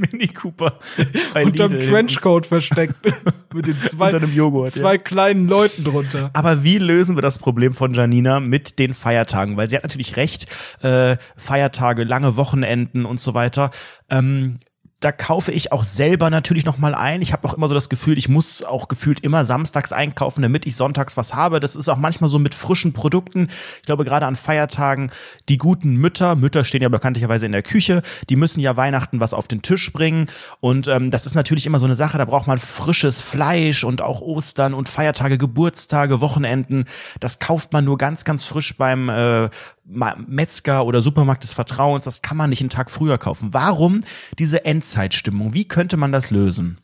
Speaker 2: Mini Cooper.
Speaker 1: Unterm
Speaker 2: Lidl
Speaker 1: Trenchcoat versteckt. Mit den zwei,
Speaker 2: Joghurt,
Speaker 1: zwei
Speaker 2: ja.
Speaker 1: kleinen Leuten drunter.
Speaker 2: Aber wie lösen wir das Problem von Janina mit den Feiertagen? Weil sie hat natürlich recht, äh, Feiertage, lange Wochenenden und so weiter. Ähm, da kaufe ich auch selber natürlich noch mal ein. Ich habe auch immer so das Gefühl, ich muss auch gefühlt immer samstags einkaufen, damit ich sonntags was habe. Das ist auch manchmal so mit frischen Produkten. Ich glaube, gerade an Feiertagen, die guten Mütter, Mütter stehen ja bekanntlicherweise in der Küche, die müssen ja Weihnachten was auf den Tisch bringen. Und ähm, das ist natürlich immer so eine Sache, da braucht man frisches Fleisch und auch Ostern und Feiertage, Geburtstage, Wochenenden. Das kauft man nur ganz, ganz frisch beim äh, Metzger oder Supermarkt des Vertrauens. Das kann man nicht einen Tag früher kaufen. Warum diese Endzeitstimmung? Wie könnte man das lösen?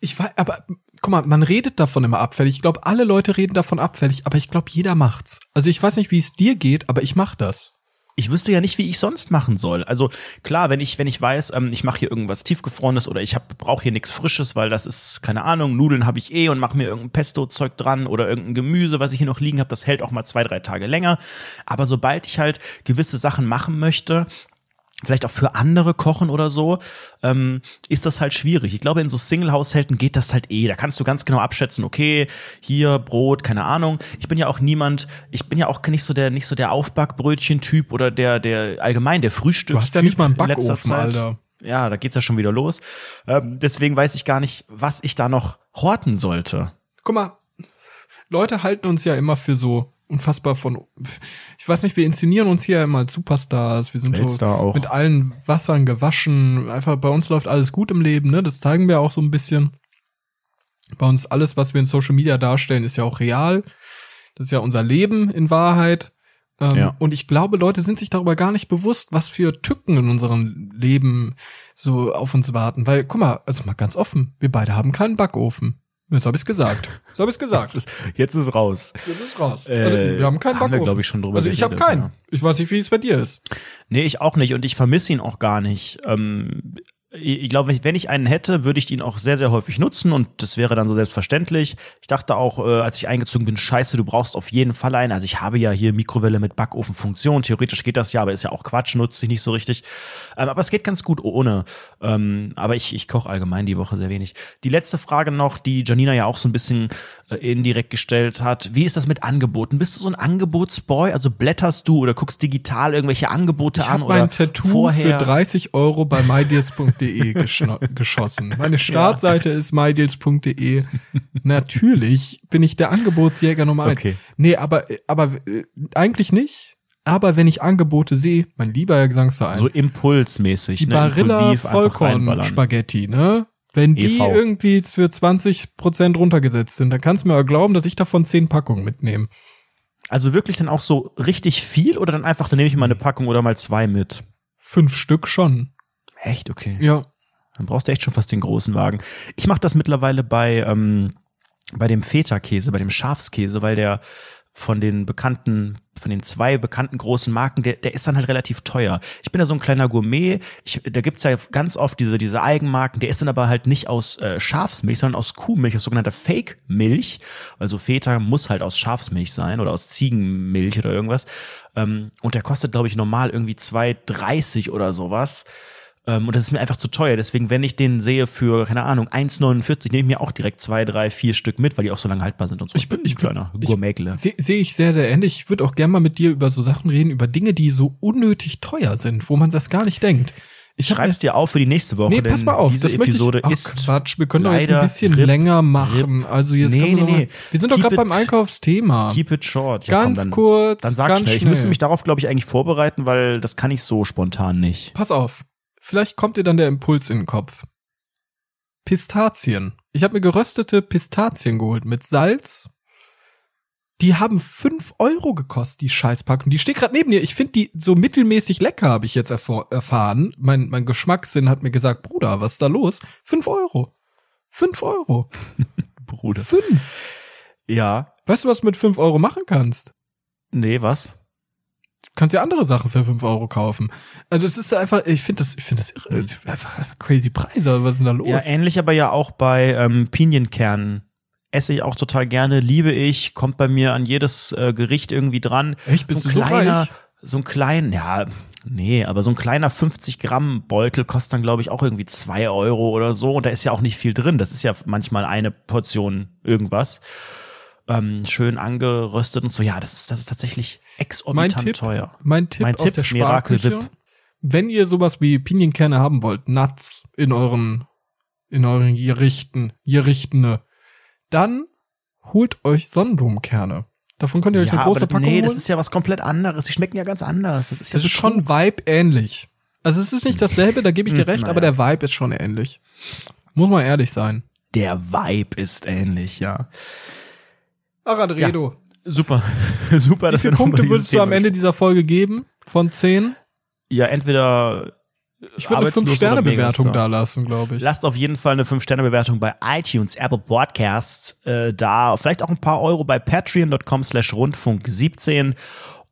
Speaker 1: Ich weiß, aber guck mal, man redet davon immer abfällig. Ich glaube, alle Leute reden davon abfällig, aber ich glaube, jeder macht's. Also ich weiß nicht, wie es dir geht, aber ich mach das.
Speaker 2: Ich wüsste ja nicht, wie ich sonst machen soll. Also klar, wenn ich wenn ich weiß, ähm, ich mache hier irgendwas tiefgefrorenes oder ich brauche hier nichts Frisches, weil das ist keine Ahnung, Nudeln habe ich eh und mache mir irgendein Pesto-Zeug dran oder irgendein Gemüse, was ich hier noch liegen habe, das hält auch mal zwei drei Tage länger. Aber sobald ich halt gewisse Sachen machen möchte vielleicht auch für andere kochen oder so, ähm, ist das halt schwierig. Ich glaube, in so Single-Haushalten geht das halt eh. Da kannst du ganz genau abschätzen, okay, hier Brot, keine Ahnung. Ich bin ja auch niemand, ich bin ja auch nicht so der, nicht so der Aufbackbrötchen-Typ oder der, der allgemein der Frühstücks.
Speaker 1: Du hast ja nicht mal einen Backofen. Alter.
Speaker 2: Ja, da geht's ja schon wieder los. Ähm, deswegen weiß ich gar nicht, was ich da noch horten sollte.
Speaker 1: Guck mal, Leute halten uns ja immer für so unfassbar von, ich weiß nicht, wir inszenieren uns hier immer als Superstars, wir sind so
Speaker 2: Weltstar auch.
Speaker 1: mit allen Wassern gewaschen, einfach bei uns läuft alles gut im Leben, ne, das zeigen wir auch so ein bisschen. Bei uns alles, was wir in Social Media darstellen, ist ja auch real. Das ist ja unser Leben in Wahrheit. Ähm,
Speaker 2: Ja.
Speaker 1: Und ich glaube, Leute sind sich darüber gar nicht bewusst, was für Tücken in unserem Leben so auf uns warten. Weil, guck mal, also mal ganz offen, wir beide haben keinen Backofen. Jetzt habe ich's gesagt. So habe ich's gesagt.
Speaker 2: Jetzt ist, jetzt ist raus.
Speaker 1: Jetzt ist raus.
Speaker 2: Äh,
Speaker 1: also, wir haben keinen
Speaker 2: haben wir,
Speaker 1: Backofen.
Speaker 2: glaub ich, schon drüber
Speaker 1: Also ich habe keinen.
Speaker 2: ja.
Speaker 1: Ich weiß nicht, wie es bei dir ist.
Speaker 2: Nee, ich auch nicht und ich vermisse ihn auch gar nicht. Ähm, ich glaube, wenn ich- einen hätte, würde ich ihn auch sehr, sehr häufig nutzen und das wäre dann so selbstverständlich. Ich dachte auch, äh, als ich eingezogen bin, scheiße, du brauchst auf jeden Fall einen. Also ich habe ja hier Mikrowelle mit Backofenfunktion. Theoretisch geht das ja, aber ist ja auch Quatsch, nutze ich nicht so richtig. Ähm, aber es geht ganz gut ohne. Ähm, aber ich, ich koche allgemein die Woche sehr wenig. Die letzte Frage noch, die Janina ja auch so ein bisschen äh, indirekt gestellt hat. Wie ist das mit Angeboten? Bist du so ein Angebotsboy? Also blätterst du oder guckst digital irgendwelche Angebote
Speaker 1: Ich
Speaker 2: an
Speaker 1: habe
Speaker 2: oder
Speaker 1: mein Tattoo
Speaker 2: vorher
Speaker 1: für 30 Euro bei mydeals.de geschossen. Meine Startseite ist mydeals.de. Natürlich bin ich der Angebotsjäger Nummer eins.
Speaker 2: Okay.
Speaker 1: Nee, aber, aber äh, eigentlich nicht. Aber wenn ich Angebote sehe, mein lieber Gesangsverein,
Speaker 2: so impulsmäßig,
Speaker 1: die
Speaker 2: ne?
Speaker 1: Barilla
Speaker 2: Impulsiv einfach
Speaker 1: Vollkorn
Speaker 2: reinballern.
Speaker 1: Spaghetti, ne? Wenn die
Speaker 2: EV.
Speaker 1: irgendwie für 20% runtergesetzt sind, dann kannst du mir aber glauben, dass ich davon 10 Packungen mitnehme.
Speaker 2: Also wirklich dann auch so richtig viel oder dann einfach, dann nehme ich mal eine Packung oder mal zwei mit?
Speaker 1: Fünf Stück schon.
Speaker 2: Echt, okay.
Speaker 1: Ja.
Speaker 2: Dann brauchst du echt schon fast den großen Wagen. Ich mache das mittlerweile bei, ähm, bei dem Feta-Käse, bei dem Schafskäse, weil der von den bekannten, von den zwei bekannten großen Marken, der, der ist dann halt relativ teuer. Ich bin ja so ein kleiner Gourmet. Ich, da gibt's ja ganz oft diese, diese Eigenmarken, der ist dann aber halt nicht aus äh, Schafsmilch, sondern aus Kuhmilch, aus sogenannter Fake-Milch. Also Feta muss halt aus Schafsmilch sein oder aus Ziegenmilch oder irgendwas. Ähm, und der kostet, glaube ich, normal irgendwie 2,30 oder sowas. Ähm, und das ist mir einfach zu teuer. Deswegen, wenn ich den sehe für, keine Ahnung, 1,49, nehme ich mir auch direkt zwei, drei, vier Stück mit, weil die auch so lange haltbar sind und so.
Speaker 1: Ich bin- ich bin-
Speaker 2: kleiner
Speaker 1: ich-
Speaker 2: Gourmetle.
Speaker 1: Sehe seh ich sehr, sehr ähnlich. Ich würde auch gerne mal mit dir über so Sachen reden, über Dinge, die so unnötig teuer sind, wo man das gar nicht denkt. Ich
Speaker 2: Schreib's dir auf für die nächste Woche,
Speaker 1: Nee, pass mal auf,
Speaker 2: diese
Speaker 1: das
Speaker 2: Episode
Speaker 1: ich, ach,
Speaker 2: ist
Speaker 1: Quatsch, wir können doch jetzt ein bisschen
Speaker 2: RIP,
Speaker 1: länger machen. Also jetzt
Speaker 2: Nee,
Speaker 1: können wir,
Speaker 2: nee, nee.
Speaker 1: wir sind doch
Speaker 2: Keep
Speaker 1: gerade beim Einkaufsthema.
Speaker 2: Keep it short. Ja, komm,
Speaker 1: Ganz
Speaker 2: dann,
Speaker 1: kurz,
Speaker 2: Dann sag
Speaker 1: ganz
Speaker 2: schnell. Ich
Speaker 1: schnell.
Speaker 2: müsste mich darauf, glaube ich, eigentlich vorbereiten, weil das kann ich so spontan nicht.
Speaker 1: Pass auf, vielleicht kommt dir dann der Impuls in den Kopf. Pistazien. Ich habe mir geröstete Pistazien geholt mit Salz. Die haben fünf Euro gekostet, die Scheißpackung. Die steht gerade neben dir. Ich finde die so mittelmäßig lecker, habe ich jetzt erfahren. Mein, mein Geschmackssinn hat mir gesagt, Bruder, was ist da los? Fünf Euro. Fünf Euro.
Speaker 2: Bruder.
Speaker 1: Fünf.
Speaker 2: Ja.
Speaker 1: Weißt du, was du mit fünf Euro machen kannst?
Speaker 2: Nee, was?
Speaker 1: Du kannst ja andere Sachen für fünf Euro kaufen. Also es ist einfach, ich finde das, ich finde das irre, einfach, crazy Preise. Was ist denn da los?
Speaker 2: Ja, ähnlich aber ja auch bei ähm, Pinienkernen. Esse ich auch total gerne, liebe ich, kommt bei mir an jedes äh, Gericht irgendwie dran.
Speaker 1: Echt, bist
Speaker 2: so
Speaker 1: du
Speaker 2: ein
Speaker 1: so
Speaker 2: kleiner,
Speaker 1: reich?
Speaker 2: so ein klein, ja, nee, aber so ein kleiner 50 Gramm Beutel kostet dann, glaube ich, auch irgendwie zwei Euro oder so. Und da ist ja auch nicht viel drin. Das ist ja manchmal eine Portion irgendwas. Ähm, schön angeröstet und so. Ja, das ist, das ist tatsächlich
Speaker 1: mein
Speaker 2: exorbitant
Speaker 1: Tipp,
Speaker 2: teuer.
Speaker 1: mein Tipp
Speaker 2: Mein
Speaker 1: aus
Speaker 2: Tipp,
Speaker 1: der
Speaker 2: Miracle
Speaker 1: Sparküche, wenn ihr sowas wie Pinienkerne haben wollt, Nuts in euren, in euren Gerichten, Gerichtene, dann holt euch Sonnenblumenkerne. Davon könnt ihr euch
Speaker 2: ja,
Speaker 1: eine
Speaker 2: aber
Speaker 1: große
Speaker 2: das,
Speaker 1: Packung
Speaker 2: nee,
Speaker 1: holen.
Speaker 2: das ist ja was komplett anderes. Die schmecken ja ganz anders. Das ist ja
Speaker 1: das ist schon Vibe ähnlich. Also es ist nicht dasselbe, da gebe ich dir
Speaker 2: Hm,
Speaker 1: recht,
Speaker 2: naja.
Speaker 1: aber der Vibe ist schon ähnlich. Muss man ehrlich sein.
Speaker 2: Der Vibe ist ähnlich, ja.
Speaker 1: Ach, Adredo.
Speaker 2: Super, super.
Speaker 1: Wie viele Punkte würdest du am Ende dieser Folge geben? Von zehn?
Speaker 2: Ja, entweder
Speaker 1: Ich würde eine
Speaker 2: Arbeitslos oder
Speaker 1: 5-Sterne-Bewertung
Speaker 2: Megastar.
Speaker 1: da lassen, glaube ich.
Speaker 2: lasst auf jeden Fall eine 5-Sterne-Bewertung bei iTunes, Apple Podcasts äh, da. Vielleicht auch ein paar Euro bei patreon.com slash rundfunk 17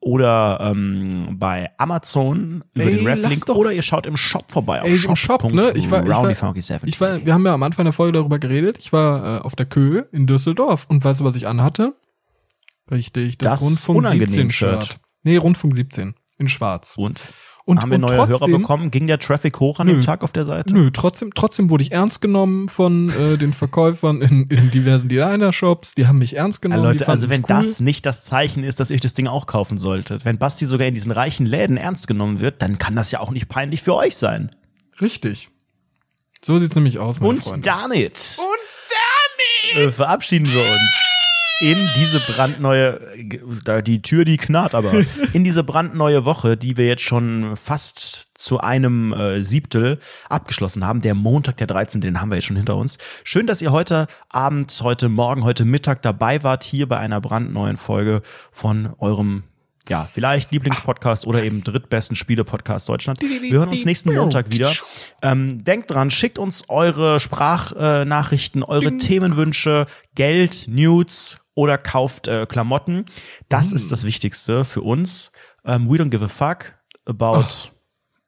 Speaker 2: oder ähm, bei Amazon über
Speaker 1: Ey,
Speaker 2: den Reflink oder ihr schaut im Shop vorbei auf
Speaker 1: Ey, im Shop, ne? Ich war- ich war-
Speaker 2: shop.roundyfunky70.
Speaker 1: Ich war, wir haben ja am Anfang der Folge darüber geredet. Ich war äh, auf der Köhe in Düsseldorf und weißt du, was ich anhatte? Richtig, das,
Speaker 2: Das
Speaker 1: Rundfunk
Speaker 2: unangenehm
Speaker 1: 17
Speaker 2: Shirt.
Speaker 1: Shirt. Nee, Rundfunk 17 in schwarz.
Speaker 2: und?
Speaker 1: Und,
Speaker 2: haben wir
Speaker 1: und
Speaker 2: neue
Speaker 1: trotzdem,
Speaker 2: Hörer bekommen? Ging der Traffic hoch an
Speaker 1: Nö.
Speaker 2: dem Tag auf der Seite?
Speaker 1: Nö, trotzdem, trotzdem wurde ich ernst genommen von äh, den Verkäufern in, in diversen Designer-Shops. Die haben mich ernst
Speaker 2: Ja,
Speaker 1: genommen. die
Speaker 2: Leute, also wenn
Speaker 1: cool.
Speaker 2: das nicht das Zeichen ist, dass ihr euch das Ding auch kaufen solltet, wenn Basti sogar in diesen reichen Läden ernst genommen wird, dann kann das ja auch nicht peinlich für euch sein.
Speaker 1: Richtig. So sieht's nämlich aus, meine
Speaker 2: Und
Speaker 1: Freunde.
Speaker 2: damit, und damit äh, verabschieden wir uns in diese brandneue, da die Tür, die knarrt aber, in diese brandneue Woche, die wir jetzt schon fast zu einem äh, Siebtel abgeschlossen haben. Der Montag, der 13., den haben wir jetzt schon hinter uns. Schön, dass ihr heute Abend, heute Morgen, heute Mittag dabei wart, hier bei einer brandneuen Folge von eurem ja, vielleicht Lieblingspodcast oder eben drittbesten Spiele-Podcast Deutschland. Wir hören uns nächsten Montag wieder. Ähm, denkt dran, schickt uns eure Sprachnachrichten, eure Ding. Themenwünsche, Geld, Nudes oder kauft äh, Klamotten. Das mm. ist das Wichtigste für uns. Ähm, we don't give a fuck about,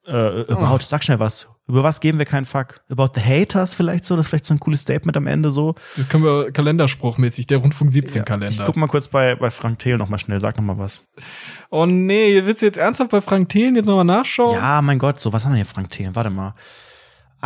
Speaker 2: oh. äh, about, oh. sag schnell was. Über was geben wir keinen Fuck? About the Haters vielleicht so? Das ist vielleicht so ein cooles Statement am Ende so.
Speaker 1: Das können wir kalenderspruchmäßig, der Rundfunk 17 Kalender.
Speaker 2: Ja, ich guck mal kurz bei, bei Frank Thelen noch mal schnell, sag noch mal was.
Speaker 1: Oh nee, willst du jetzt ernsthaft bei Frank Thelen jetzt noch mal nachschauen?
Speaker 2: Ja, mein Gott, so, was haben wir hier Frank Thelen? Warte mal.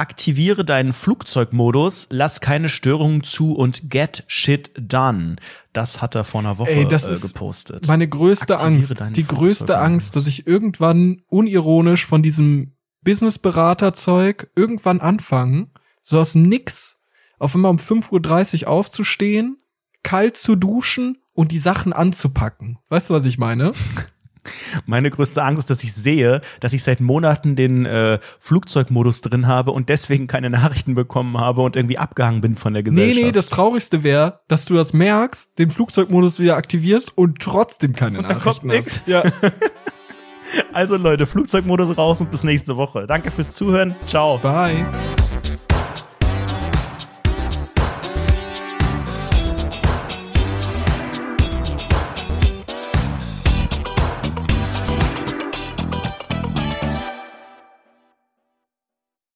Speaker 2: Aktiviere deinen Flugzeugmodus, lass keine Störungen zu und get shit done. Das hat er vor einer Woche
Speaker 1: Ey, das
Speaker 2: äh,
Speaker 1: ist
Speaker 2: gepostet.
Speaker 1: Meine größte Aktiviere Angst, die größte Angst, dass ich irgendwann unironisch von diesem Businessberater-Zeug irgendwann anfangen, so aus dem Nix auf immer um 5.30 Uhr aufzustehen, kalt zu duschen und die Sachen anzupacken. Weißt du, was ich meine?
Speaker 2: Meine größte Angst ist, dass ich sehe, dass ich seit Monaten den äh, Flugzeugmodus drin habe und deswegen keine Nachrichten bekommen habe und irgendwie abgehangen bin von der Gesellschaft. Nee, nee,
Speaker 1: das Traurigste wäre, dass du das merkst, den Flugzeugmodus wieder aktivierst und trotzdem keine und Nachrichten kommt hast.
Speaker 2: Ja. Also Leute, Flugzeugmodus raus und bis nächste Woche. Danke fürs Zuhören. Ciao.
Speaker 1: Bye.